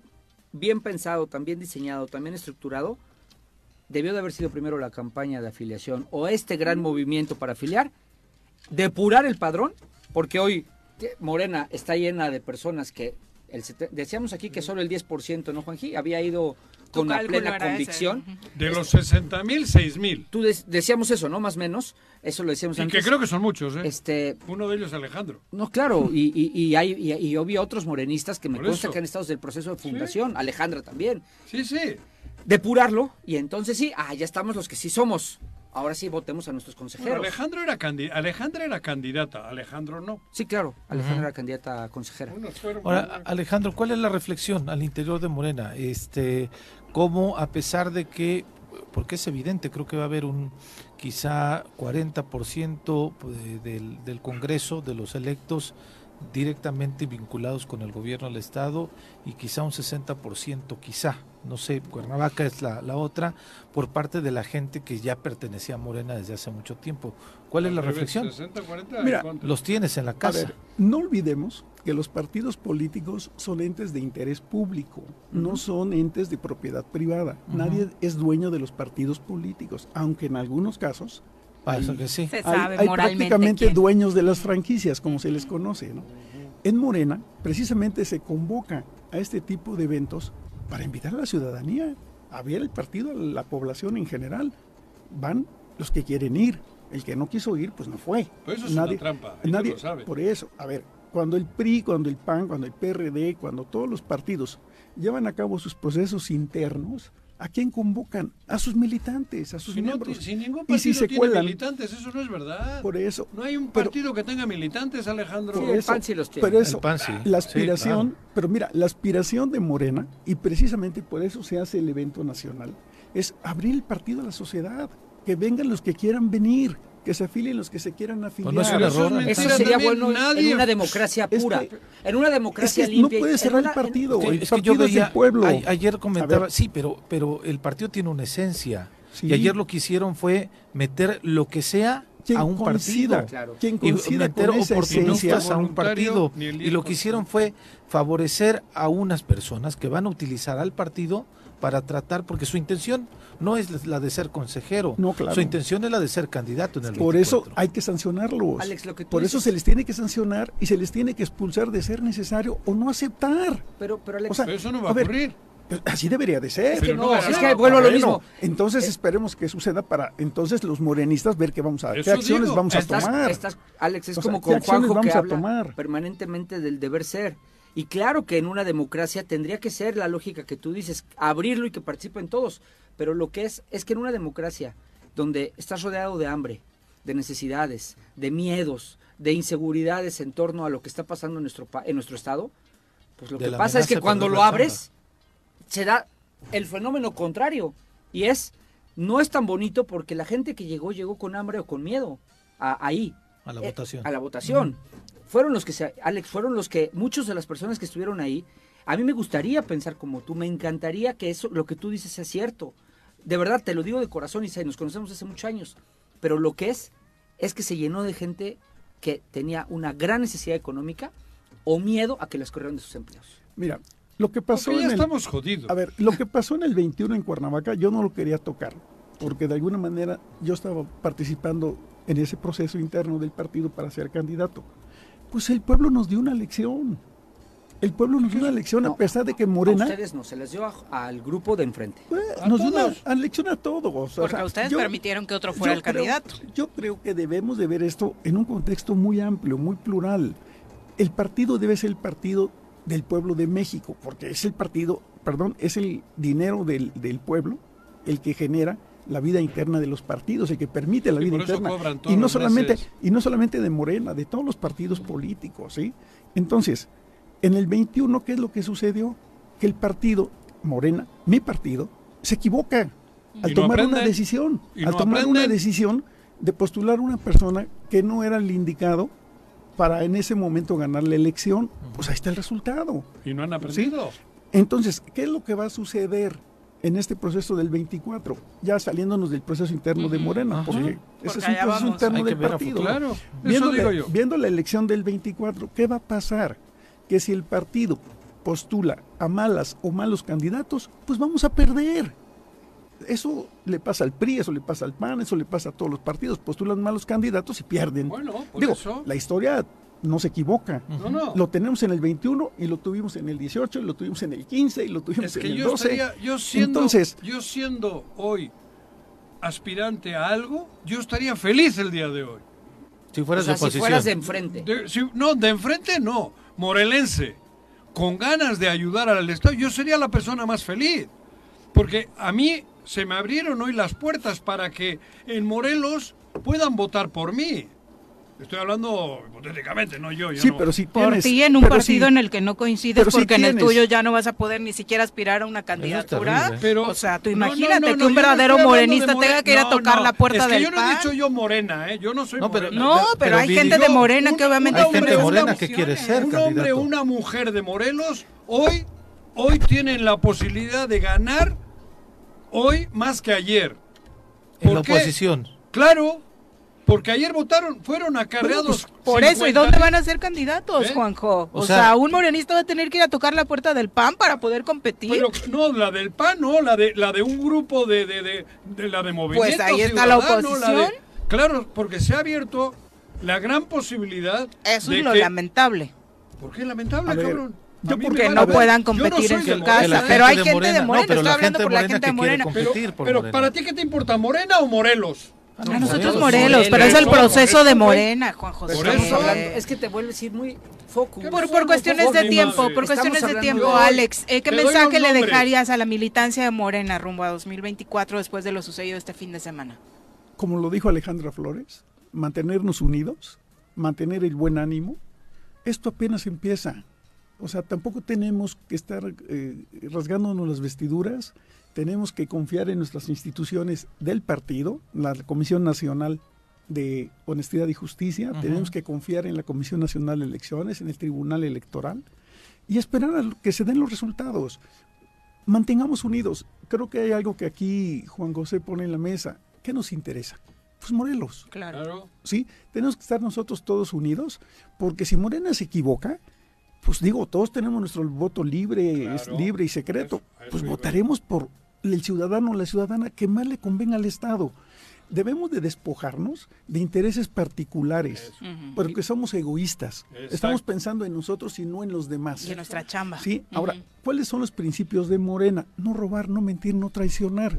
S5: bien pensado, también diseñado, también estructurado, debió de haber sido primero la campaña de afiliación o este gran movimiento para afiliar, depurar el padrón, porque hoy Morena está llena de personas que, el, decíamos aquí que solo el 10%, ¿no, Juanji? Había ido con la plena convicción.
S2: Ese. De los 60 mil, 6 mil.
S5: Tú de, decíamos eso, ¿no? Más o menos. Eso lo decíamos
S2: y
S5: antes.
S2: que creo que son muchos, ¿eh?
S5: Este,
S2: Uno de ellos Alejandro.
S5: No, claro, y, y, y hay y, y, obvio otros morenistas que me consta eso. que han estado desde el proceso de fundación. ¿Sí? Alejandra también.
S2: Sí, sí.
S5: Depurarlo, y entonces sí, ah, ya estamos los que sí somos. Ahora sí votemos a nuestros consejeros.
S2: Bueno, Alejandro era Alejandra era candidata, Alejandro no.
S5: Sí, claro, Alejandra uh -huh. era candidata a consejera.
S3: Ahora, Alejandro, ¿cuál es la reflexión al interior de Morena? Este, cómo a pesar de que, porque es evidente, creo que va a haber un quizá 40% del, del Congreso, de los electos, directamente vinculados con el gobierno del Estado y quizá un 60%, quizá, no sé, Cuernavaca es la, la, otra, por parte de la gente que ya pertenecía a Morena desde hace mucho tiempo. ¿Cuál es la reflexión?
S2: 60, 40,
S11: Mira,
S3: los tienes en la casa.
S11: Ver, no olvidemos que los partidos políticos son entes de interés público, uh -huh. no son entes de propiedad privada. Uh -huh. Nadie es dueño de los partidos políticos, aunque en algunos casos
S3: hay, que sí.
S11: Se sabe hay, hay prácticamente quién. dueños de las franquicias, como se les conoce. ¿no? En Morena, precisamente se convoca a este tipo de eventos para invitar a la ciudadanía a ver el partido, a la población en general. Van los que quieren ir, el que no quiso ir, pues no fue.
S2: Pues eso es nadie, una trampa,
S11: nadie,
S2: lo sabe.
S11: Por eso, a ver, cuando el PRI, cuando el PAN, cuando el PRD, cuando todos los partidos llevan a cabo sus procesos internos, ¿A quién convocan? A sus militantes, a sus
S2: si
S11: miembros.
S2: No, si ningún partido
S11: y si se
S2: tiene
S11: cuelan,
S2: militantes, eso no es verdad.
S11: Por eso.
S2: No hay un partido pero, que tenga militantes, Alejandro.
S11: Por eso,
S5: el PAN sí los tiene.
S11: Pero eso,
S3: PAN sí.
S11: la aspiración, sí, claro. pero mira, la aspiración de Morena, y precisamente por eso se hace el evento nacional, es abrir el partido a la sociedad, que vengan los que quieran venir, que se afilien los que se quieran afiliar.
S3: Pues no es un error,
S5: eso sería bueno nadie. en una democracia pura, es que, en una democracia
S11: es que
S5: limpia.
S11: No puede cerrar el partido,
S3: en,
S11: el
S3: es
S11: partido
S3: que yo veía,
S11: es el pueblo.
S3: A, ayer comentaba, sí, pero, pero el partido tiene una esencia. Sí. Y ayer lo que hicieron fue meter lo que sea a un
S11: coincida,
S3: partido.
S11: Claro. Quien y
S3: meter oportunistas a un partido. Y lo que hicieron fue favorecer a unas personas que van a utilizar al partido para tratar, porque su intención no es la de ser consejero,
S11: no, claro.
S3: su intención es la de ser candidato en el
S11: Por
S3: 24.
S11: eso hay que sancionarlos.
S5: Alex, lo que
S11: Por
S5: dices...
S11: eso se les tiene que sancionar y se les tiene que expulsar de ser necesario o no aceptar.
S5: Pero, pero Alex,
S2: o sea, pero eso no va a, a ocurrir.
S11: Así debería de ser.
S5: Es que no, es que vuelvo a lo mismo.
S11: Entonces esperemos que suceda para entonces los morenistas ver qué vamos a qué acciones vamos a tomar.
S5: Alex, es como con Juanjo que habla tomar? permanentemente del deber ser. Y claro que en una democracia tendría que ser la lógica que tú dices, abrirlo y que participen todos. Pero lo que es, es que en una democracia donde estás rodeado de hambre, de necesidades, de miedos, de inseguridades en torno a lo que está pasando en nuestro, en nuestro estado, pues lo que pasa es que cuando lo abres, se da el fenómeno contrario. Y es, no es tan bonito porque la gente que llegó, llegó con hambre o con miedo. ahí.
S3: A la votación.
S5: A la votación. Fueron los que se, Alex, fueron los que, muchos de las personas que estuvieron ahí, a mí me gustaría pensar como tú, me encantaría que eso, lo que tú dices sea cierto. De verdad, te lo digo de corazón, y nos conocemos hace muchos años. Pero lo que es, es que se llenó de gente que tenía una gran necesidad económica o miedo a que les corrieran de sus empleos.
S11: Mira, lo que pasó
S2: ya
S11: en
S2: estamos jodidos.
S11: A ver, lo que pasó en el 21 en Cuernavaca, yo no lo quería tocar, porque de alguna manera yo estaba participando en ese proceso interno del partido para ser candidato. Pues el pueblo nos dio una lección. El pueblo nos dio una lección a pesar de que Morena...
S5: A ustedes no, se les dio al grupo de enfrente.
S11: nos dio una lección a todos.
S1: Porque ustedes permitieron que otro fuera el candidato.
S11: Yo creo que debemos de ver esto en un contexto muy amplio, muy plural. El partido debe ser el partido del pueblo de México, porque es el partido, perdón, es el dinero del, del pueblo el que genera la vida interna de los partidos, el que permite la vida interna. Y no solamente y no solamente de Morena, de todos los partidos políticos, ¿sí? Entonces, en el 21 ¿qué es lo que sucedió? Que el partido Morena, mi partido, se equivoca al tomar una decisión, al tomar una decisión de postular una persona que no era el indicado para en ese momento ganar la elección, pues ahí está el resultado.
S2: Y no han aprendido.
S11: Entonces, ¿qué es lo que va a suceder en este proceso del 24? Ya saliéndonos del proceso interno de Morena, porque ese es un proceso interno del partido.
S2: Claro,
S11: viendo,
S2: digo yo.
S11: viendo la elección del 24, ¿qué va a pasar? Que si el partido postula a malas o malos candidatos, pues vamos a perder. Eso le pasa al PRI, eso le pasa al PAN, eso le pasa a todos los partidos. Postulan malos candidatos y pierden.
S2: Bueno, por
S11: Digo,
S2: eso.
S11: la historia no se equivoca.
S2: No, no.
S11: Lo tenemos en el 21 y lo tuvimos en el 18 y lo tuvimos en el 15 y lo tuvimos
S2: Es
S11: en
S2: que
S11: el
S2: yo
S11: 12.
S2: estaría, yo siendo,
S11: Entonces,
S2: yo siendo hoy aspirante a algo, yo estaría feliz el día de hoy.
S3: Si fueras
S5: o sea,
S3: de oposición.
S5: si fueras de enfrente.
S2: De- si- no, de enfrente no, morelense, con ganas de ayudar al Estado, yo sería la persona más feliz. Porque a mí se me abrieron hoy las puertas para que en Morelos puedan votar por mí. Estoy hablando hipotéticamente, no yo. yo
S11: sí,
S2: no.
S11: pero si
S1: Por
S11: tienes,
S1: ti en un partido
S11: si-
S1: en el que no coincides
S11: pero si
S1: porque en el tuyo ya no vas a poder ni siquiera aspirar a una candidatura.
S3: terrible.
S2: Pero-
S1: o sea, tú
S2: No, no,
S1: imagínate
S2: no,
S1: que un verdadero morenista
S2: more-
S1: tenga que ir a tocar
S2: no,
S1: la puerta
S2: es que
S1: del
S2: yo no he dicho yo morena, ¿eh? Yo no soy
S3: No, pero-
S2: morena.
S1: No, pero,
S3: Pero
S1: hay gente de Morena
S2: un-
S1: que obviamente
S2: un
S3: Hay gente
S2: hombre,
S3: morena
S2: una
S3: que quiere ser
S2: un hombre
S3: candidato.
S2: o una mujer de Morelos hoy, hoy tienen la posibilidad de ganar hoy más que ayer.
S3: En
S2: ¿Por
S3: la oposición.
S2: Claro, porque ayer votaron, fueron acarreados.
S1: pues, Por eso, ¿y
S2: 50
S1: dónde van a ser candidatos,
S2: ¿Eh?
S1: Juanjo? O,
S3: O
S1: sea,
S3: sea,
S1: un morenista va a tener que ir a tocar la puerta del PAN para poder competir.
S2: Pero no, la del PAN, no, la de, la de un grupo de, de, de, de la de Movimiento
S1: Pues ahí está la oposición.
S2: de- claro, porque se ha abierto la gran posibilidad
S1: Eso
S2: de
S1: es lo
S2: que-
S1: lamentable.
S2: ¿Por qué lamentable,
S11: ver,
S2: cabrón?
S11: yo porque
S1: no puedan
S2: no
S1: competir en su
S2: Morena.
S1: casa.
S3: la
S1: Pero hay
S3: gente de Morena- no, pero
S1: estoy
S3: la
S1: hablando por la gente de
S3: que quiere
S1: Morena.
S3: competir.
S2: Pero,
S3: por
S2: pero
S3: Morena.
S2: ¿para ti qué te importa, Morena o Morelos?
S1: A
S3: No,
S1: nosotros
S3: Morelos.
S1: Morelos, pero es el proceso
S2: Por
S1: de. Morena.
S2: Por
S1: Estamos
S2: eso.
S1: hablando-
S5: Es que te vuelves a ir muy focus.
S1: Por, por cuestiones de tiempo, por cuestiones de tiempo, Alex, eh, ¿qué mensaje le dejarías a la militancia de Morena rumbo a 2024 después de lo sucedido este fin de semana?
S11: como lo dijo Alejandra Flores, mantenernos unidos, mantener el buen ánimo. Esto apenas empieza. O sea, tampoco tenemos que estar eh, rasgándonos las vestiduras, tenemos que confiar en nuestras instituciones del partido, la Comisión Nacional de Honestidad y Justicia, tenemos que confiar en la Comisión Nacional de Elecciones, en el Tribunal Electoral y esperar a que se den los resultados. Mantengamos unidos. Creo que hay algo que aquí Juan José pone en la mesa. ¿Qué nos interesa? Pues Morelos.
S1: Claro.
S2: Claro.
S11: ¿sí? Tenemos que estar nosotros todos unidos, porque si Morena se equivoca, pues digo, todos tenemos nuestro voto libre,
S2: Claro.
S11: es libre y secreto,
S2: Eso-
S11: pues votaremos por el ciudadano o la ciudadana que más le convenga al Estado. debemos de despojarnos de intereses particulares, porque somos egoístas. Estamos pensando en nosotros y no en los demás.
S1: Y en nuestra chamba.
S11: Sí, ahora, ¿cuáles son los principios de Morena? No robar, no mentir, no traicionar.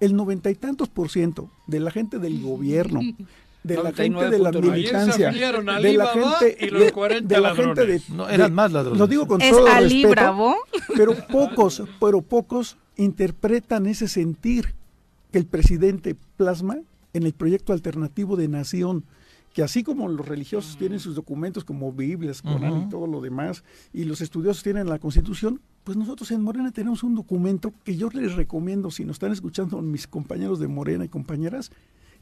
S11: El noventa y tantos por ciento de la gente del gobierno, de la gente de la militancia, de la gente
S2: y los 40
S11: de, la gente de,
S3: no, eran más ladrones.
S11: Lo digo con
S1: ¿Es
S11: todo
S1: Ali
S11: respeto,
S1: Bravo?
S11: pero pocos, pero pocos interpretan ese sentir que el presidente plasma en el proyecto alternativo de nación, que así como los religiosos tienen sus documentos como Biblias, Corán y todo lo demás, y los estudiosos tienen la Constitución, pues nosotros en Morena tenemos un documento que yo les recomiendo, si nos están escuchando mis compañeros de Morena y compañeras,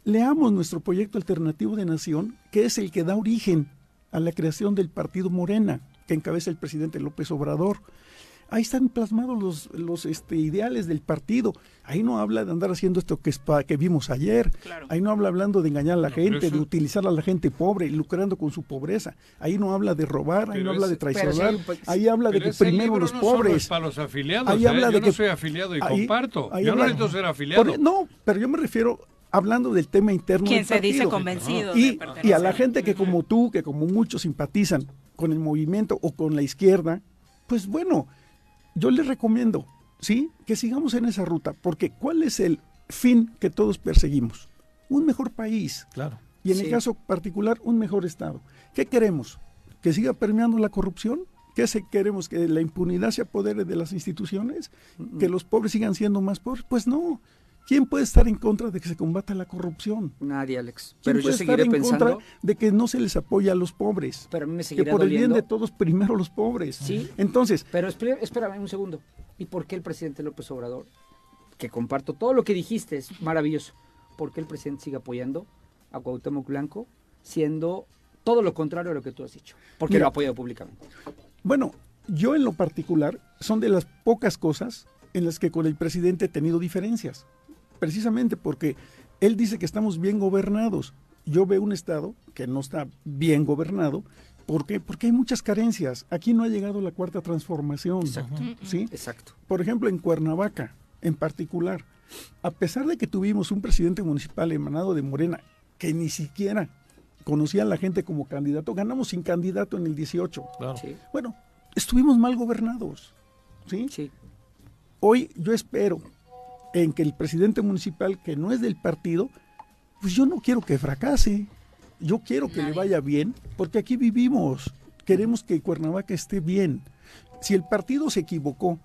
S11: leamos nuestro proyecto alternativo de nación, que es el que da origen a la creación del partido Morena, que encabeza el presidente López Obrador. Ahí están plasmados los, los este, ideales del partido. Ahí no habla de andar haciendo esto que, vimos ayer. Ahí no habla hablando de engañar a la gente,
S2: eso-
S11: de utilizar a la gente pobre, lucrando con su pobreza. Ahí no habla de robar, ahí no habla de traicionar.
S5: pero pues,
S11: ahí habla de que primero los
S2: no
S11: pobres.
S2: es para los afiliados.
S11: Ahí
S2: ¿eh?
S11: habla
S2: Yo
S11: de
S2: no
S11: que-
S2: soy afiliado y
S11: ahí-
S2: comparto.
S11: ahí
S2: Yo no necesito ser afiliado.
S11: Por- no, pero yo me refiero hablando del tema interno
S1: Quien
S11: del
S1: se dice
S11: partido.
S1: convencido de
S11: y, y a la gente que como tú, que como muchos simpatizan con el movimiento o con la izquierda, pues bueno, yo les recomiendo, ¿sí? Que sigamos en esa ruta, porque ¿cuál es el fin que todos perseguimos? Un mejor país.
S3: Claro.
S11: Y en el caso particular, un mejor Estado. ¿Qué queremos? ¿Que siga permeando la corrupción? ¿Qué se queremos? ¿Que la impunidad sea poder de las instituciones? ¿Que los pobres sigan siendo más pobres? Pues no. ¿Quién puede estar en contra de que se combata la corrupción?
S5: Nadie, Alex.
S11: ¿Quién
S5: Pero yo
S11: puede estar
S5: seguiré
S11: en
S5: pensando.
S11: contra de que no se les apoya a los pobres?
S5: Pero a mí me
S11: Que por el bien de todos, primero los pobres.
S5: Sí.
S11: Entonces,
S5: Pero espé- espérame un segundo. ¿Y por qué el presidente López Obrador, que comparto todo lo que dijiste, es maravilloso, por qué el presidente sigue apoyando a Cuauhtémoc Blanco, siendo todo lo contrario a lo que tú has dicho? Porque
S11: Mira.
S5: lo ha apoyado públicamente.
S11: Bueno, yo en lo particular son de las pocas cosas en las que con el presidente he tenido diferencias. Precisamente porque él dice que estamos bien gobernados. Yo veo un Estado que no está bien gobernado. ¿Por qué? Porque hay muchas carencias. Aquí no ha llegado la cuarta transformación.
S5: Exacto.
S11: ¿sí?
S5: Exacto.
S11: Por ejemplo, en Cuernavaca, en particular, a pesar de que tuvimos un presidente municipal emanado de Morena, que ni siquiera conocía a la gente como candidato, ganamos sin candidato en el 18.
S3: Claro.
S5: Sí,
S11: Bueno, estuvimos mal gobernados. ¿sí?
S5: sí.
S11: Hoy yo espero en que el presidente municipal, que no es del partido, pues yo no quiero que fracase. Yo quiero que le vaya bien, porque aquí vivimos. Queremos que Cuernavaca esté bien. Si el partido se equivocó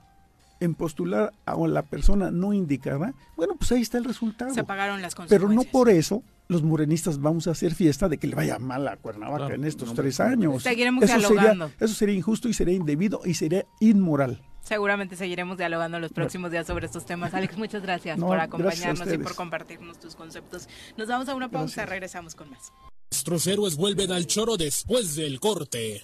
S11: en postular a la persona no indicada, bueno, pues ahí está el resultado.
S1: Se pagaron las
S11: Pero
S1: consecuencias.
S11: no por eso los morenistas vamos a hacer fiesta de que le vaya mal a Cuernavaca
S3: Claro.
S11: en estos
S5: No,
S11: tres años.
S1: Seguiremos
S11: eso sería,
S1: dialogando.
S11: eso sería injusto y sería indebido y sería inmoral.
S1: Seguramente seguiremos dialogando los próximos días sobre estos temas. Alex, muchas gracias
S11: No,
S1: por
S11: gracias
S1: acompañarnos y por compartirnos tus conceptos. Nos vamos a una pausa,
S11: Gracias.
S1: regresamos con más.
S6: Nuestros héroes vuelven al choro después del corte.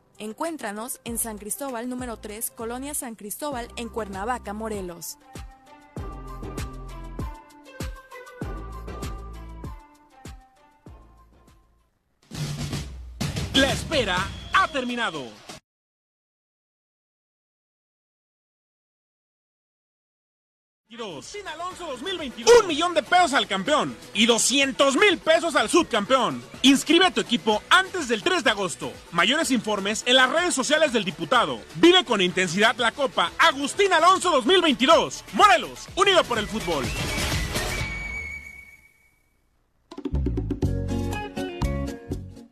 S12: Encuéntranos en San Cristóbal número 3, Colonia San Cristóbal, en Cuernavaca, Morelos.
S13: La espera ha terminado. Sin Alonso 2022. Un millón de pesos al campeón y 200 mil pesos al subcampeón. Inscribe a tu equipo antes del 3 de agosto. Mayores informes en las redes sociales del diputado. Vive con intensidad la Copa Agustín Alonso 2022. Morelos, unido por el fútbol.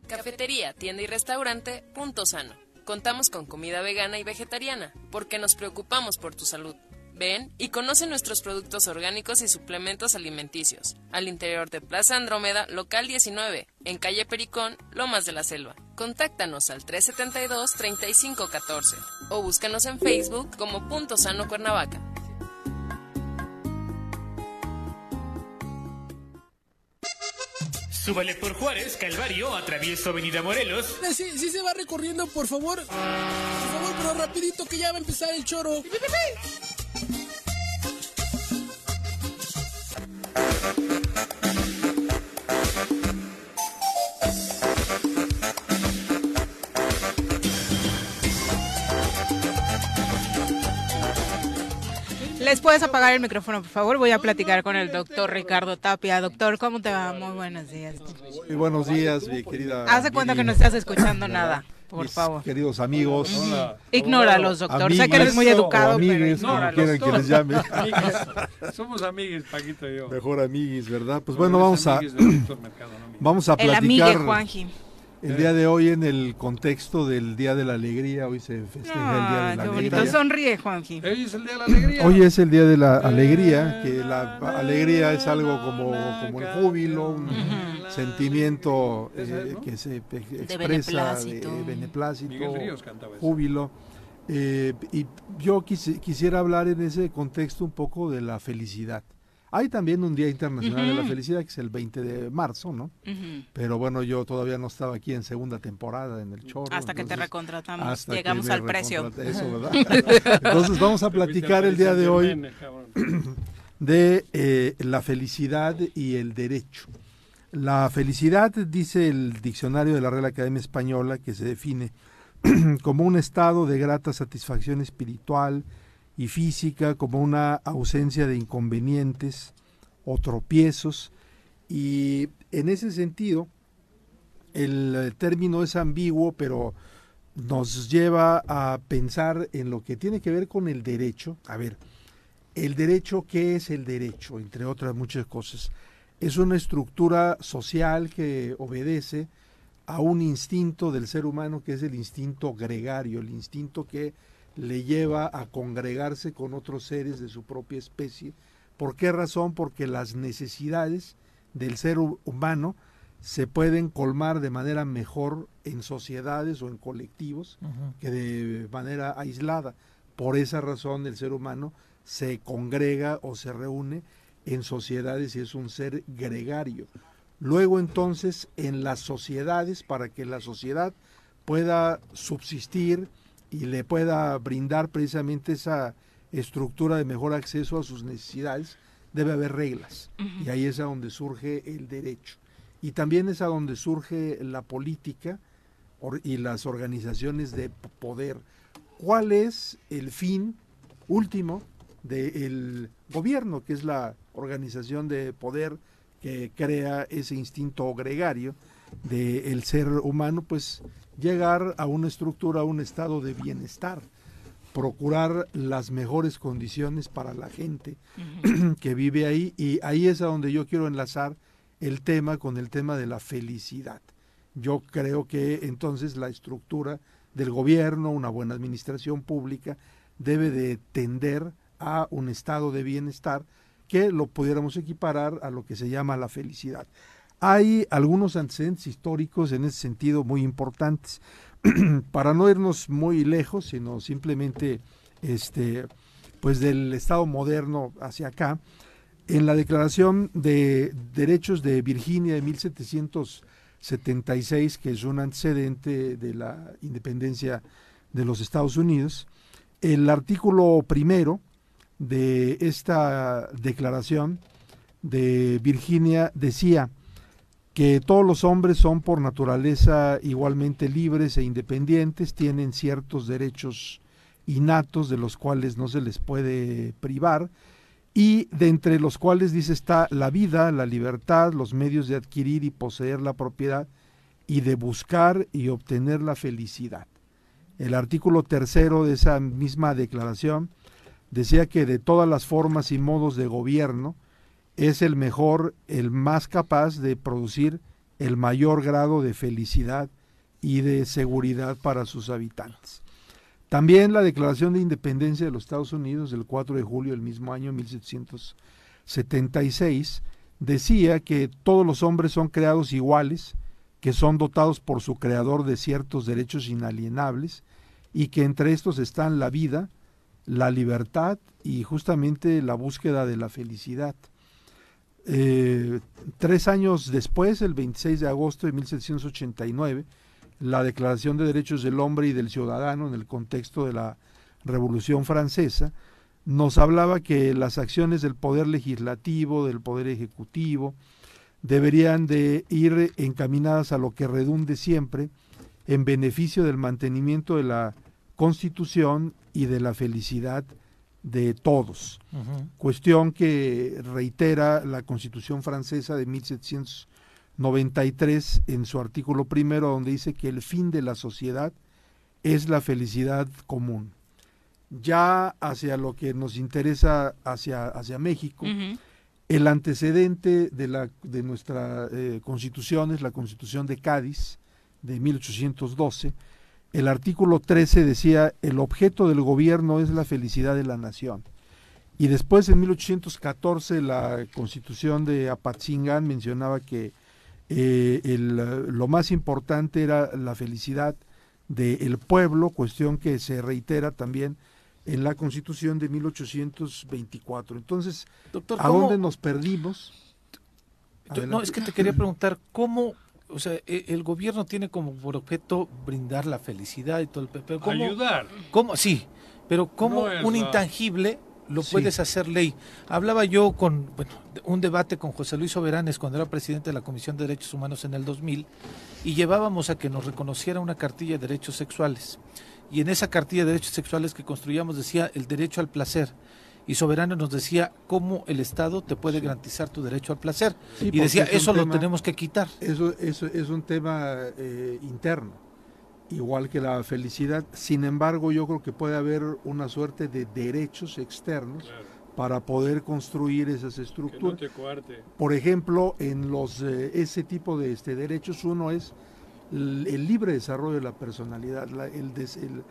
S12: Cafetería
S14: tienda y restaurante Punto Sano. Contamos con comida vegana y vegetariana, porque nos preocupamos por tu salud. Ven y conoce nuestros productos orgánicos y suplementos alimenticios. Al interior de Plaza Andrómeda, local 19, en calle Pericón, Lomas de la Selva. Contáctanos al 372-3514 o búscanos en Facebook como Punto Sano Cuernavaca.
S15: Súbale por Juárez, Calvario, atravieso Avenida Morelos.
S16: Eh, sí, sí se va recorriendo, por favor. Por favor, pero rapidito que ya va a empezar el choro.
S1: ¿Les puedes apagar el micrófono, por favor? Voy a platicar con el doctor Ricardo Tapia. Doctor, ¿cómo te va? Muy buenos días.
S17: Muy buenos días, mi querida.
S1: Hace cuenta que no estás escuchando nada, por favor.
S17: Queridos amigos.
S1: Ignóralos, doctor. sé que eres muy educado, pero
S17: ignóralos. quieren que les llame.
S2: Somos amiguis, Paquito y yo.
S17: Mejor amiguis, ¿verdad? Pues bueno, vamos a, vamos a platicar.
S1: El amigue Juanji.
S17: El día de hoy en el contexto del Día de la Alegría, hoy se festeja el Día de la
S1: qué
S17: Alegría.
S1: bonito, sonríe Juanji.
S2: Hoy es el Día de la Alegría.
S17: Hoy es el Día de la Alegría, que la alegría es algo como, como el júbilo, un sentimiento eh, que se expresa de beneplácito, júbilo. Eh, y yo quisi- quisiera hablar en ese contexto un poco de la felicidad. Hay también un Día Internacional de la. Felicidad, que es el 20 de marzo, ¿no? Pero bueno, yo todavía no estaba aquí en segunda temporada en el chorro.
S1: Hasta que te recontratamos,
S17: hasta
S1: llegamos al precio.
S17: Eso, ¿verdad? Entonces vamos a platicar el día de hoy de eh, la felicidad y el derecho. La felicidad, dice el diccionario de la Real Academia Española, que se define como un estado de grata satisfacción espiritual y física, como una ausencia de inconvenientes o tropiezos. Y en ese sentido, el eh, término es ambiguo, pero nos lleva a pensar en lo que tiene que ver con el derecho. A ver, el derecho, ¿qué es el derecho? Entre otras muchas cosas. Es una estructura social que obedece a un instinto del ser humano que es el instinto gregario, el instinto que le lleva a congregarse con otros seres de su propia especie. ¿Por qué razón? Porque las necesidades del ser hu- humano se pueden colmar de manera mejor en sociedades o en colectivos que de manera aislada. Por esa razón el ser humano se congrega o se reúne en sociedades y es un ser gregario. Luego entonces en las sociedades, para que la sociedad pueda subsistir y le pueda brindar precisamente esa estructura de mejor acceso a sus necesidades, debe haber reglas. Y ahí es a donde surge el derecho. Y también es a donde surge la política y las organizaciones de poder. ¿Cuál es el fin último del gobierno, que es la organización de poder que crea ese instinto gregario del ser humano? Pues llegar a una estructura, a un estado de bienestar, procurar las mejores condiciones para la gente que vive ahí y ahí es a donde yo quiero enlazar el tema con el tema de la felicidad. Yo creo que entonces la estructura del gobierno, una buena administración pública, debe de tender a un estado de bienestar que lo pudiéramos equiparar a lo que se llama la felicidad. Hay algunos antecedentes históricos en ese sentido muy importantes. Para no irnos muy lejos, sino simplemente este, pues del Estado moderno hacia acá, en la Declaración de Derechos de Virginia de 1776, que es un antecedente de la independencia de los Estados Unidos, el artículo primero de esta declaración de Virginia decía que todos los hombres son por naturaleza igualmente libres e independientes, tienen ciertos derechos innatos de los cuales no se les puede privar y de entre los cuales dice está la vida, la libertad, los medios de adquirir y poseer la propiedad y de buscar y obtener la felicidad. El artículo tercero de esa misma declaración decía que de todas las formas y modos de gobierno es el mejor, el más capaz de producir el mayor grado de felicidad y de seguridad para sus habitantes. También la Declaración de Independencia de los Estados Unidos del 4 de julio del mismo año 1776 decía que todos los hombres son creados iguales, que son dotados por su creador de ciertos derechos inalienables y que entre estos están la vida, la libertad y justamente la búsqueda de la felicidad. Eh, tres años después, el 26 de agosto de 1789, la Declaración de Derechos del Hombre y del Ciudadano en el contexto de la Revolución Francesa, nos hablaba que las acciones del poder legislativo, del poder ejecutivo, deberían de ir encaminadas a lo que redunde siempre en beneficio del mantenimiento de la Constitución y de la felicidad de todos. Cuestión que reitera la Constitución francesa de 1793 en su artículo primero, donde dice que el fin de la sociedad es la felicidad común. Ya hacia lo que nos interesa hacia, hacia México, el antecedente de, la, de nuestra eh, constitución es la Constitución de Cádiz de 1812, el artículo 13 decía, el objeto del gobierno es la felicidad de la nación. Y después en 1814 la constitución de Apatzingán mencionaba que eh, lo más importante era la felicidad del pueblo, cuestión que se reitera también en la constitución de 1824. Entonces, ¿a dónde nos perdimos?
S3: no, es que te quería preguntar, ¿cómo o sea, e, el gobierno tiene como por objeto brindar la felicidad y todo el pero ¿cómo,
S2: ayudar.
S3: ¿Cómo? Sí, pero cómo un intangible lo puedes hacer ley. Hablaba yo con bueno, un debate con José Luis Soberanes cuando era presidente de la Comisión de Derechos Humanos en el 2000 y llevábamos a que nos reconociera una cartilla de derechos sexuales. Y en esa cartilla de derechos sexuales que construíamos decía el derecho al placer y Soberano nos decía cómo el Estado te puede garantizar tu derecho al placer. y decía, eso lo tenemos que quitar.
S17: Eso, eso es un tema eh, interno, igual que la felicidad. Sin embargo, yo creo que puede haber una suerte de derechos externos. para poder construir esas estructuras. Por ejemplo, en los eh, ese tipo de este, derechos, uno es el, libre desarrollo de la personalidad, el,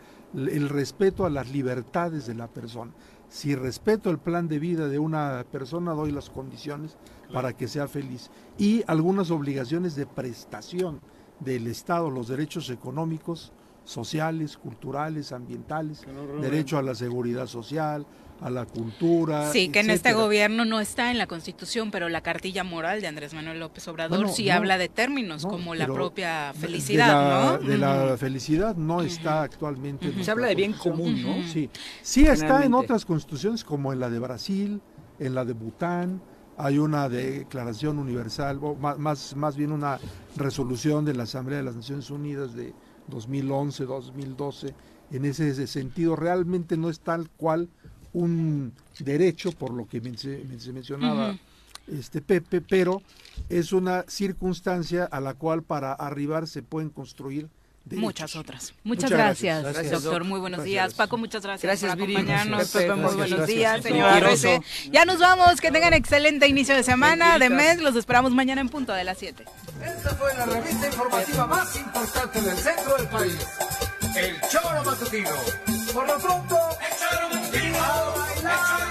S17: el, respeto a las libertades de la persona si respeto el plan de vida de una persona, doy las condiciones para que sea feliz. Y algunas obligaciones de prestación del Estado, los derechos económicos, sociales, culturales, ambientales, derecho a la seguridad social, a la cultura.
S1: Sí, que en este gobierno no está en la Constitución, pero la cartilla moral de Andrés Manuel López Obrador sí habla de términos como la propia felicidad,
S17: de la, De la felicidad no está actualmente.
S5: Se habla de bien común, ¿no?
S17: Sí, sí está en otras constituciones como en la de Brasil, en la de Bután, hay una declaración universal, o más, más bien una resolución de la Asamblea de las Naciones Unidas de 2011, 2012, en ese sentido realmente no es tal cual un derecho, por lo que se mencionaba este Pepe, pero es una circunstancia a la cual para arribar se pueden construir
S1: Muchas otras. Muchas, gracias, doctor. Muy buenos días. Paco, muchas gracias, por acompañarnos. Pepe, muy buenos días, señora Ya nos vamos. Que tengan excelente inicio de semana, de mes. Los esperamos mañana en punto de las 7.
S7: Esta fue la revista informativa más importante del centro del país. El Choro Matutino. Por lo pronto Oh, my God.